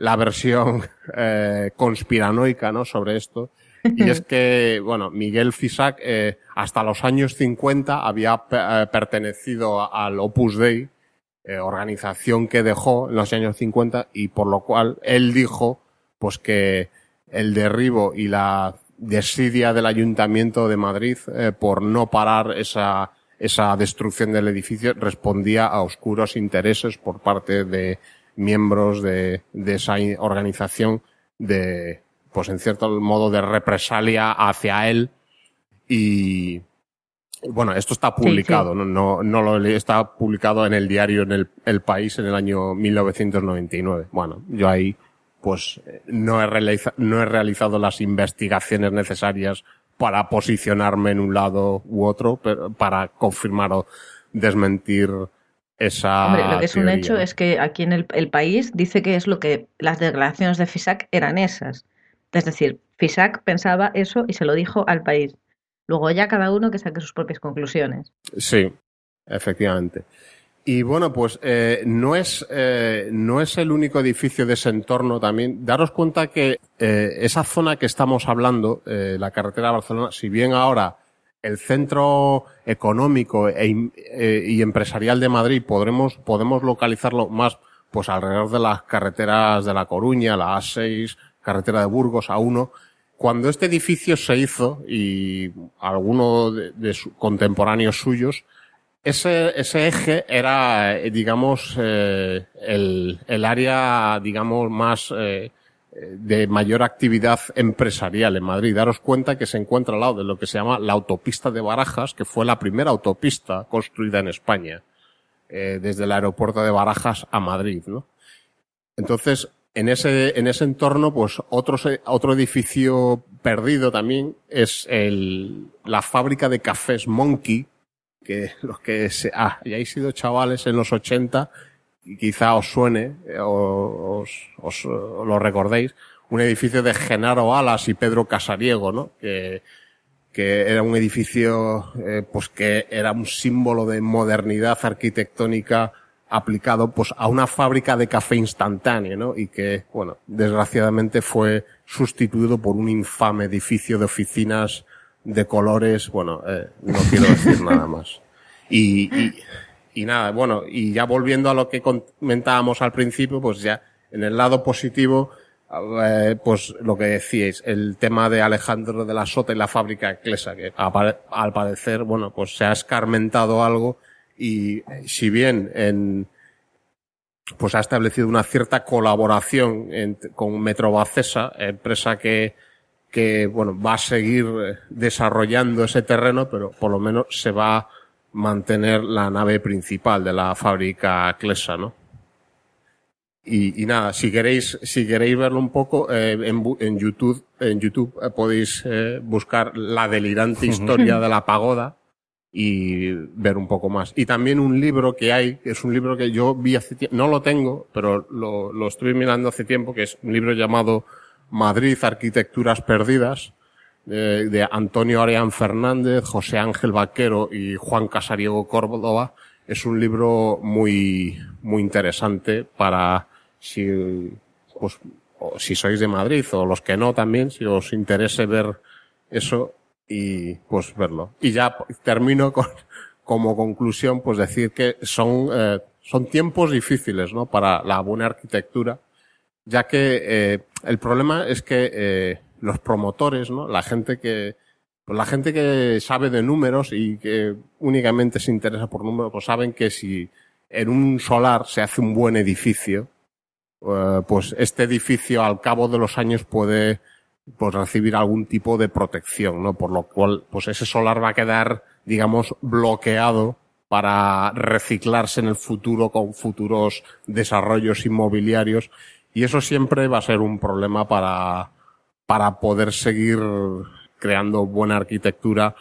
Speaker 4: la versión eh, conspiranoica ¿no? sobre esto. Y es que, bueno, Miguel Fisac eh, hasta los años 50 había eh, pertenecido al Opus Dei, eh, organización que dejó en los años 50 y por lo cual él dijo pues que el derribo y la desidia del Ayuntamiento de Madrid eh, por no parar esa, esa destrucción del edificio respondía a oscuros intereses por parte de miembros de, de esa organización de, pues en cierto modo de represalia hacia él. Y bueno, esto está publicado, No, no, no lo está publicado en el diario en el, el País en el año 1999. Bueno, yo ahí pues no he, realiza, no he realizado las investigaciones necesarias para posicionarme en un lado u otro, pero para confirmar o desmentir esa.
Speaker 3: Hombre, lo que es un hecho es que aquí en el, país dice que es lo que las declaraciones de FISAC eran esas. Es decir, FISAC pensaba eso y se lo dijo al país. Luego ya cada uno que saque sus propias conclusiones.
Speaker 4: Sí, efectivamente. Y bueno, pues eh, no, es, eh, no es el único edificio de ese entorno también. Daros cuenta que eh, esa zona que estamos hablando, la carretera de Barcelona, si bien ahora el centro económico e, eh, y empresarial de Madrid podremos, podemos localizarlo más pues alrededor de las carreteras de La Coruña, la A6, carretera de Burgos, A1. Cuando este edificio se hizo y algunos de, de contemporáneos suyos, ese, ese eje era, eh, digamos, eh, el, el área, digamos, más de mayor actividad empresarial en Madrid. Daros cuenta que se encuentra al lado de lo que se llama la autopista de Barajas, que fue la primera autopista construida en España, eh, desde el aeropuerto de Barajas a Madrid, ¿no? Entonces, en ese, en ese entorno, pues otro, otro edificio perdido también es el, la fábrica de cafés Monkey, que <laughs> los que se, ah, hayáis sido chavales en los 80 y quizá os suene eh, o os, os, lo recordéis, un edificio de Genaro Alas y Pedro Casariego, ¿no? Que, que era un edificio eh, pues que era un símbolo de modernidad arquitectónica aplicado pues a una fábrica de café instantáneo, ¿no? Y que, bueno, desgraciadamente fue sustituido por un infame edificio de oficinas de colores, bueno, eh, no quiero decir nada más. Y, y, y nada, bueno, y ya volviendo a lo que comentábamos al principio, pues ya en el lado positivo, eh, pues lo que decíais, el tema de Alejandro de la Sota y la fábrica de Clesa, que al parecer, bueno, pues se ha escarmentado algo y eh, si bien en, pues ha establecido una cierta colaboración en, con Metrobacesa, empresa que, que, bueno, va a seguir eh, desarrollando ese terreno, pero por lo menos se va mantener la nave principal de la fábrica Clesa, ¿no? Y, nada, si queréis, si queréis verlo un poco, eh, en, YouTube, en YouTube eh, podéis eh, buscar la delirante <laughs> historia de la pagoda y ver un poco más. Y también un libro que hay, que es un libro que yo vi hace tiempo, no lo tengo, pero lo, lo estuve mirando hace tiempo, que es un libro llamado Madrid, Arquitecturas Perdidas, de Antonio Arián Fernández, José Ángel Vaquero y Juan Casariego Córdoba. Es un libro muy, muy interesante para si, pues, si sois de Madrid o los que no también, si os interese ver eso y pues verlo. Y ya termino con, como conclusión, pues decir que son, eh, son tiempos difíciles, ¿no? Para la buena arquitectura, ya que eh, el problema es que eh, los promotores, ¿no? La gente que, pues la gente que sabe de números y que únicamente se interesa por números, pues saben que si en un solar se hace un buen edificio, eh, pues este edificio al cabo de los años puede pues recibir algún tipo de protección, ¿no? Por lo cual, pues ese solar va a quedar, digamos, bloqueado para reciclarse en el futuro con futuros desarrollos inmobiliarios y eso siempre va a ser un problema para, para poder seguir creando buena arquitectura,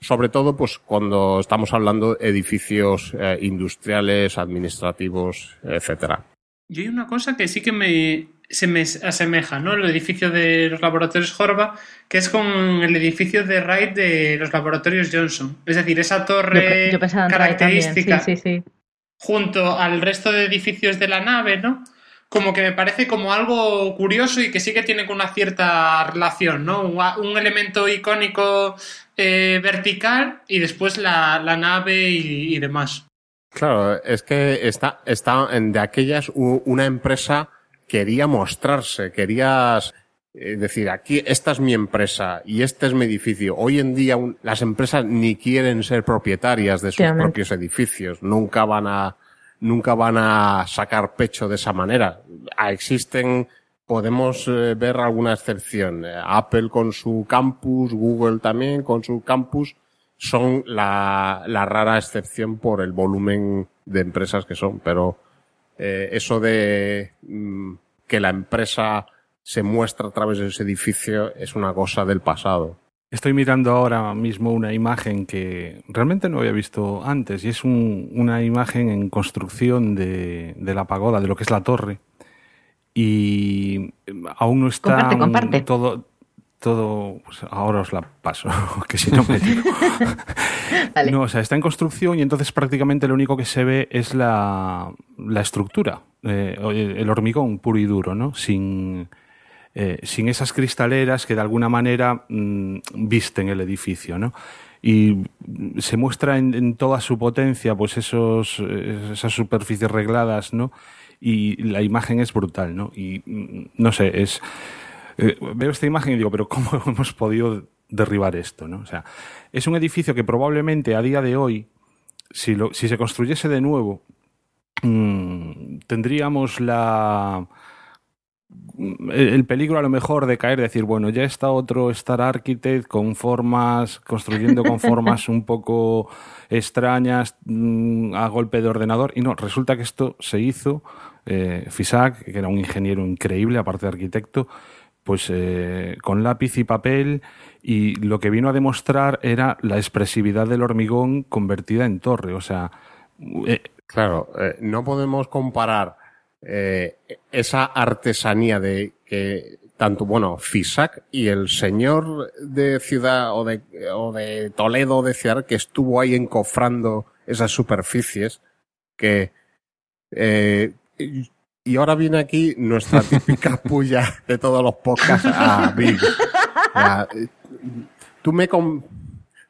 Speaker 4: sobre todo pues cuando estamos hablando de edificios eh, industriales, administrativos, etcétera.
Speaker 1: Yo hay una cosa que sí que me, se me asemeja, ¿no? El edificio de los laboratorios Horva, que es con el edificio de Wright de los laboratorios Johnson. Es decir, esa torre característica junto al resto de edificios de la nave, ¿no? Como que me parece como algo curioso y que sí que tiene una cierta relación, ¿no? Un, elemento icónico eh, vertical y después la, nave y demás.
Speaker 4: Claro, es que está, está de aquellas una empresa quería mostrarse, querías eh, decir, aquí esta es mi empresa y este es mi edificio. Hoy en día las empresas ni quieren ser propietarias de sus propios edificios, nunca van a nunca van a sacar pecho de esa manera. Ah, existen podemos eh, ver alguna excepción. Eh, Apple con su campus, Google también con su campus, son la, rara excepción por el volumen de empresas que son, pero eh, eso de mm, que la empresa se muestra a través de ese edificio es una cosa del pasado.
Speaker 2: Estoy mirando ahora mismo una imagen que realmente no había visto antes y es un, una imagen en construcción de, de, la pagoda, de lo que es la torre. Y aún no está
Speaker 3: comparte, comparte.
Speaker 2: todo todo, pues ahora os la paso, <laughs> que si no me digo. <laughs> No, o sea, está en construcción y entonces prácticamente lo único que se ve es la, la estructura, eh, el hormigón puro y duro, ¿no? Sin, eh, sin esas cristaleras que de alguna manera mm, visten el edificio, ¿no? Y se muestra en, toda su potencia, pues esos, esas superficies regladas, ¿no? Y la imagen es brutal, ¿no? Y mm, no sé, es eh, veo esta imagen y digo, pero ¿cómo <laughs> hemos podido derribar esto? ¿no? O sea, es un edificio que probablemente a día de hoy, si, lo, si se construyese de nuevo, mmm, tendríamos la el peligro a lo mejor de caer, decir, bueno, ya está otro Star Architect con formas, construyendo con formas <laughs> un poco extrañas mmm, a golpe de ordenador. Y no, resulta que esto se hizo, eh, Fisac, que era un ingeniero increíble, aparte de arquitecto, pues eh, con lápiz y papel y lo que vino a demostrar era la expresividad del hormigón convertida en torre. O sea.
Speaker 4: Eh, claro, eh, no podemos comparar eh, esa artesanía de que tanto, bueno, Fisac y el señor de Ciudad o de, o de Toledo de Ciudad que estuvo ahí encofrando esas superficies que eh, y ahora viene aquí nuestra <laughs> típica puya de todos los podcasts a Big. tú, me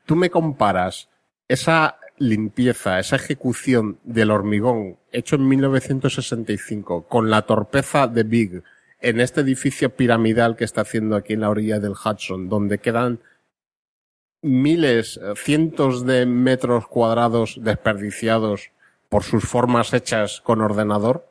Speaker 4: tú me comparas esa limpieza, esa ejecución del hormigón hecho en 1965 con la torpeza de Big en este edificio piramidal que está haciendo aquí en la orilla del Hudson, donde quedan miles, cientos de metros cuadrados desperdiciados por sus formas hechas con ordenador,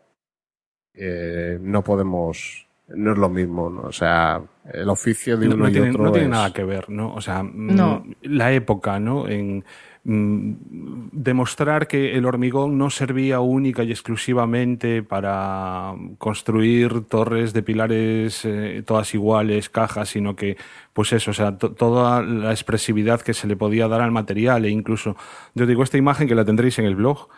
Speaker 4: eh, no podemos, no es lo mismo, ¿no? O sea, el oficio de uno
Speaker 2: no
Speaker 4: y
Speaker 2: tiene,
Speaker 4: otro
Speaker 2: no tiene
Speaker 4: es...
Speaker 2: nada que ver, ¿no? O sea, mm,
Speaker 3: no.
Speaker 2: la época, ¿no? En, demostrar que el hormigón no servía única y exclusivamente para construir torres de pilares eh, todas iguales, cajas, sino que, pues eso, o sea, toda la expresividad que se le podía dar al material e incluso, yo digo, esta imagen que la tendréis en el blog,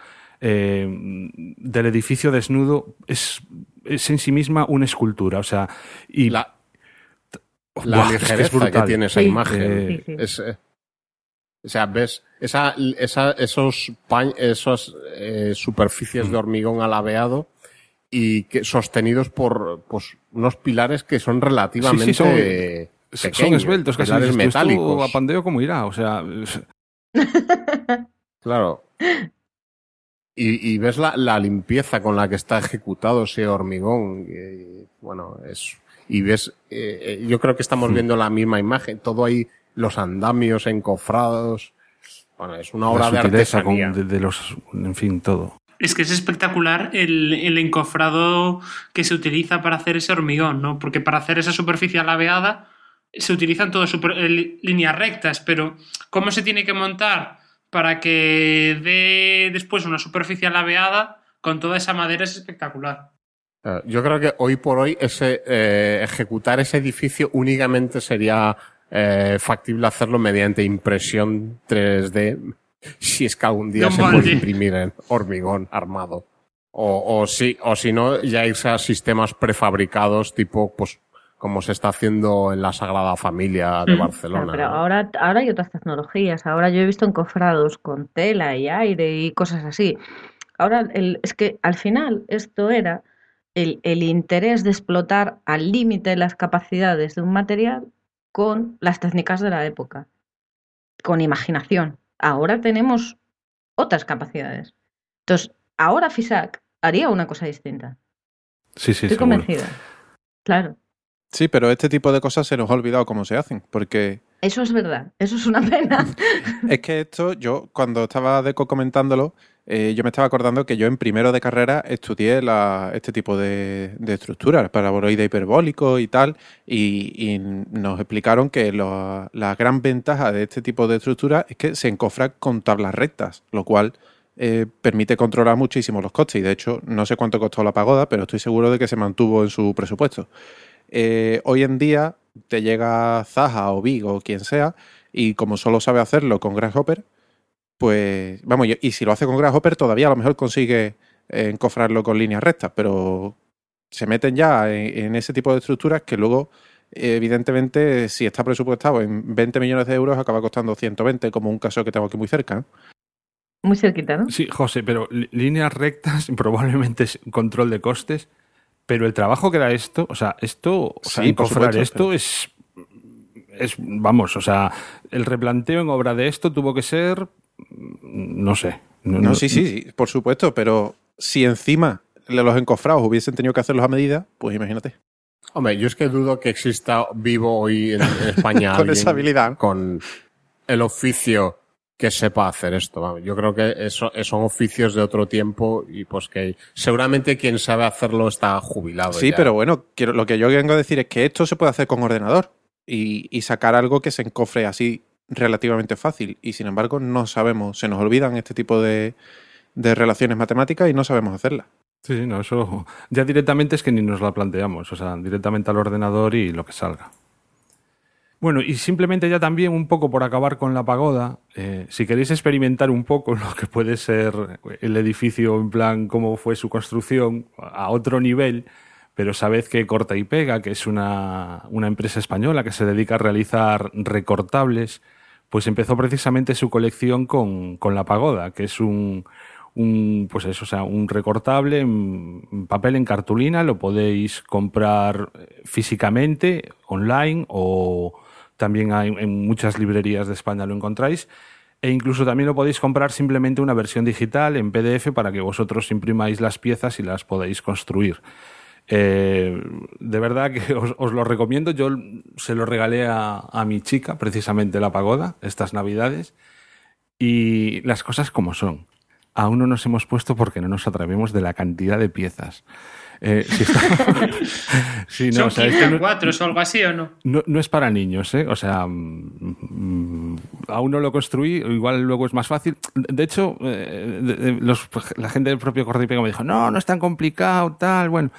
Speaker 2: eh, del edificio desnudo es, es, en sí misma una escultura. O sea, y
Speaker 4: la, la ligereza que, tiene esa imagen. Eh, es, eh, o sea, ves esa, esa, esos esas eh, superficies de hormigón alabeado y que sostenidos por pues, unos pilares que son relativamente son, pequeños,
Speaker 2: son esbeltos, casi metálicos. a pandeo como irá, o sea. <laughs>
Speaker 4: claro. Y, y ves la, la, limpieza con la que está ejecutado ese hormigón. Y, bueno, es. Y ves, eh, eh, yo creo que estamos hmm. viendo la misma imagen. Todo ahí, los andamios encofrados. Bueno, es una obra de artesanía.
Speaker 2: Con, de, los, en fin, todo.
Speaker 1: Es que es espectacular el, el, encofrado que se utiliza para hacer ese hormigón, ¿no? Porque para hacer esa superficie alabeada se utilizan todas líneas rectas, pero ¿cómo se tiene que montar para que dé después una superficie alabeada con toda esa madera es espectacular.
Speaker 4: Eh, yo creo que hoy por hoy ese, eh, ejecutar ese edificio únicamente sería eh, factible hacerlo mediante impresión 3D si es que algún día se puede imprimir en hormigón armado. O, o si, o si no, ya irse a sistemas prefabricados tipo, pues, como se está haciendo en la Sagrada Familia de Barcelona.
Speaker 3: pero ahora, ahora hay otras tecnologías. Ahora yo he visto encofrados con tela y aire y cosas así. Ahora el, es que al final esto era el, el interés de explotar al límite las capacidades de un material con las técnicas de la época, con imaginación. Ahora tenemos otras capacidades. Entonces, ahora FISAC haría una cosa distinta.
Speaker 2: Sí, sí,
Speaker 3: Estoy convencida. Claro.
Speaker 5: Sí, pero este tipo de cosas se nos ha olvidado cómo se hacen, porque...
Speaker 3: Eso es verdad, eso es una pena. <laughs>
Speaker 5: es que esto, yo cuando estaba Deco comentándolo, eh, yo me estaba acordando que yo en primero de carrera estudié este tipo de, de estructuras, paraboloide hiperbólico y tal, y, nos explicaron que la gran ventaja de este tipo de estructuras es que se encofra con tablas rectas, lo cual eh, permite controlar muchísimo los costes, y de hecho no sé cuánto costó la pagoda, pero estoy seguro de que se mantuvo en su presupuesto. Eh, hoy en día te llega Zaha o Big o quien sea, y como solo sabe hacerlo con Grasshopper, pues vamos, y si lo hace con Grasshopper todavía a lo mejor consigue encofrarlo con líneas rectas, pero se meten ya en, ese tipo de estructuras que luego, evidentemente, si está presupuestado en 20 millones de euros, acaba costando 120, como un caso que tengo aquí muy cerca.
Speaker 3: Muy cerquita, ¿no?
Speaker 2: Sí, José, pero líneas rectas <laughs> probablemente es control de costes pero el trabajo que da esto, o sea, esto, o sea, esto es, es, vamos, o sea, el replanteo en obra de esto tuvo que ser, no sé.
Speaker 5: No, sí, sí, sí, por supuesto, pero si encima los encofrados hubiesen tenido que hacerlos a medida, pues imagínate.
Speaker 4: Hombre, yo es que dudo que exista vivo hoy en <laughs> España
Speaker 5: con esa habilidad.
Speaker 4: Con el oficio que sepa hacer esto. Yo creo que eso, son oficios de otro tiempo y pues que seguramente quien sabe hacerlo está jubilado.
Speaker 5: Sí, pero bueno, quiero, lo que yo vengo a decir es que esto se puede hacer con ordenador y, y sacar algo que se encofre así relativamente fácil y sin embargo no sabemos, se nos olvidan este tipo de, de relaciones matemáticas y no sabemos hacerlas.
Speaker 2: Sí, no, eso ya directamente es que ni nos la planteamos, o sea, directamente al ordenador y lo que salga. Bueno, y simplemente ya también un poco por acabar con la pagoda, eh, si queréis experimentar un poco <laughs> lo que puede ser el edificio en plan cómo fue su construcción a otro nivel, pero sabed que Corta y Pega, que es una, una empresa española que se dedica a realizar recortables, pues empezó precisamente su colección con, con la pagoda, que es un, un, pues eso, sea, un recortable en papel en cartulina, lo podéis comprar físicamente, online o también en muchas librerías de España lo encontráis. E incluso también lo podéis comprar simplemente una versión digital en PDF para que vosotros imprimáis las piezas y las podáis construir. Eh, de verdad que os, lo recomiendo. Yo se lo regalé a, a, mi chica, precisamente la pagoda, estas navidades. Y las cosas como son. aún no nos hemos puesto porque no nos atrevemos de la cantidad de piezas.
Speaker 1: Eh, si <laughs> <laughs> no, ¿Son o cuatro o algo así o no?
Speaker 2: no? es para niños, ¿eh? O sea, mm, mm, aún no lo construí, igual luego es más fácil. De hecho, eh, la gente del propio Corte me dijo, no, no es tan complicado, tal, bueno.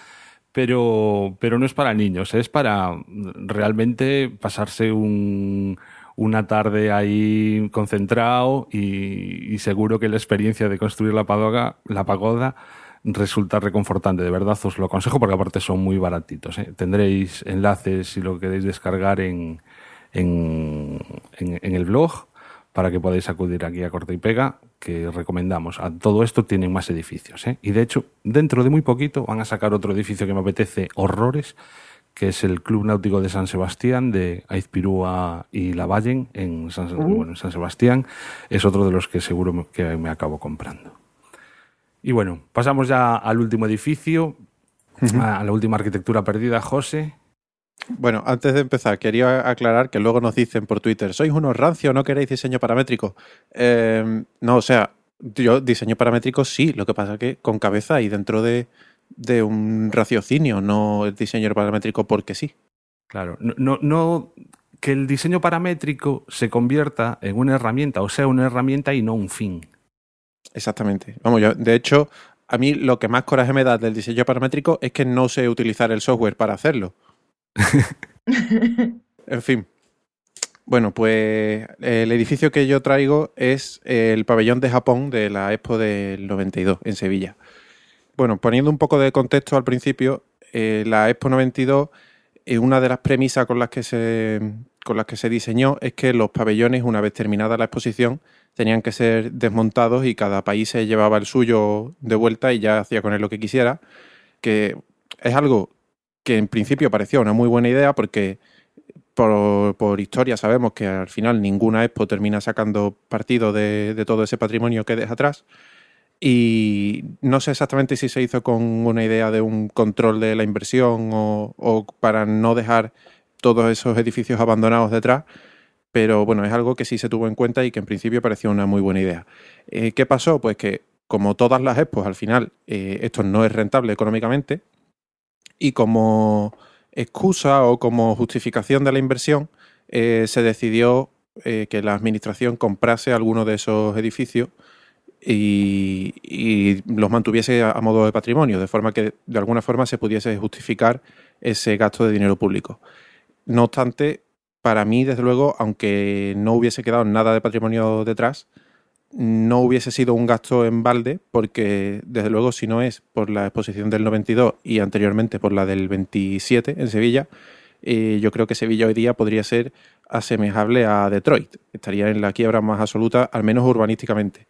Speaker 2: Pero, pero no es para niños, es para realmente pasarse un, una tarde ahí concentrado y, seguro que la experiencia de construir la, pagoda, la pagoda resulta reconfortante. De verdad os lo aconsejo porque aparte son muy baratitos. ¿eh? Tendréis enlaces si lo queréis descargar en, en, el blog para que podáis acudir aquí a Corte y Pega, que recomendamos. A todo esto tienen más edificios. ¿eh? Y de hecho, dentro de muy poquito van a sacar otro edificio que me apetece horrores, que es el Club Náutico de San Sebastián, de Aizpirúa y Lavallen, en San, bueno, en San Sebastián. Es otro de los que seguro que me acabo comprando. Y bueno, pasamos ya al último edificio, a la última arquitectura perdida, José.
Speaker 5: Bueno, antes de empezar, quería aclarar que luego nos dicen por Twitter, ¿sois unos rancios no queréis diseño paramétrico? Em, no, o sea, yo diseño paramétrico sí, lo que pasa es que con cabeza y dentro de, de un raciocinio, no el diseño paramétrico porque sí.
Speaker 2: Claro, no, no que el diseño paramétrico se convierta en una herramienta, o sea, una herramienta y no un fin.
Speaker 5: Exactamente. Vamos, yo, de hecho, a mí lo que más coraje me da del diseño paramétrico es que no sé utilizar el software para hacerlo. <laughs> en fin. Bueno, pues el edificio que yo traigo es el pabellón de Japón de la Expo del 92 en Sevilla. Bueno, poniendo un poco de contexto al principio, eh, la Expo 92, eh, una de las premisas con las que se con las que se diseñó es que los pabellones, una vez terminada la exposición, tenían que ser desmontados y cada país se llevaba el suyo de vuelta y ya hacía con él lo que quisiera, que es algo que en principio parecía una muy buena idea porque por, historia sabemos que al final ninguna expo termina sacando partido de, todo ese patrimonio que deja atrás. Y no sé exactamente si se hizo con una idea de un control de la inversión o, para no dejar todos esos edificios abandonados detrás, pero bueno, es algo que sí se tuvo en cuenta y que en principio pareció una muy buena idea. Eh, ¿Qué pasó? Pues que como todas las expos, al final eh, esto no es rentable económicamente y como excusa o como justificación de la inversión eh, se decidió que la administración comprase alguno de esos edificios y, y, los mantuviese a modo de patrimonio, de forma que de alguna forma se pudiese justificar ese gasto de dinero público. No obstante, para mí, desde luego, aunque no hubiese quedado nada de patrimonio detrás, no hubiese sido un gasto en balde, porque desde luego, si no es por la exposición del 92 y anteriormente por la del 27 en Sevilla, eh, yo creo que Sevilla hoy día podría ser asemejable a Detroit. Estaría en la quiebra más absoluta, al menos urbanísticamente.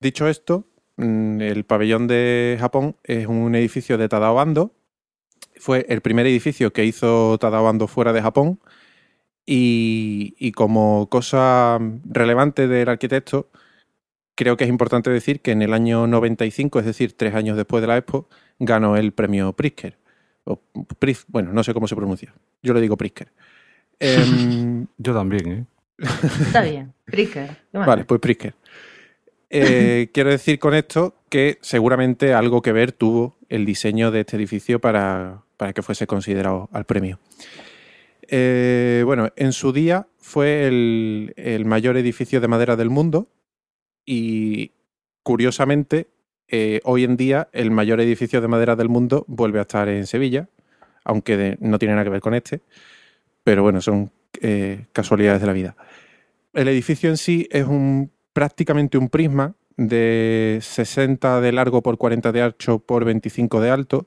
Speaker 5: Dicho esto, mm, el pabellón de Japón es un edificio de Tadao Ando, fue el primer edificio que hizo Tadao Ando fuera de Japón y, como cosa relevante del arquitecto, creo que es importante decir que en el año 95, es decir, tres años después de la Expo, ganó el premio Pritzker. O bueno, no sé cómo se pronuncia. Yo le digo Pritzker.
Speaker 2: Em, <laughs> Yo también, ¿eh?
Speaker 3: Está bien, Pritzker.
Speaker 5: Vale, pues Pritzker. Eh, <laughs> quiero decir con esto que seguramente algo que ver tuvo el diseño de este edificio para, para que fuese considerado al premio. Eh, bueno, en su día fue el, mayor edificio de madera del mundo y curiosamente eh, hoy en día el mayor edificio de madera del mundo vuelve a estar en Sevilla, aunque no tiene nada que ver con este, pero bueno, son eh, casualidades de la vida. El edificio en sí es un, prácticamente un prisma de 60 de largo por 40 de ancho por 25 de alto,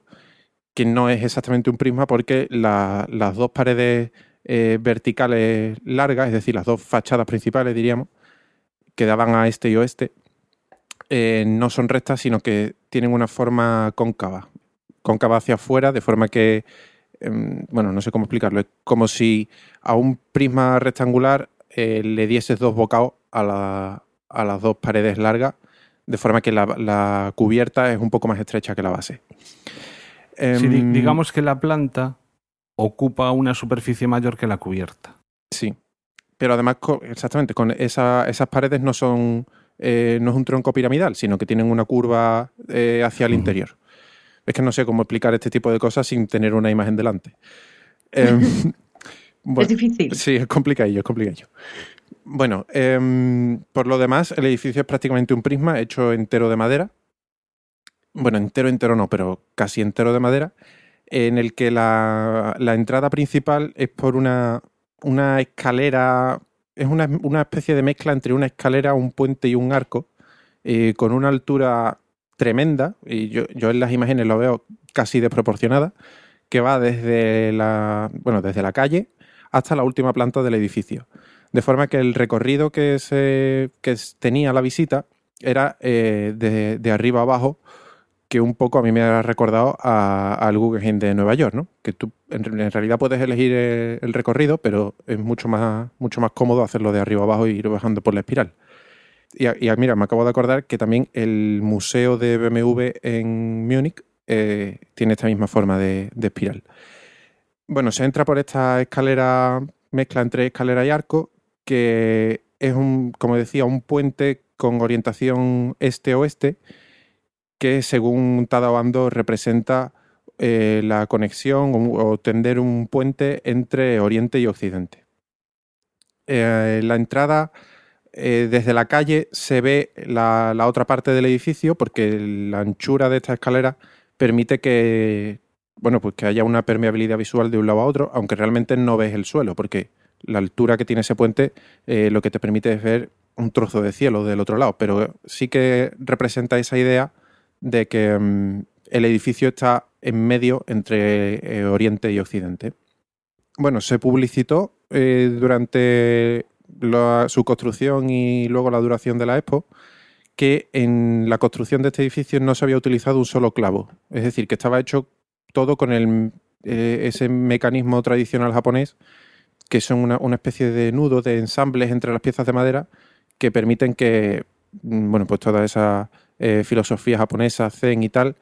Speaker 5: que no es exactamente un prisma porque las dos paredes eh, verticales largas, es decir, las dos fachadas principales, diríamos, que daban a este y oeste, eh, no son rectas, sino que tienen una forma cóncava, cóncava hacia afuera, de forma que, em, bueno, no sé cómo explicarlo, es como si a un prisma rectangular eh, le dieses dos bocados a, a las dos paredes largas, de forma que la cubierta es un poco más estrecha que la base.
Speaker 2: Em, digamos que la planta ocupa una superficie mayor que la cubierta.
Speaker 5: Sí, pero además, exactamente, con esas paredes no son eh, no es un tronco piramidal, sino que tienen una curva eh, hacia el interior. Es que no sé cómo explicar este tipo de cosas sin tener una imagen delante.
Speaker 3: Em, <laughs> <laughs> es difícil.
Speaker 5: Sí, es complicadillo, es complicadillo. Bueno, em, por lo demás, el edificio es prácticamente un prisma hecho entero de madera. Bueno, entero, entero no, pero casi entero de madera, en el que la, entrada principal es por una, una escalera, es una, especie de mezcla entre una escalera, un puente y un arco, eh, con una altura tremenda, y yo, en las imágenes lo veo casi desproporcionada, que va desde la, bueno, desde la calle hasta la última planta del edificio. De forma que el recorrido que, se, que tenía la visita era eh, de, arriba abajo, que un poco a mí me ha recordado al Guggenheim de Nueva York, ¿no? Que tú en, realidad puedes elegir el, recorrido, pero es mucho más, mucho más cómodo hacerlo de arriba abajo y ir bajando por la espiral. Y, mira, me acabo de acordar que también el museo de BMW en Múnich eh, tiene esta misma forma de, de espiral. Bueno, se entra por esta escalera, mezcla entre escalera y arco, que es un, como decía, un puente con orientación este-oeste, que según Tadao representa eh, la conexión o, tender un puente entre Oriente y Occidente. Eh, la entrada eh, desde la calle se ve la, la, otra parte del edificio porque la anchura de esta escalera permite que, bueno, pues que haya una permeabilidad visual de un lado a otro, aunque realmente no ves el suelo, porque la altura que tiene ese puente eh, lo que te permite es ver un trozo de cielo del otro lado, pero sí que representa esa idea de que mm, el edificio está en medio entre eh, Oriente y Occidente. Bueno, se publicitó eh, durante su construcción y luego la duración de la expo que en la construcción de este edificio no se había utilizado un solo clavo, es decir, que estaba hecho todo con el, ese mecanismo tradicional japonés que son una, especie de nudo de ensambles entre las piezas de madera que permiten que, mm, bueno, pues toda esa eh, filosofía japonesa, zen y tal,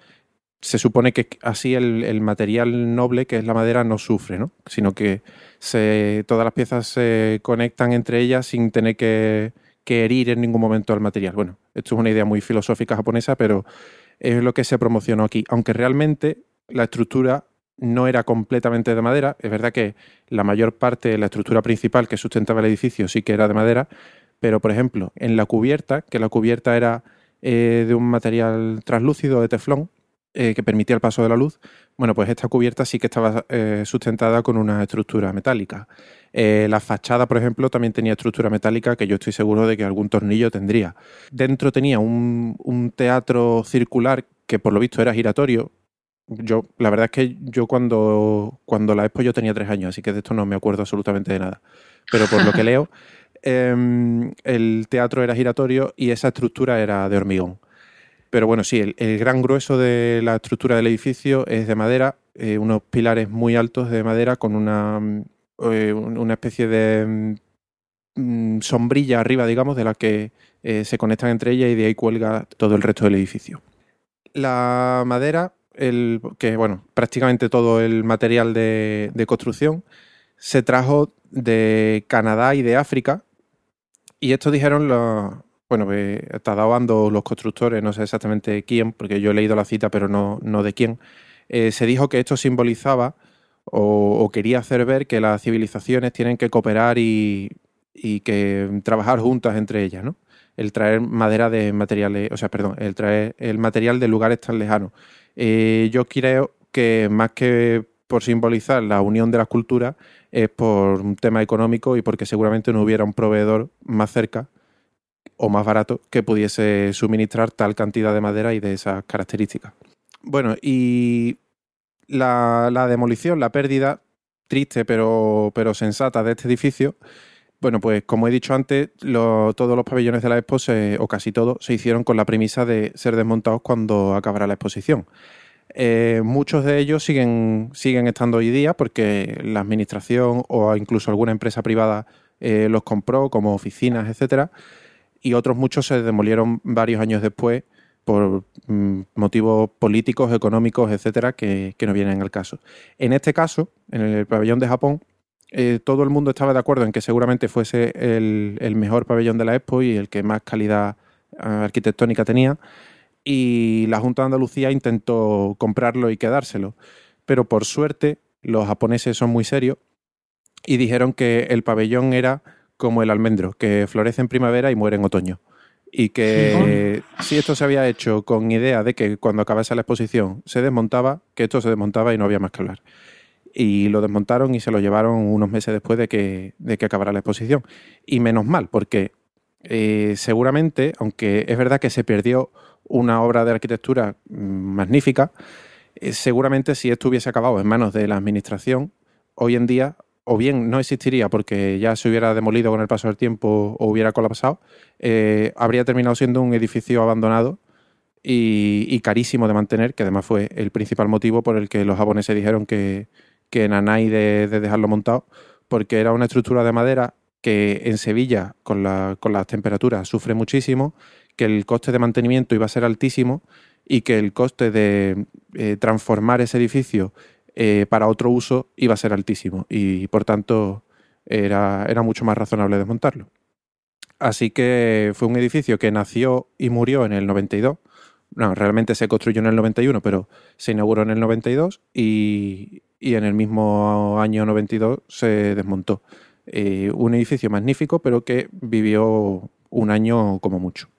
Speaker 5: se supone que así el, material noble, que es la madera, no sufre, ¿no? Sino que se, todas las piezas se conectan entre ellas sin tener que, que herir en ningún momento al material. Bueno, esto es una idea muy filosófica japonesa, pero es lo que se promocionó aquí. Aunque realmente la estructura no era completamente de madera. Es verdad que la mayor parte de la estructura principal que sustentaba el edificio sí que era de madera, pero por ejemplo, en la cubierta, que la cubierta era eh, de un material translúcido de teflón, eh, que permitía el paso de la luz, bueno, pues esta cubierta sí que estaba eh, sustentada con una estructura metálica. la fachada, por ejemplo, también tenía estructura metálica que yo estoy seguro de que algún tornillo tendría. Dentro tenía un, un teatro circular que por lo visto era giratorio, yo, la verdad es que yo cuando, cuando la expo yo tenía tres años, así que de esto no me acuerdo absolutamente de nada. Pero por lo que <laughs> leo, em, el teatro era giratorio y esa estructura era de hormigón. Pero bueno, sí, el, gran grueso de la estructura del edificio es de madera, eh, unos pilares muy altos de madera con una, eh, una especie de mm, sombrilla arriba, digamos, de la que eh, se conectan entre ellas y de ahí cuelga todo el resto del edificio. La madera el, que bueno, prácticamente todo el material de, construcción se trajo de Canadá y de África. Y esto dijeron los, bueno, está dando los constructores, no sé exactamente quién, porque yo he leído la cita, pero no, no de quién. Eh, se dijo que esto simbolizaba o, quería hacer ver que las civilizaciones tienen que cooperar y, y que trabajar juntas entre ellas, ¿no? El traer madera de materiales, o sea, perdón, el traer el material de lugares tan lejanos. Eh, yo creo que más que por simbolizar la unión de las culturas, es por un tema económico y porque seguramente no hubiera un proveedor más cerca o más barato que pudiese suministrar tal cantidad de madera y de esas características. Bueno, y la, demolición, la pérdida triste pero, pero sensata de este edificio, bueno, pues como he dicho antes, todos los pabellones de la expo, o casi todos, se hicieron con la premisa de ser desmontados cuando acabara la exposición. Eh, muchos de ellos siguen, siguen estando hoy día porque la administración o incluso alguna empresa privada eh, los compró como oficinas, etcétera, y otros muchos se demolieron varios años después por mm, motivos políticos, económicos, etcétera, que, no vienen al caso. En este caso, en el pabellón de Japón, eh, todo el mundo estaba de acuerdo en que seguramente fuese el, mejor pabellón de la Expo y el que más calidad arquitectónica tenía y la Junta de Andalucía intentó comprarlo y quedárselo. Pero por suerte los japoneses son muy serios y dijeron que el pabellón era como el almendro, que florece en primavera y muere en otoño. Y que si esto se había hecho con idea de que cuando acabase la exposición se desmontaba, que esto se desmontaba y no había más que hablar. Y lo desmontaron y se lo llevaron unos meses después de que, de que acabara la exposición. Y menos mal, porque eh, seguramente, aunque es verdad que se perdió una obra de arquitectura mm, magnífica, eh, seguramente si esto hubiese acabado en manos de la administración, hoy en día o bien no existiría porque ya se hubiera demolido con el paso del tiempo o hubiera colapsado, eh, habría terminado siendo un edificio abandonado y, carísimo de mantener, que además fue el principal motivo por el que los japoneses dijeron que, que nanay de, de dejarlo montado, porque era una estructura de madera que en Sevilla, con, con las temperaturas, sufre muchísimo, que el coste de mantenimiento iba a ser altísimo y que el coste de eh, transformar ese edificio eh, para otro uso iba a ser altísimo y por tanto era, era mucho más razonable desmontarlo. Así que fue un edificio que nació y murió en el 92. No, realmente se construyó en el 91, pero se inauguró en el 92 y, y en el mismo año 92 se desmontó. Eh, un edificio magnífico, pero que vivió un año como mucho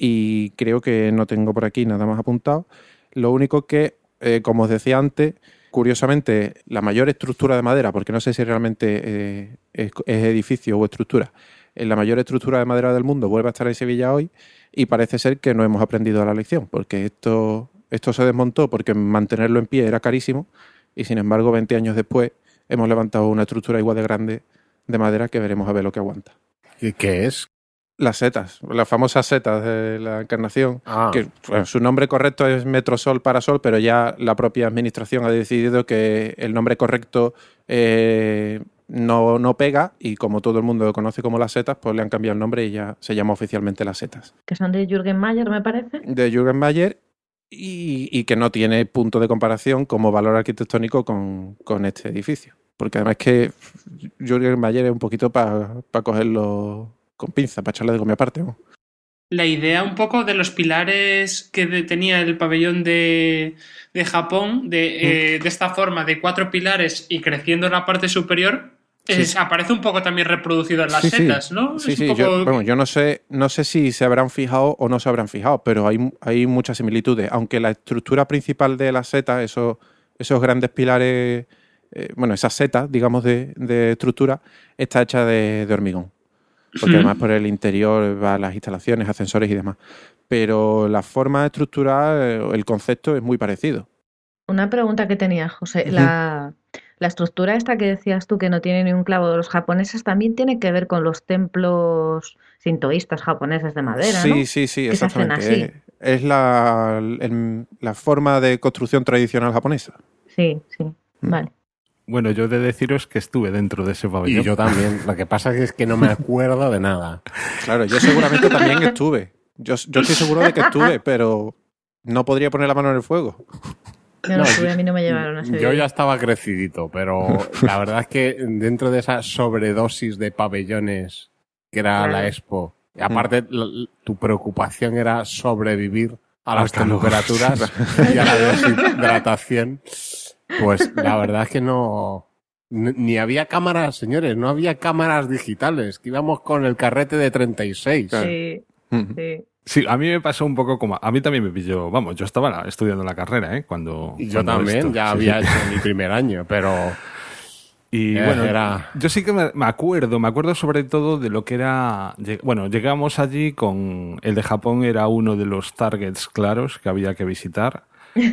Speaker 5: y creo que no tengo por aquí nada más apuntado. Lo único que, eh, como os decía antes, curiosamente, la mayor estructura de madera, porque no sé si realmente eh, es, edificio o estructura, eh, la mayor estructura de madera del mundo vuelve a estar en Sevilla hoy y parece ser que no hemos aprendido la lección, porque esto, esto se desmontó porque mantenerlo en pie era carísimo y sin embargo 20 años después hemos levantado una estructura igual de grande de madera que veremos a ver lo que aguanta.
Speaker 4: ¿Y qué es?
Speaker 5: Las setas, las famosas setas de la encarnación,
Speaker 4: Ah.
Speaker 5: que bueno, su nombre correcto es Metrosol Parasol, pero ya la propia administración ha decidido que el nombre correcto eh, no, no pega y como todo el mundo lo conoce como las setas, pues le han cambiado el nombre y ya se llama oficialmente las setas.
Speaker 3: Que son de Jürgen Mayer, me parece.
Speaker 5: De Jürgen Mayer y, y que no tiene punto de comparación como valor arquitectónico con, con este edificio. Porque además que Jürgen Mayer es un poquito para cogerlo con pinza, para echarle de comida aparte. ¿no?
Speaker 1: La idea un poco de los pilares que tenía el pabellón de, de Japón, de, eh, de esta forma, de cuatro pilares y creciendo en la parte superior, es- aparece un poco también reproducido en las
Speaker 5: Sí, sí.
Speaker 1: setas, ¿no?
Speaker 5: Sí,
Speaker 1: Es
Speaker 5: sí,
Speaker 1: un
Speaker 5: yo,
Speaker 1: poco-
Speaker 5: bueno, yo no sé, no sé si se habrán fijado o no se habrán fijado, pero hay, hay muchas similitudes. Aunque la estructura principal de la seta, esos, esos grandes pilares, eh, bueno, esas setas, digamos, de, de estructura, está hecha de, de hormigón. Porque además por el interior va las instalaciones, ascensores y demás. Pero la forma estructural, eh, el concepto es muy parecido.
Speaker 3: Una pregunta que tenía, José. La, la estructura esta que decías tú que no tiene ni un clavo de los japoneses también tiene que ver con los templos sintoístas japoneses de madera,
Speaker 5: sí,
Speaker 3: ¿no?
Speaker 5: sí, sí,
Speaker 3: Que se hacen
Speaker 5: exactamente.
Speaker 3: así.
Speaker 5: Es, es la, el- la forma de construcción tradicional japonesa.
Speaker 3: Sí, sí. Vale.
Speaker 2: Bueno, yo he de deciros que estuve dentro de ese pabellón.
Speaker 4: Y yo también. Lo que pasa es que no me acuerdo de nada.
Speaker 5: Claro, yo seguramente también estuve. Yo, yo estoy seguro de que estuve, pero no podría poner la mano en el fuego.
Speaker 3: Yo no
Speaker 4: No,
Speaker 3: estuve,
Speaker 4: yo-
Speaker 3: a mí no me llevaron a ese
Speaker 4: Yo ya estaba crecidito, pero la verdad es que dentro de esa sobredosis de pabellones que era
Speaker 3: Claro.
Speaker 4: la Expo, y aparte la- tu preocupación era sobrevivir a las
Speaker 2: Hasta luego.
Speaker 4: temperaturas y a la <laughs> deshidratación, pues la verdad es que no... Ni había cámaras, señores, no había cámaras digitales, que íbamos con el carrete de 36.
Speaker 3: Sí, sí.
Speaker 2: Sí, a mí me pasó un poco como... A mí también me pilló... Vamos, yo estaba estudiando la carrera, ¿eh? Cuando...
Speaker 4: Y yo
Speaker 2: cuando
Speaker 4: también,
Speaker 2: esto-
Speaker 4: ya
Speaker 2: sí,
Speaker 4: había
Speaker 2: sí.
Speaker 4: hecho mi primer año, pero
Speaker 2: Y
Speaker 4: Eh,
Speaker 2: bueno,
Speaker 4: era-
Speaker 2: yo sí que me, acuerdo, me acuerdo sobre todo de lo que era... Bueno, llegamos allí con... El de Japón era uno de los targets claros que había que visitar.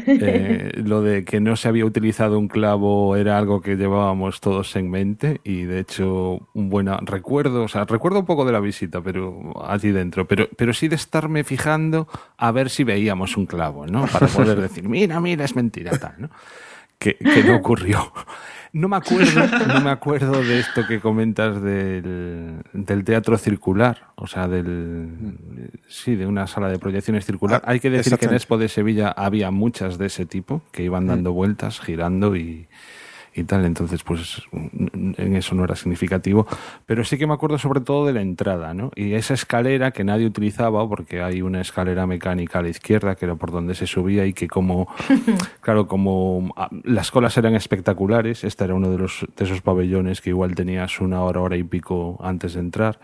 Speaker 2: Eh, lo de que no se había utilizado un clavo era algo que llevábamos todos en mente y de hecho un buen recuerdo, o sea, recuerdo un poco de la visita, pero allí dentro, pero, pero sí de estarme fijando a ver si veíamos un clavo, ¿no? Para poder decir, mira, mira, es mentira, ¿no? Que, que no ocurrió. No me acuerdo, no me acuerdo de esto que comentas del, del teatro circular, o sea, del sí, de una sala de proyecciones circular.
Speaker 5: Ah,
Speaker 2: Hay que decir que en. Expo de Sevilla había muchas de ese tipo que iban dando vueltas, girando y, y tal, entonces pues en eso no era significativo, pero sí que me acuerdo sobre todo de la entrada, ¿no? Y esa escalera que nadie utilizaba, porque hay una escalera mecánica a la izquierda, que era por donde se subía y que como, <laughs> claro, como ah, las colas eran espectaculares, este era uno de, los, de esos pabellones que igual tenías una hora, hora y pico antes de entrar,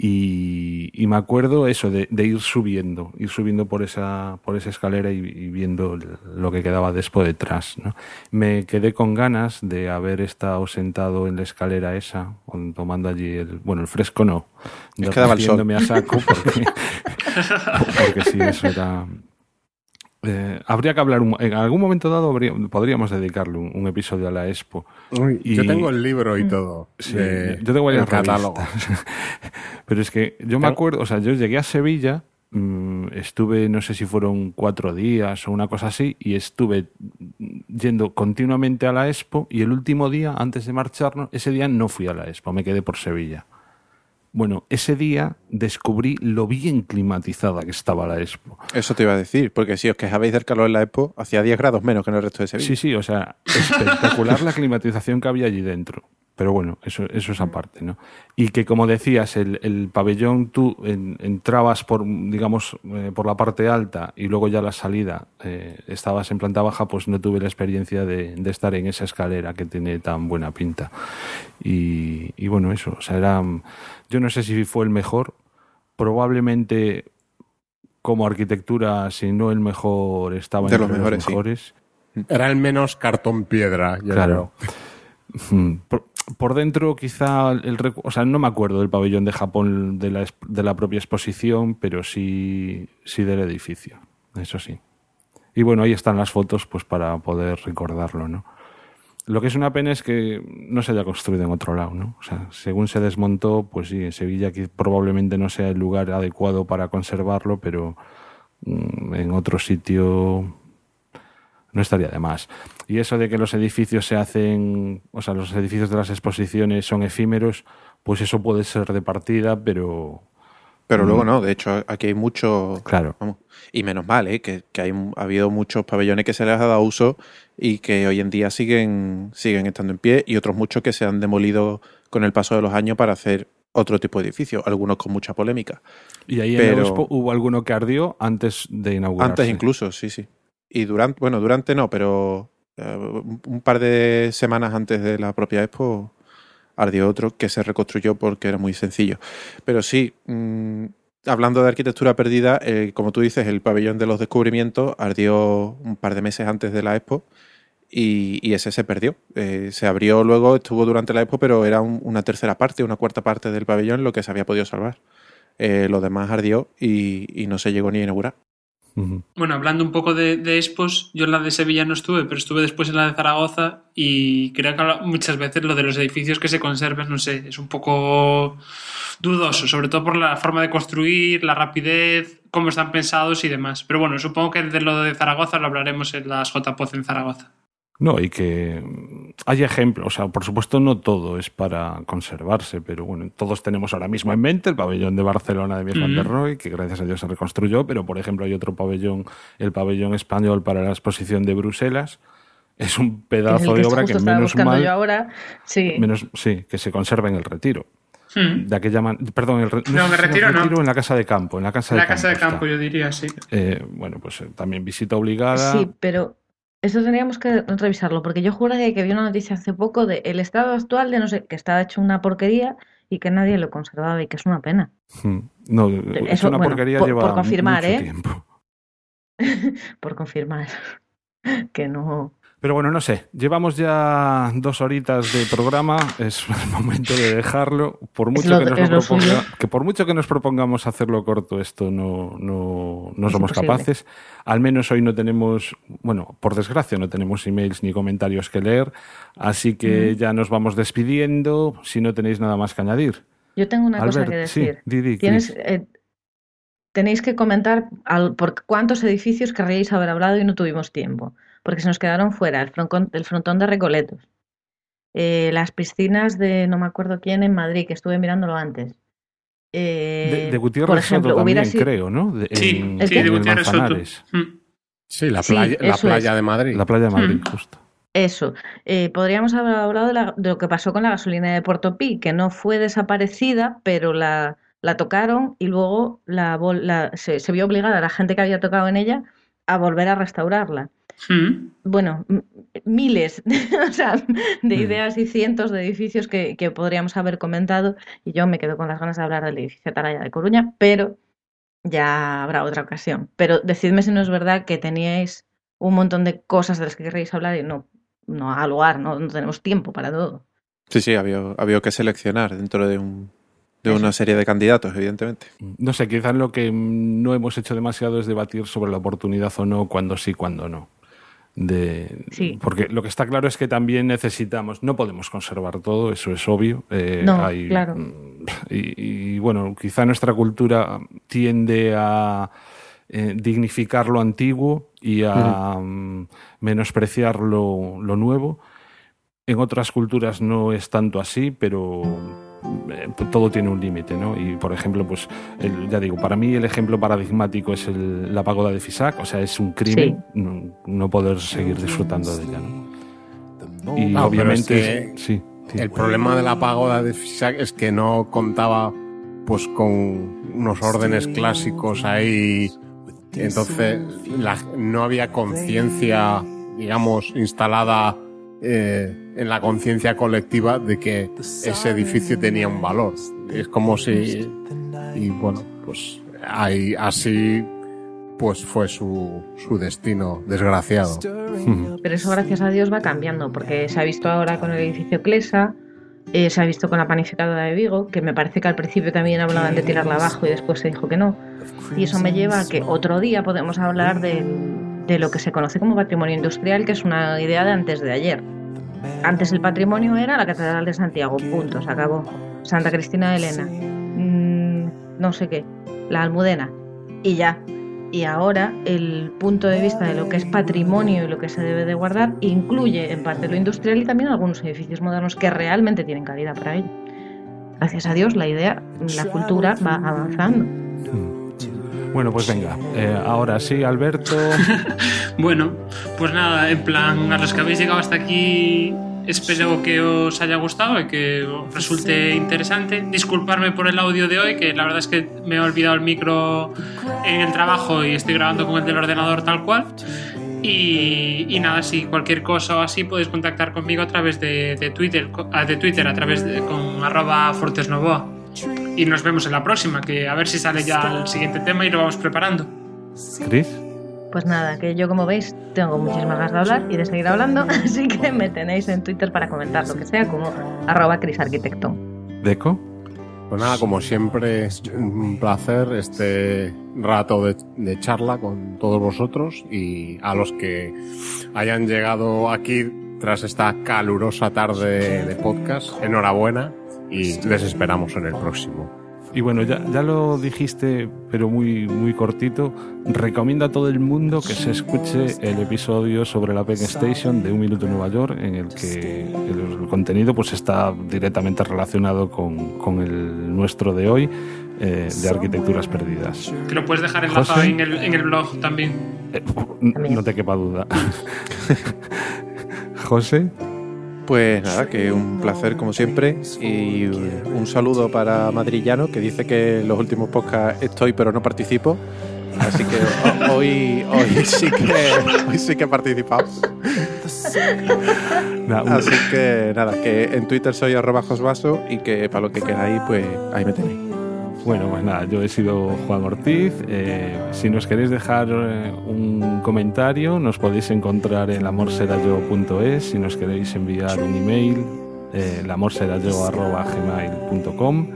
Speaker 2: y, me acuerdo eso, de, ir subiendo, ir subiendo por esa, por esa escalera y, viendo lo que quedaba después detrás. ¿no? Me quedé con ganas de haber estado sentado en la escalera esa, tomando allí el, bueno, el fresco no,
Speaker 5: quedaba
Speaker 2: a saco porque, <laughs> porque sí, eso era, eh, habría que hablar, en algún momento dado podríamos dedicarle un, episodio a la Expo.
Speaker 4: yo tengo el libro y todo.
Speaker 2: yo tengo el catálogo. <laughs> Pero es que yo me acuerdo, o sea, yo llegué a Sevilla, mm, estuve, no sé si fueron cuatro días o una cosa así, y estuve yendo continuamente a la Expo, y el último día, antes de marcharnos, ese día no fui a la Expo, me quedé por Sevilla. Bueno, ese día descubrí lo bien climatizada que estaba la Expo.
Speaker 5: Eso te iba a decir, porque si os quejabais del calor en la Expo, hacía 10 grados menos que en el resto de Sevilla.
Speaker 2: Sí, sí, o sea, espectacular la climatización que había allí dentro. Pero bueno, eso, eso es aparte, ¿no? Y que como decías, el, pabellón tú entrabas por, digamos, eh, por la parte alta y luego ya la salida eh, estabas en planta baja, pues no tuve la experiencia de, estar en esa escalera que tiene tan buena pinta. Y, y bueno, eso, o sea, era, yo no sé si fue el mejor, probablemente como arquitectura, si no el mejor, estaba
Speaker 5: entre los mejores.
Speaker 4: Era el menos cartón piedra,
Speaker 2: claro. <laughs> por dentro quizá, el, o sea, no me acuerdo del pabellón de Japón de la, de la propia exposición, pero sí, sí del edificio, eso sí. Y bueno, ahí están las fotos pues para poder recordarlo, ¿no? Lo que es una pena es que no se haya construido en otro lado, ¿no? O sea, según se desmontó, pues sí, en Sevilla que probablemente no sea el lugar adecuado para conservarlo, pero mm, en otro sitio no estaría de más. Y eso de que los edificios se hacen, o sea, los edificios de las exposiciones son efímeros, pues eso puede ser de partida, pero...
Speaker 5: Pero luego no, de hecho aquí hay mucho...
Speaker 2: Claro.
Speaker 5: y menos mal, ¿eh? que, que hay, ha habido muchos pabellones que se les ha dado uso y que hoy en día siguen, siguen estando en pie y otros muchos que se han demolido con el paso de los años para hacer otro tipo de edificio, algunos con mucha polémica.
Speaker 2: Y ahí en Expo hubo alguno que ardió antes de inaugurar.
Speaker 5: Antes incluso, sí, sí. Y durante, bueno, durante no, pero un par de semanas antes de la propia Expo ardió otro que se reconstruyó porque era muy sencillo. Pero sí, mm, hablando de arquitectura perdida, eh, como tú dices, el pabellón de los descubrimientos ardió un par de meses antes de la Expo y, ese se perdió. Eh, se abrió luego, estuvo durante la Expo, pero era una tercera parte, una cuarta parte del pabellón lo que se había podido salvar. lo demás ardió y no se llegó ni a inaugurar.
Speaker 1: Bueno, hablando un poco de, de, expos, yo en la de Sevilla no estuve, pero estuve después en la de Zaragoza y creo que muchas veces lo de los edificios que se conservan, no sé, es un poco dudoso, sobre todo por la forma de construir, la rapidez, cómo están pensados y demás. Pero bueno, supongo que de lo de Zaragoza lo hablaremos en las JPOZ en Zaragoza.
Speaker 2: No, y que hay ejemplos, o sea, por supuesto no todo es para conservarse, pero bueno, todos tenemos ahora mismo en mente el pabellón de Barcelona de Mies van der Rohe, que gracias a Dios se reconstruyó, pero por ejemplo hay otro pabellón, el pabellón español para la exposición de Bruselas, es un pedazo de obra que menos mal,
Speaker 3: ahora, sí.
Speaker 2: menos sí, que se conserva en el retiro. De aquella perdón, el,
Speaker 1: no, me retiro,
Speaker 2: en la casa de campo, en la casa
Speaker 1: la
Speaker 2: de
Speaker 1: casa de campo, yo diría, sí.
Speaker 2: Eh, bueno, pues eh, también visita obligada.
Speaker 3: Sí, pero eso tendríamos que revisarlo, porque yo juraría que vi una noticia hace poco de el estado actual de no sé, que estaba hecho una porquería y que nadie lo conservaba y que es una pena.
Speaker 2: Hmm. No, es una porquería por, lleva
Speaker 3: por confirmar,
Speaker 2: mucho
Speaker 3: ¿eh?
Speaker 2: tiempo. <laughs>
Speaker 3: por confirmar <laughs> que no
Speaker 2: pero bueno, no sé, llevamos ya dos horitas de programa, es <laughs> el momento de dejarlo. Por mucho, que, nos que por mucho que nos propongamos hacerlo corto, esto no, no, no somos capaces. Al menos hoy no tenemos, bueno, por desgracia no tenemos emails ni comentarios que leer, así que ya nos vamos despidiendo si no tenéis nada más que añadir.
Speaker 3: Yo tengo una cosa que decir. Eh, tenéis que comentar por cuántos edificios querríais haber hablado y no tuvimos tiempo porque se nos quedaron fuera el, frontón de Recoletos, eh, las piscinas de no me acuerdo quién en Madrid, que estuve mirándolo antes.
Speaker 2: Eh, de, Gutiérrez por ejemplo, Soto también, creo, ¿no?
Speaker 1: sí, sí, de Gutiérrez Soto.
Speaker 4: Mm. Sí, la playa, la playa de Madrid.
Speaker 2: La playa de Madrid, mm. justo.
Speaker 3: Eso. Eh, podríamos haber hablado de, lo que pasó con la gasolina de Portopí, que no fue desaparecida, pero la, la tocaron y luego la, se, se, vio obligada la gente que había tocado en ella a volver a restaurarla. Hmm. Bueno, miles <laughs> o sea, de hmm. ideas y cientos de edificios que, que, podríamos haber comentado y yo me quedo con las ganas de hablar del edificio Atalaya de Coruña, pero ya habrá otra ocasión. Pero decidme si no es verdad que teníais un montón de cosas de las que queréis hablar y no, no ha lugar, no, no tenemos tiempo para todo.
Speaker 5: Sí, sí, había, había que seleccionar dentro de un, de una serie de candidatos, evidentemente.
Speaker 2: No sé, quizás lo que no hemos hecho demasiado es debatir sobre la oportunidad o no, cuando sí, cuando no. De,
Speaker 3: sí.
Speaker 2: Porque lo que está claro es que también necesitamos, no podemos conservar todo, eso es obvio.
Speaker 3: Eh, no, claro.
Speaker 2: Y, y, bueno, quizá nuestra cultura tiende a eh, dignificar lo antiguo y a mm, menospreciar lo, nuevo. En otras culturas no es tanto así, pero eh, todo tiene un límite, ¿no? Y por ejemplo, pues ya digo, para mí el ejemplo paradigmático es la pagoda de Fisac, o sea, es un crimen no, poder seguir disfrutando de ella,
Speaker 4: Y obviamente, sí, El problema de la pagoda de Fisac es que no contaba pues con unos órdenes clásicos ahí. Entonces no había conciencia, digamos, instalada eh, en la conciencia colectiva de que ese edificio tenía un valor. Es como si, y bueno, pues ahí, así pues fue su, su destino desgraciado. <laughs>
Speaker 3: Pero eso gracias a Dios va cambiando, porque se ha visto ahora con el edificio Clesa, eh, se ha visto con la panificadora de Vigo, que me parece que al principio también hablaban de tirarla abajo y después se dijo que no. Y eso me lleva a que otro día podemos hablar de, de lo que se conoce como patrimonio industrial, que es una idea de antes de ayer. Antes el patrimonio era la Catedral de Santiago, punto, se acabó. Santa Cristina de Elena, mm, no sé qué, la Almudena, y ya. Y ahora el punto de vista de lo que es patrimonio y lo que se debe de guardar incluye en parte lo industrial y también algunos edificios modernos que realmente tienen calidad para ello. Gracias a Dios la idea, la cultura va avanzando.
Speaker 2: Bueno, pues venga, eh, ahora sí, Alberto. <laughs>
Speaker 1: bueno, pues nada, en plan, a los que habéis llegado hasta aquí, espero que os haya gustado y que os resulte interesante. Disculparme por el audio de hoy, que la verdad es que me he olvidado el micro en el trabajo y estoy grabando con el del ordenador tal cual. Y, nada, si cualquier cosa o así podéis contactar conmigo a través de, Twitter, de Twitter, a través de con arroba fortesnovoa y nos vemos en la próxima, que a ver si sale ya el siguiente tema y lo vamos preparando.
Speaker 2: ¿Cris?
Speaker 3: Pues nada, que yo como veis tengo muchísimas ganas de hablar y de seguir hablando, <laughs> así que me tenéis en Twitter para comentar lo que sea como arroba crisarquitecto.
Speaker 2: ¿Deco?
Speaker 4: Pues nada, como siempre, es un placer este rato de, de, charla con todos vosotros y a los que hayan llegado aquí tras esta calurosa tarde de podcast, enhorabuena y les esperamos en el próximo.
Speaker 2: Y bueno, ya, ya lo dijiste, pero muy, muy cortito. Recomiendo a todo el mundo que se escuche el episodio sobre la Penn Station de Un Minuto en Nueva York, en el que el, contenido pues está directamente relacionado con, con el nuestro de hoy, eh, de Arquitecturas Perdidas.
Speaker 1: Que lo puedes dejar enlazado en el, en el blog también.
Speaker 2: Eh, no te quepa duda. <laughs> José.
Speaker 5: Pues nada, que un placer como siempre y un saludo para Madrillano que dice que en los últimos podcasts estoy pero no participo. Así que <laughs> hoy, hoy, sí que hoy sí que he participado. Así que nada, que en Twitter soy arroba josvaso y que para lo que queráis, pues ahí me tenéis.
Speaker 2: Bueno, pues nada, yo he sido Juan Ortiz. Eh, si nos queréis dejar eh, un comentario, nos podéis encontrar en lamorserayo.es. Si nos queréis enviar un email, eh, lamorserayo.gmail.com.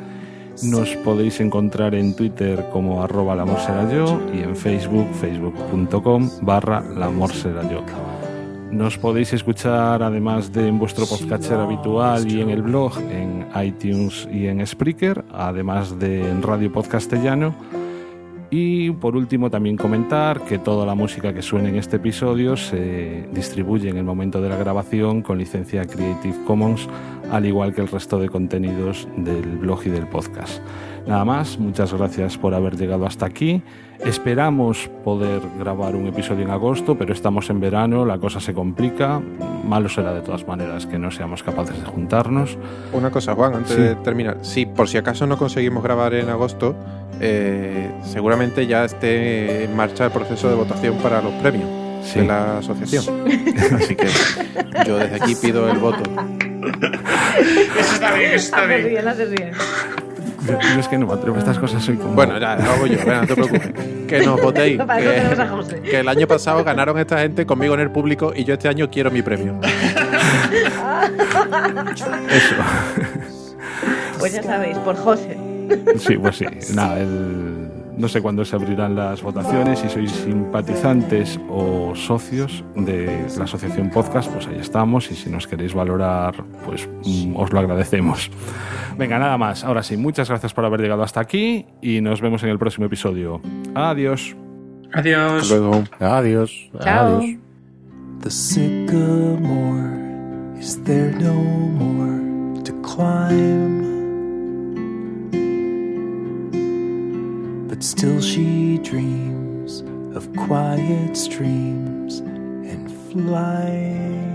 Speaker 2: Nos podéis encontrar en Twitter como arroba lamorserayo y en Facebook, facebook.com barra lamorserayo. Nos podéis escuchar además de en vuestro podcatcher habitual y en el blog, en iTunes y en Spreaker, además de en Radio Podcastellano. Y por último también comentar que toda la música que suene en este episodio se distribuye en el momento de la grabación con licencia Creative Commons, al igual que el resto de contenidos del blog y del podcast. Nada más, muchas gracias por haber llegado hasta aquí. Esperamos poder grabar un episodio en agosto, pero estamos en verano, la cosa se complica. Malo será de todas maneras que no seamos capaces de juntarnos.
Speaker 5: Una cosa, Juan, antes
Speaker 2: Sí.
Speaker 5: de terminar. Si por si acaso no conseguimos grabar en agosto, eh, seguramente ya esté en marcha el proceso de votación para los premios
Speaker 2: Sí.
Speaker 5: de la asociación. <laughs> Así que yo desde aquí pido el voto.
Speaker 1: Eso está bien, eso está
Speaker 3: Haces
Speaker 1: bien.
Speaker 2: Yo, yo es que no me atrevo a estas cosas, soy como...
Speaker 5: Bueno, ya, lo hago yo, venga, no te preocupes. Que nos votéis. <laughs> Que, que el año pasado ganaron esta gente conmigo en el público y yo este año quiero mi premio. <laughs>
Speaker 2: Eso.
Speaker 3: Pues ya sabéis, por José.
Speaker 2: Sí, pues sí. Nada, el- no sé cuándo se abrirán las votaciones. Si sois simpatizantes o socios de la asociación podcast, pues ahí estamos. Y si nos queréis valorar, pues mm, os lo agradecemos. Venga, nada más. Ahora sí, muchas gracias por haber llegado hasta aquí y nos vemos en el próximo episodio. Adiós.
Speaker 1: Adiós.
Speaker 5: Hasta luego.
Speaker 4: Adiós.
Speaker 3: Chao.
Speaker 4: Adiós.
Speaker 7: The sycamore is there no more to climb. Still she dreams of quiet streams and flying.